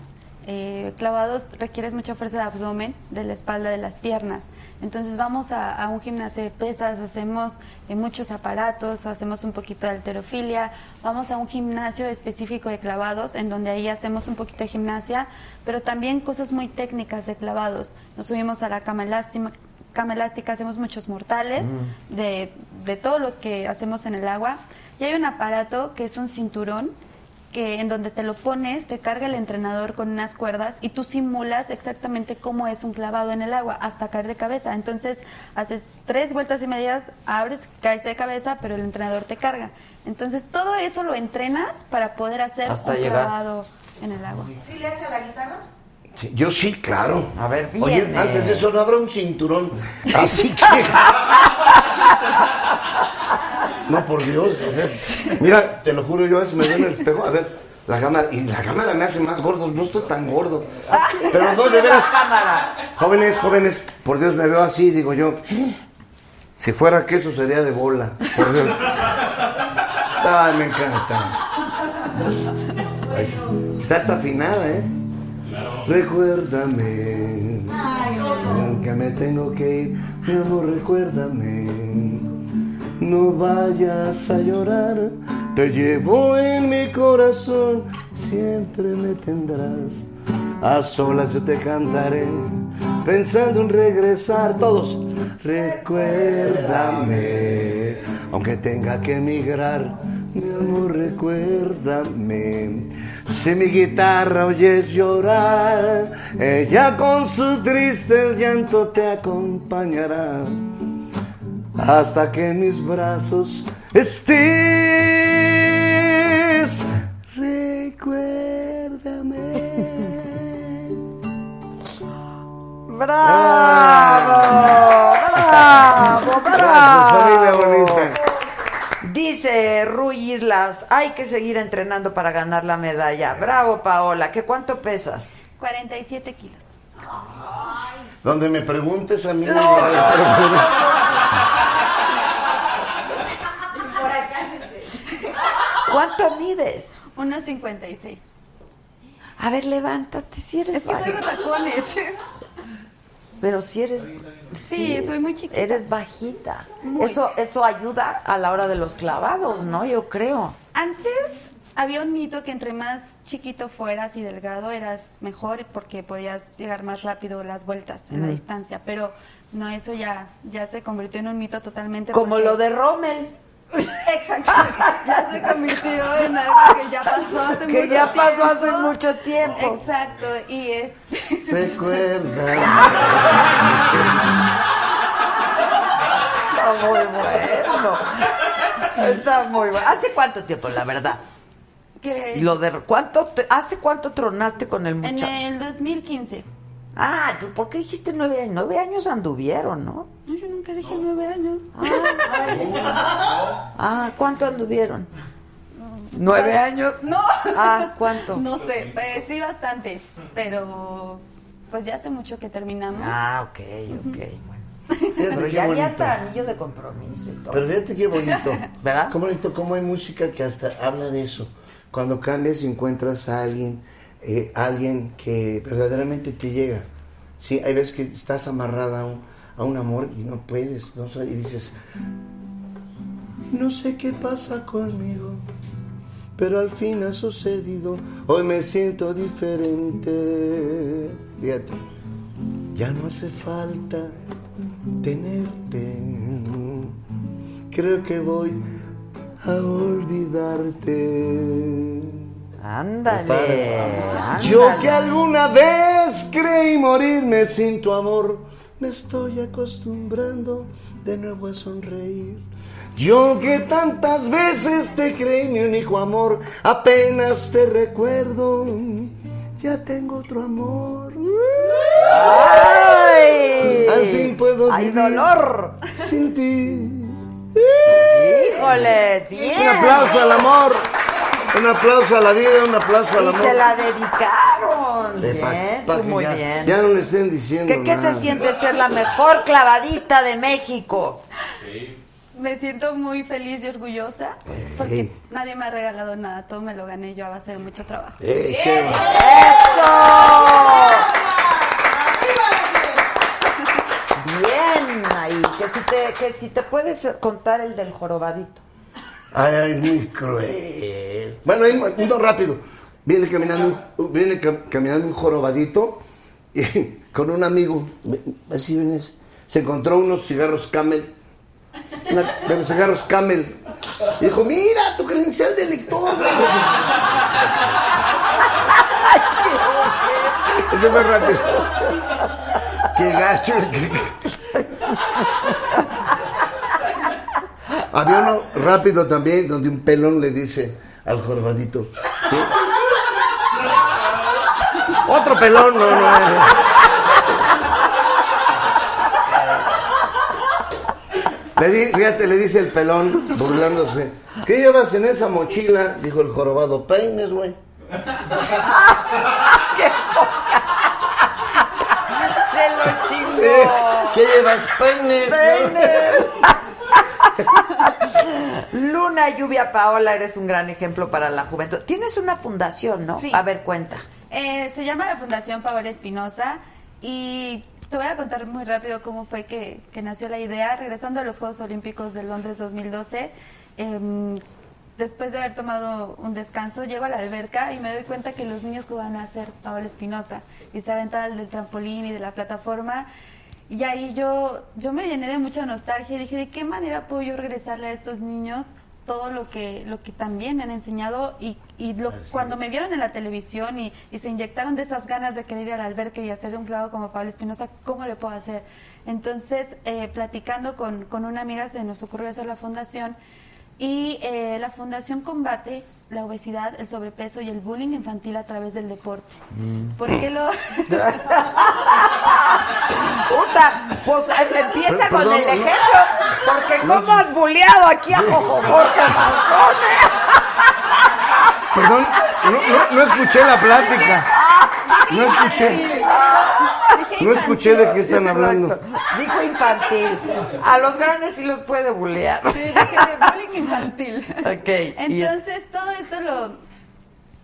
Eh, clavados requieres mucha fuerza de abdomen, de la espalda, de las piernas. Entonces vamos a, a un gimnasio de pesas, hacemos eh, muchos aparatos, hacemos un poquito de alterofilia, vamos a un gimnasio específico de clavados, en donde ahí hacemos un poquito de gimnasia, pero también cosas muy técnicas de clavados. Nos subimos a la cama elástica, cama elástica, hacemos muchos mortales de, de todos los que hacemos en el agua. Y hay un aparato que es un cinturón que en donde te lo pones, te carga el entrenador con unas cuerdas y tú simulas exactamente cómo es un clavado en el agua hasta caer de cabeza. Entonces haces tres vueltas y medias, abres, caes de cabeza, pero el entrenador te carga. Entonces todo eso lo entrenas para poder hacer Hasta un llegar. clavado en el agua. ¿Sí le hace a la guitarra? Sí, yo sí, claro. A ver, Oye, antes de eso no habrá un cinturón. Así que. No, por Dios. mira, te lo juro, yo a veces me veo en el espejo. A ver, la cámara. Y la cámara me hace más gordo. No estoy tan gordo. Pero no, de veras. Jóvenes, jóvenes, por Dios me veo así, digo yo. Si fuera queso sería de bola. Por Dios. Ay, me encanta. Pues, Está hasta afinada, ¿eh? Recuérdame. Que me tengo que ir, mi amor, recuérdame. No vayas a llorar, te llevo en mi corazón, siempre me tendrás. A solas yo te cantaré, pensando en regresar todos. Recuérdame, aunque tenga que emigrar, mi amor, recuérdame. Si mi guitarra oyes llorar, ella con su triste llanto te acompañará hasta que en mis brazos estés. Recuérdame. ¡Bravo! ¡Bravo! ¡Bravo! bonita. Dice Rui Islas, hay que seguir entrenando para ganar la medalla. Bravo, Paola. ¿Qué cuánto pesas? 47 kilos. Donde me preguntes a mí acá dice. ¿Cuánto mides? 1.56. A ver, levántate si eres Es que traigo bajita. tacones. Pero si eres... Sí, soy muy chiquita. Eres bajita. Muy. Eso, eso ayuda a la hora de los clavados, ¿no? Yo creo. Antes había un mito que entre más chiquito fueras y delgado eras mejor porque podías llegar más rápido las vueltas en la Mm. distancia, pero no, eso ya, ya se convirtió en un mito totalmente. Como porque- lo de Rommel. Exacto, ya se convirtió en algo que ya pasó hace Que mucho ya pasó hace tiempo. mucho tiempo. Exacto, y es... Recuerda. Está muy bueno. Está muy bueno. ¿Hace cuánto tiempo, la verdad? que Lo de cuánto te- hace cuánto tronaste con el en muchacho. el 2015. Ah, ¿tú ¿por qué dijiste nueve años? Nueve años anduvieron, ¿no? No, yo nunca dije nueve años. Ah, ¿cuánto anduvieron? ¿Nueve años? No. Ah, ¿cuánto? No sé, eh, sí bastante, pero pues ya hace mucho que terminamos. Ah, ok, ok. Bueno. Fíjate Pero ya hasta anillo de compromiso y todo. Pero fíjate qué bonito. ¿Verdad? Qué bonito, cómo hay música que hasta habla de eso. Cuando cambias y encuentras a alguien, eh, alguien que verdaderamente te llega. Sí, hay veces que estás amarrada a un, amor y no puedes, no y dices, no sé qué pasa conmigo, pero al fin ha sucedido. Hoy me siento diferente. Fíjate, ya no hace falta tenerte. Creo que voy a olvidarte. Ándale, Yo que alguna vez creí morirme sin tu amor, me estoy acostumbrando de nuevo a sonreír. Yo que tantas veces te creí mi único amor, apenas te recuerdo, ya tengo otro amor. ¡Ay! Al fin puedo ¡Hay vivir dolor! sin ti. ¡Híjoles! ¡Bien! Un aplauso al amor, un aplauso a la vida, un aplauso al Y amor. te la dedicaron. Pa- Bien, tú muy ya, bien. Ya no le estén diciendo ¿Qué, qué se siente ser la mejor clavadista de México? Sí. Me siento muy feliz y orgullosa Pues porque sí. nadie me ha regalado nada, todo me lo gané yo a base de mucho trabajo. Eh, qué va- ¡Eso! Bien, ahí. Que si te, que si te puedes contar el del jorobadito. Ay, ay, muy cruel. Bueno, hay uno rápido. Viene caminando, viene cam- caminando un jorobadito y, con un amigo. Así vienes. Se encontró unos cigarros Camel. Una, de los cigarros Camel. Dijo, mira tu credencial de lector. güey". Ese fue rápido. Qué gacho. Había uno rápido también donde un pelón le dice al jorobadito. ¿sí? Otro pelón, no, no. Le di- fíjate, le dice el pelón, burlándose. ¿Qué llevas en esa mochila? Dijo el jorobado. Peines, güey. Se lo chingó. ¿Qué llevas? Peines. Peines. Luna, lluvia, Paola, eres un gran ejemplo para la juventud. Tienes una fundación, ¿no? Sí. A ver, cuenta. Eh, se llama la Fundación Paola Espinosa y te voy a contar muy rápido cómo fue que, que nació la idea. Regresando a los Juegos Olímpicos de Londres 2012, em, después de haber tomado un descanso, llego a la alberca y me doy cuenta que los niños jugaban a ser Paola Espinosa y se aventaban del trampolín y de la plataforma. Y ahí yo, yo me llené de mucha nostalgia y dije, ¿de qué manera puedo yo regresarle a estos niños todo lo que, lo que también me han enseñado? Y, y lo- cuando me vieron en la televisión y, y se inyectaron de esas ganas de querer ir al albergue y hacer un clavo como Pablo Espinosa, ¿cómo le puedo hacer? Entonces, eh, platicando con, con una amiga, se nos ocurrió hacer la fundación y eh, la fundación combate la obesidad, el sobrepeso y el bullying infantil a través del deporte. ¿Por qué lo...? Puta, pues eh, empieza con perdón, el no. ejemplo, porque cómo has bulleado aquí a Jojo Jorge. Perdón, no, no, no escuché la plática. No escuché. No escuché de qué están hablando. Dijo infantil. A los grandes sí los puede bullear. Sí, dije de bullying infantil. Ok, Entonces, todo esto lo,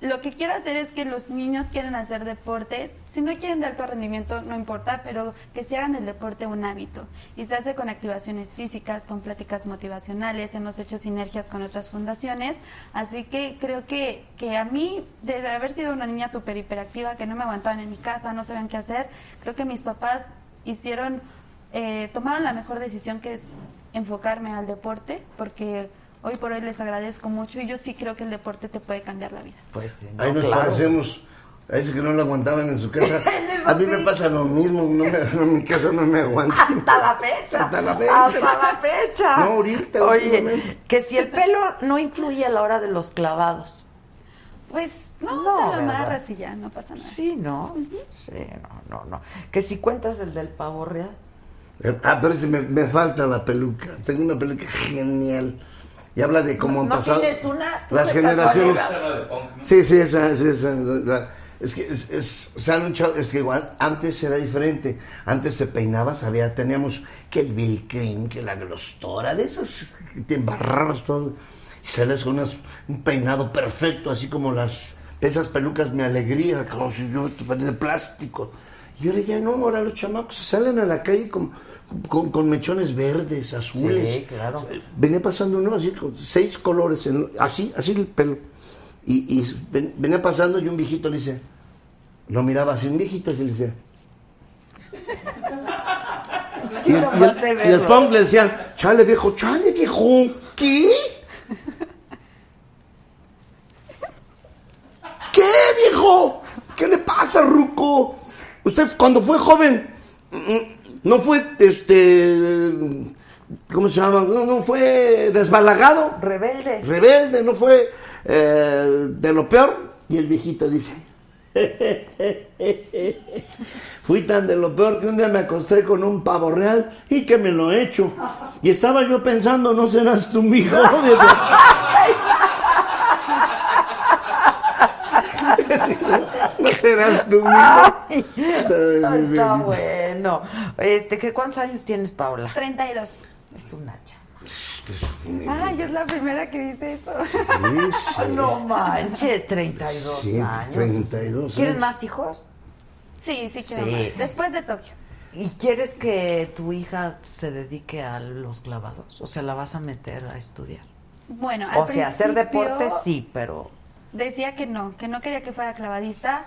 lo que quiero hacer es que los niños quieran hacer deporte. Si no quieren de alto rendimiento, no importa, pero que se hagan del deporte un hábito. Y se hace con activaciones físicas, con pláticas motivacionales. Hemos hecho sinergias con otras fundaciones. Así que creo que, que a mí, desde haber sido una niña súper hiperactiva, que no me aguantaban en mi casa, no sabían qué hacer, creo que mis papás hicieron eh, tomaron la mejor decisión que es enfocarme al deporte, porque hoy por hoy les agradezco mucho y yo sí creo que el deporte te puede cambiar la vida. Pues sí, no, Ahí nos claro. parecemos. A ese que no lo aguantaban en su casa. A mí me pasa lo mismo. No me, no, en mi casa no me aguantan. Hasta la fecha. Hasta la fecha. Hasta la fecha. No, ahorita, Oye, que si el pelo no influye a la hora de los clavados. Pues no, No, te lo amarras y ya, no pasa nada. Sí, ¿no? Sí, no, no, no. Que si cuentas el del pavo real. Ah, pero ese me, me falta la peluca. Tengo una peluca genial. Y habla de cómo han ¿No pasado tienes una? ¿Tú las generaciones. Sí, sí, esa, esa, esa, la- es que es, es- se han luchado, es que igual antes era diferente. Antes te peinabas, había, teníamos que el Bill Cream, que la glostora, de esas que te embarrabas todo. Y sales con unas- un peinado perfecto, así como las esas pelucas mi alegría, como si yo tuviera de plástico. Y ahora ya no, ahora los chamacos se salen a la calle con, con, con mechones verdes, azules. Sí, claro. Venía pasando uno así, con seis colores, en- así, así el pelo. Y, y ven- venía pasando y un viejito le dice, lo miraba así, un viejito así le decía. Y el, y el- y el punk le decían, chale viejo, chale viejo, ¿qué? ¿Qué viejo? ¿Qué le pasa, Ruco? Usted cuando fue joven, mm, no fue, este, ¿cómo se llama? No, no fue desbalagado Rebelde. rebelde, no fue eh, de lo peor. Y el viejito dice, fui tan de lo peor que un día me acosté con un pavo real y que me lo he hecho. Y estaba yo pensando, no serás tú mi tú. Ay, Ay, mi está bueno. Este, ¿qué, ¿Cuántos años tienes, Paula? 32. Es una chama. Ay, es la primera que dice eso. No manches, 32 Sí, años. 32 ¿Quieres años. más hijos? Sí, sí quiero Sí. más. Después de Tokio. ¿Y quieres que tu hija se dedique a los clavados? O sea, la vas a meter a estudiar. Bueno, al O sea, hacer deporte sí, pero Decía que no, que no quería que fuera clavadista,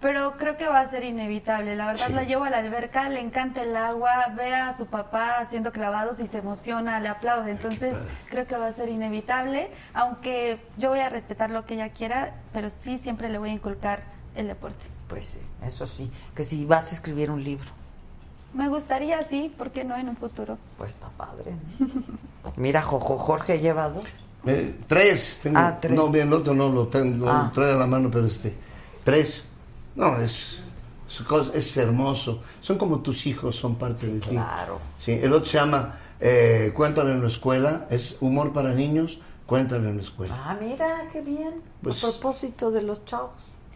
pero creo que va a ser inevitable. La verdad, la llevo a la alberca, le encanta el agua, ve a su papá haciendo clavados y se emociona, le aplaude. Entonces, creo que va a ser inevitable, aunque yo voy a respetar lo que ella quiera, pero sí siempre le voy a inculcar el deporte. pues sí, eso sí, que si vas a escribir un libro, Me gustaría, sí, ¿por qué no en un futuro? pues está padre. ¿no? Mira, Jojo Jorge lleva dos. Eh, tres. Tengo, Ah, tres. No, bien, el otro no lo tengo, Ah. lo trae a la mano, pero este. Tres. No, es, es, hermoso. Son como tus hijos, son parte de ti. Claro. Sí, el otro se llama eh, Cuéntalo en la escuela. Es humor para niños, cuéntalo en la escuela. Ah, mira, qué bien. Pues- a propósito de los chavos.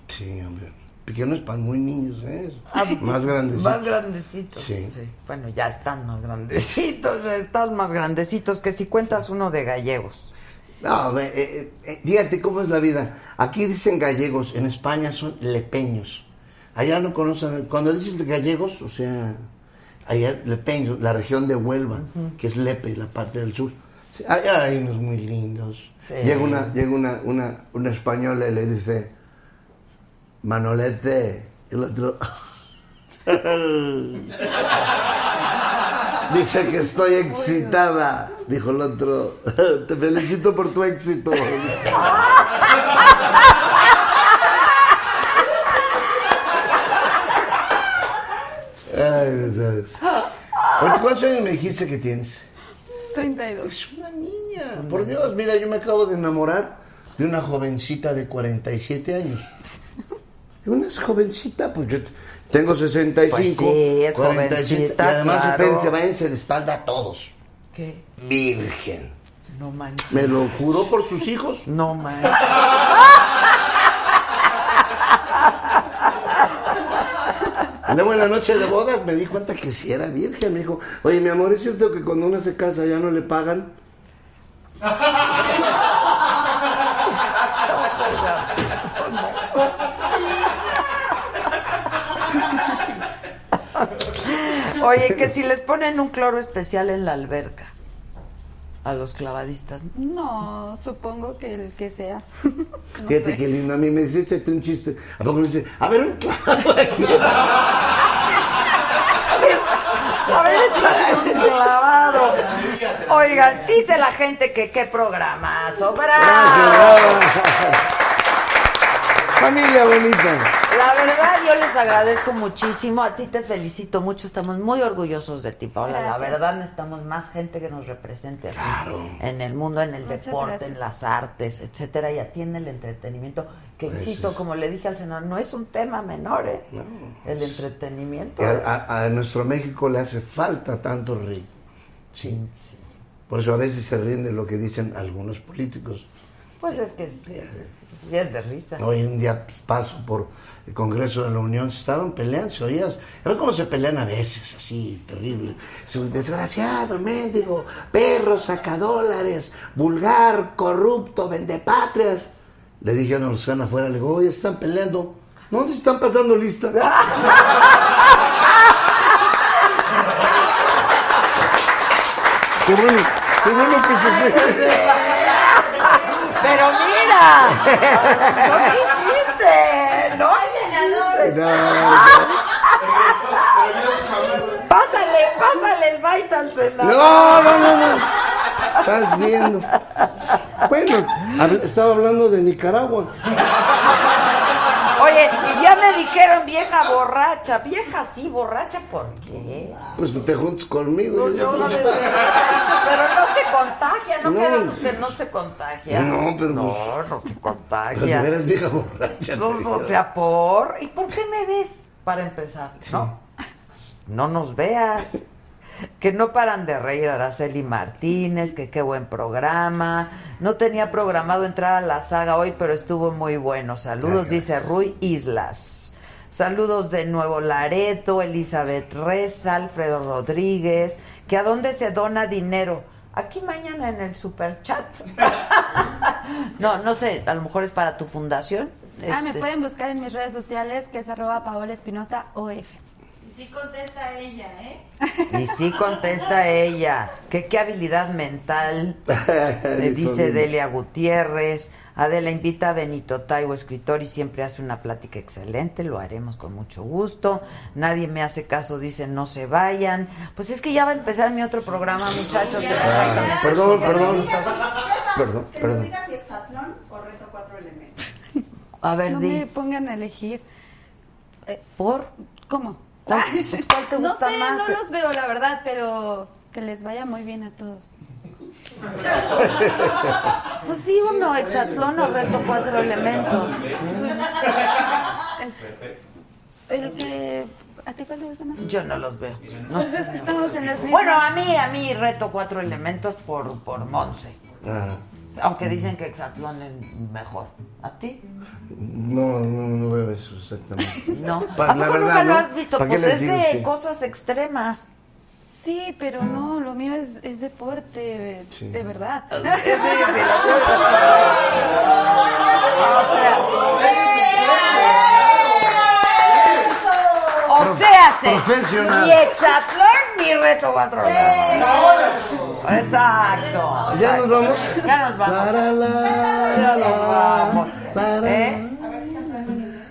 Sí, hombre. Pequeños para muy niños, ¿eh? más grandes. Más grandecitos. Sí. Bueno, ya están más grandecitos, están más grandecitos que si cuentas uno de gallegos. No, ve, eh, eh, fíjate cómo es la vida. Aquí dicen gallegos, en España son lepeños. Allá no conocen, cuando dicen gallegos, o sea, allá lepeños, la región de Huelva, que es Lepe, la parte del sur. Allá hay unos muy lindos. Sí. Llega una, llega una, una, una española y le dice, Manolete, el otro... Dice que estoy excitada, dijo el otro. Te felicito por tu éxito. Ay, no sabes. ¿Cuántos años me dijiste que tienes? 32. Es una niña. Por Dios, mira, yo me acabo de enamorar de una jovencita de 47 años. Una jovencita, pues yo tengo 65. Pues sí, es jovencita, Y además, claro. espérense, váyanse de espalda a todos. ¿Qué? Virgen. No manches. Me lo juró por sus hijos. No manches. Luego en la noche de bodas me di cuenta que sí era virgen. Me dijo, oye, mi amor, ¿es cierto que cuando uno se casa ya no le pagan? Oye, que si les ponen un cloro especial en la alberca a los clavadistas. No, supongo que el que sea. No Fíjate sé. qué lindo. A mí me dice, échate un chiste. ¿A poco le dice, a ver, un clavo aquí? A ver, échale un clavado. Oigan, dice la gente que qué programazo. ¡Bravo! Gracias, bravo. Familia bonita. La verdad, yo les agradezco muchísimo. A ti te felicito mucho. Estamos muy orgullosos de ti, Paola. La verdad, necesitamos más gente que nos represente así. En el mundo, en el Muchas deporte, gracias. en las artes, etcétera. Y a ti en el entretenimiento. Que Pues insisto, es- como le dije al senador, no es un tema menor, ¿eh? El entretenimiento. A, a- a nuestro México le hace falta tanto reír. Sí. Por eso a veces se ríen de lo que dicen algunos políticos. Pues es que sí es de risa. Hoy en día paso por el Congreso de la Unión, se estaban peleando, se oías. ¿Ves cómo se pelean a veces? Así, terrible. Desgraciado, mendigo, perro, sacadólares, vulgar, corrupto, vendepatrias. Le dije a que están afuera, le digo, oye, están peleando. No, se están pasando lista. qué bueno, qué bueno que se fue. Pero mira, no quisiste, no quisiste. Pásale, pásale el bite al senador. No, no, no, no. Estás viendo. Bueno, estaba hablando de Nicaragua. Oye, dijeron vieja borracha. Vieja sí, borracha, ¿por qué? Pues te juntas conmigo. No, yo no me- Pero no se contagia, ¿no? No. quedamos que no se contagia? No, pero No, pues- no se Pero contagia. veras vieja borracha. No, o sea, por... ¿Y por qué me ves? Para empezar, ¿no? No nos veas. Que no paran de reír Araceli Martínez, que qué buen programa. No tenía programado entrar a la saga hoy, pero estuvo muy bueno. Saludos, dice Rui Islas. Saludos de Nuevo Lareto, Elizabeth Reza, Alfredo Rodríguez. Que a dónde se dona dinero. Aquí mañana en el super chat. no, no sé, a lo mejor es para tu fundación. Ah, me Este, pueden buscar en mis redes sociales, que es arroba Paola Espinosa OF. Y sí contesta ella, ¿eh? Y sí contesta ella. Que qué habilidad mental, le dice Delia Gutiérrez. Adela invita a Benito Taibo, escritor, y siempre hace una plática excelente. Lo haremos con mucho gusto. Nadie me hace caso, dicen no se vayan. Pues es que ya va a empezar mi otro programa, muchachos. Exactamente. Perdón, perdón. bonitos. Perdón, Que nos perdón. digas si hexatlón o reto cuatro elementos. A ver, No di. me pongan a elegir. Eh, ¿Por? ¿Cómo? ¿Cuál, pues, ¿cuál te no gusta sé, más? no los veo, la verdad, pero que les vaya muy bien a todos. Pues di uno, hexatlón o reto cuatro elementos. Es- el que... ¿A ti cuál te gusta más? Yo no los veo. No Pues sé. es que estamos en las mismas. Bueno, a mí, a mí reto cuatro elementos por, por Monse. Ah, Aunque dicen que Exatlón es mejor. ¿A ti? No, no, no veo eso exactamente. No. Pa- ¿A la poco verdad, nunca lo ¿no? has visto? ¿Para qué Pues es digo? de Sí. cosas extremas. Sí, pero no, lo mío es, es deporte, Sí. de verdad. O sea, se- Profesional. Ni Exatlón ni Reto 4 Exacto. ¿Ya nos vamos? Ya nos vamos. Ya nos vamos. ¿Eh?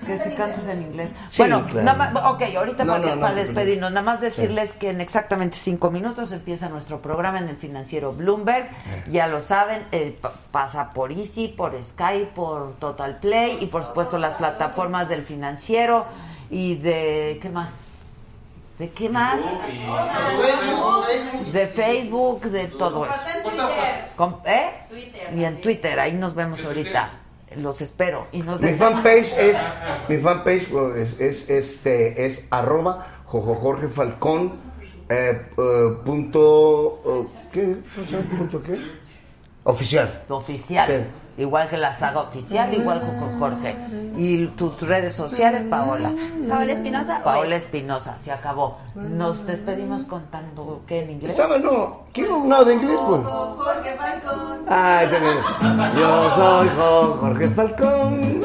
Que si cantas en inglés. Sí, bueno, claro. nada más, ok, ahorita No, para, no, no, para no. despedirnos, nada más decirles que en exactamente cinco minutos empieza nuestro programa en el financiero Bloomberg. Ya lo saben, eh, pa- pasa por Easy, por Sky, por Total Play y por supuesto las plataformas del financiero y de ¿qué más? ¿De qué más? De Facebook, de todo eso. Com- ¿Eh? Twitter Y en Twitter, ahí nos vemos ahorita. Los espero. Y nos Mi fanpage es mi fanpage es, es este es arroba Jojo Jorge Falcón eh, eh, punto eh, ¿qué? punto qué? oficial oficial. Sí. Igual que la saga oficial, igual que con Jorge. Y tus redes sociales, Paola. Paola Espinosa. Paola Espinosa, se acabó. Nos despedimos contando qué en inglés. estaba no quiero no de inglés pues Jorge Falcón. Ay. Yo soy Jo- Jorge Falcón.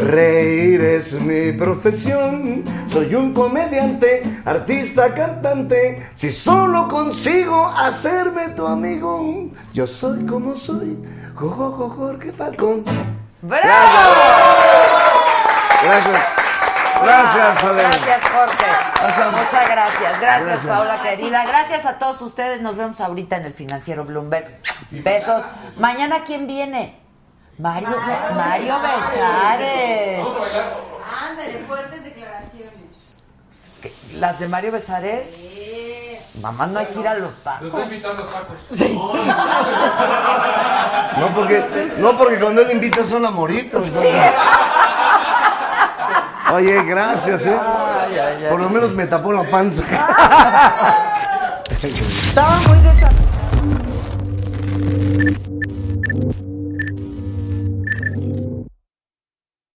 Reír es mi profesión. Soy un comediante, artista, cantante. Si solo consigo hacerme tu amigo, yo soy como soy. Jo, jo, jo, Jorge Falcón. ¡Bravo! Gracias. Gracias, Adela. Gracias, Jorge. Gracias. Muchas gracias. Gracias, Gracias. Paola querida. Gracias a todos ustedes. Nos vemos ahorita en el financiero Bloomberg. Besos. Mañana, ¿quién viene? Mario, Mario Besares. Ándale, fuertes declaraciones. Las de Mario Besares. Mamá, no hay que ir a los Los tacos. estoy invitando a tacos. No porque, no porque cuando él invita son amoritos. ¿no? Oye, gracias, ¿eh? Por lo menos me tapó la panza. Estaba muy desatado.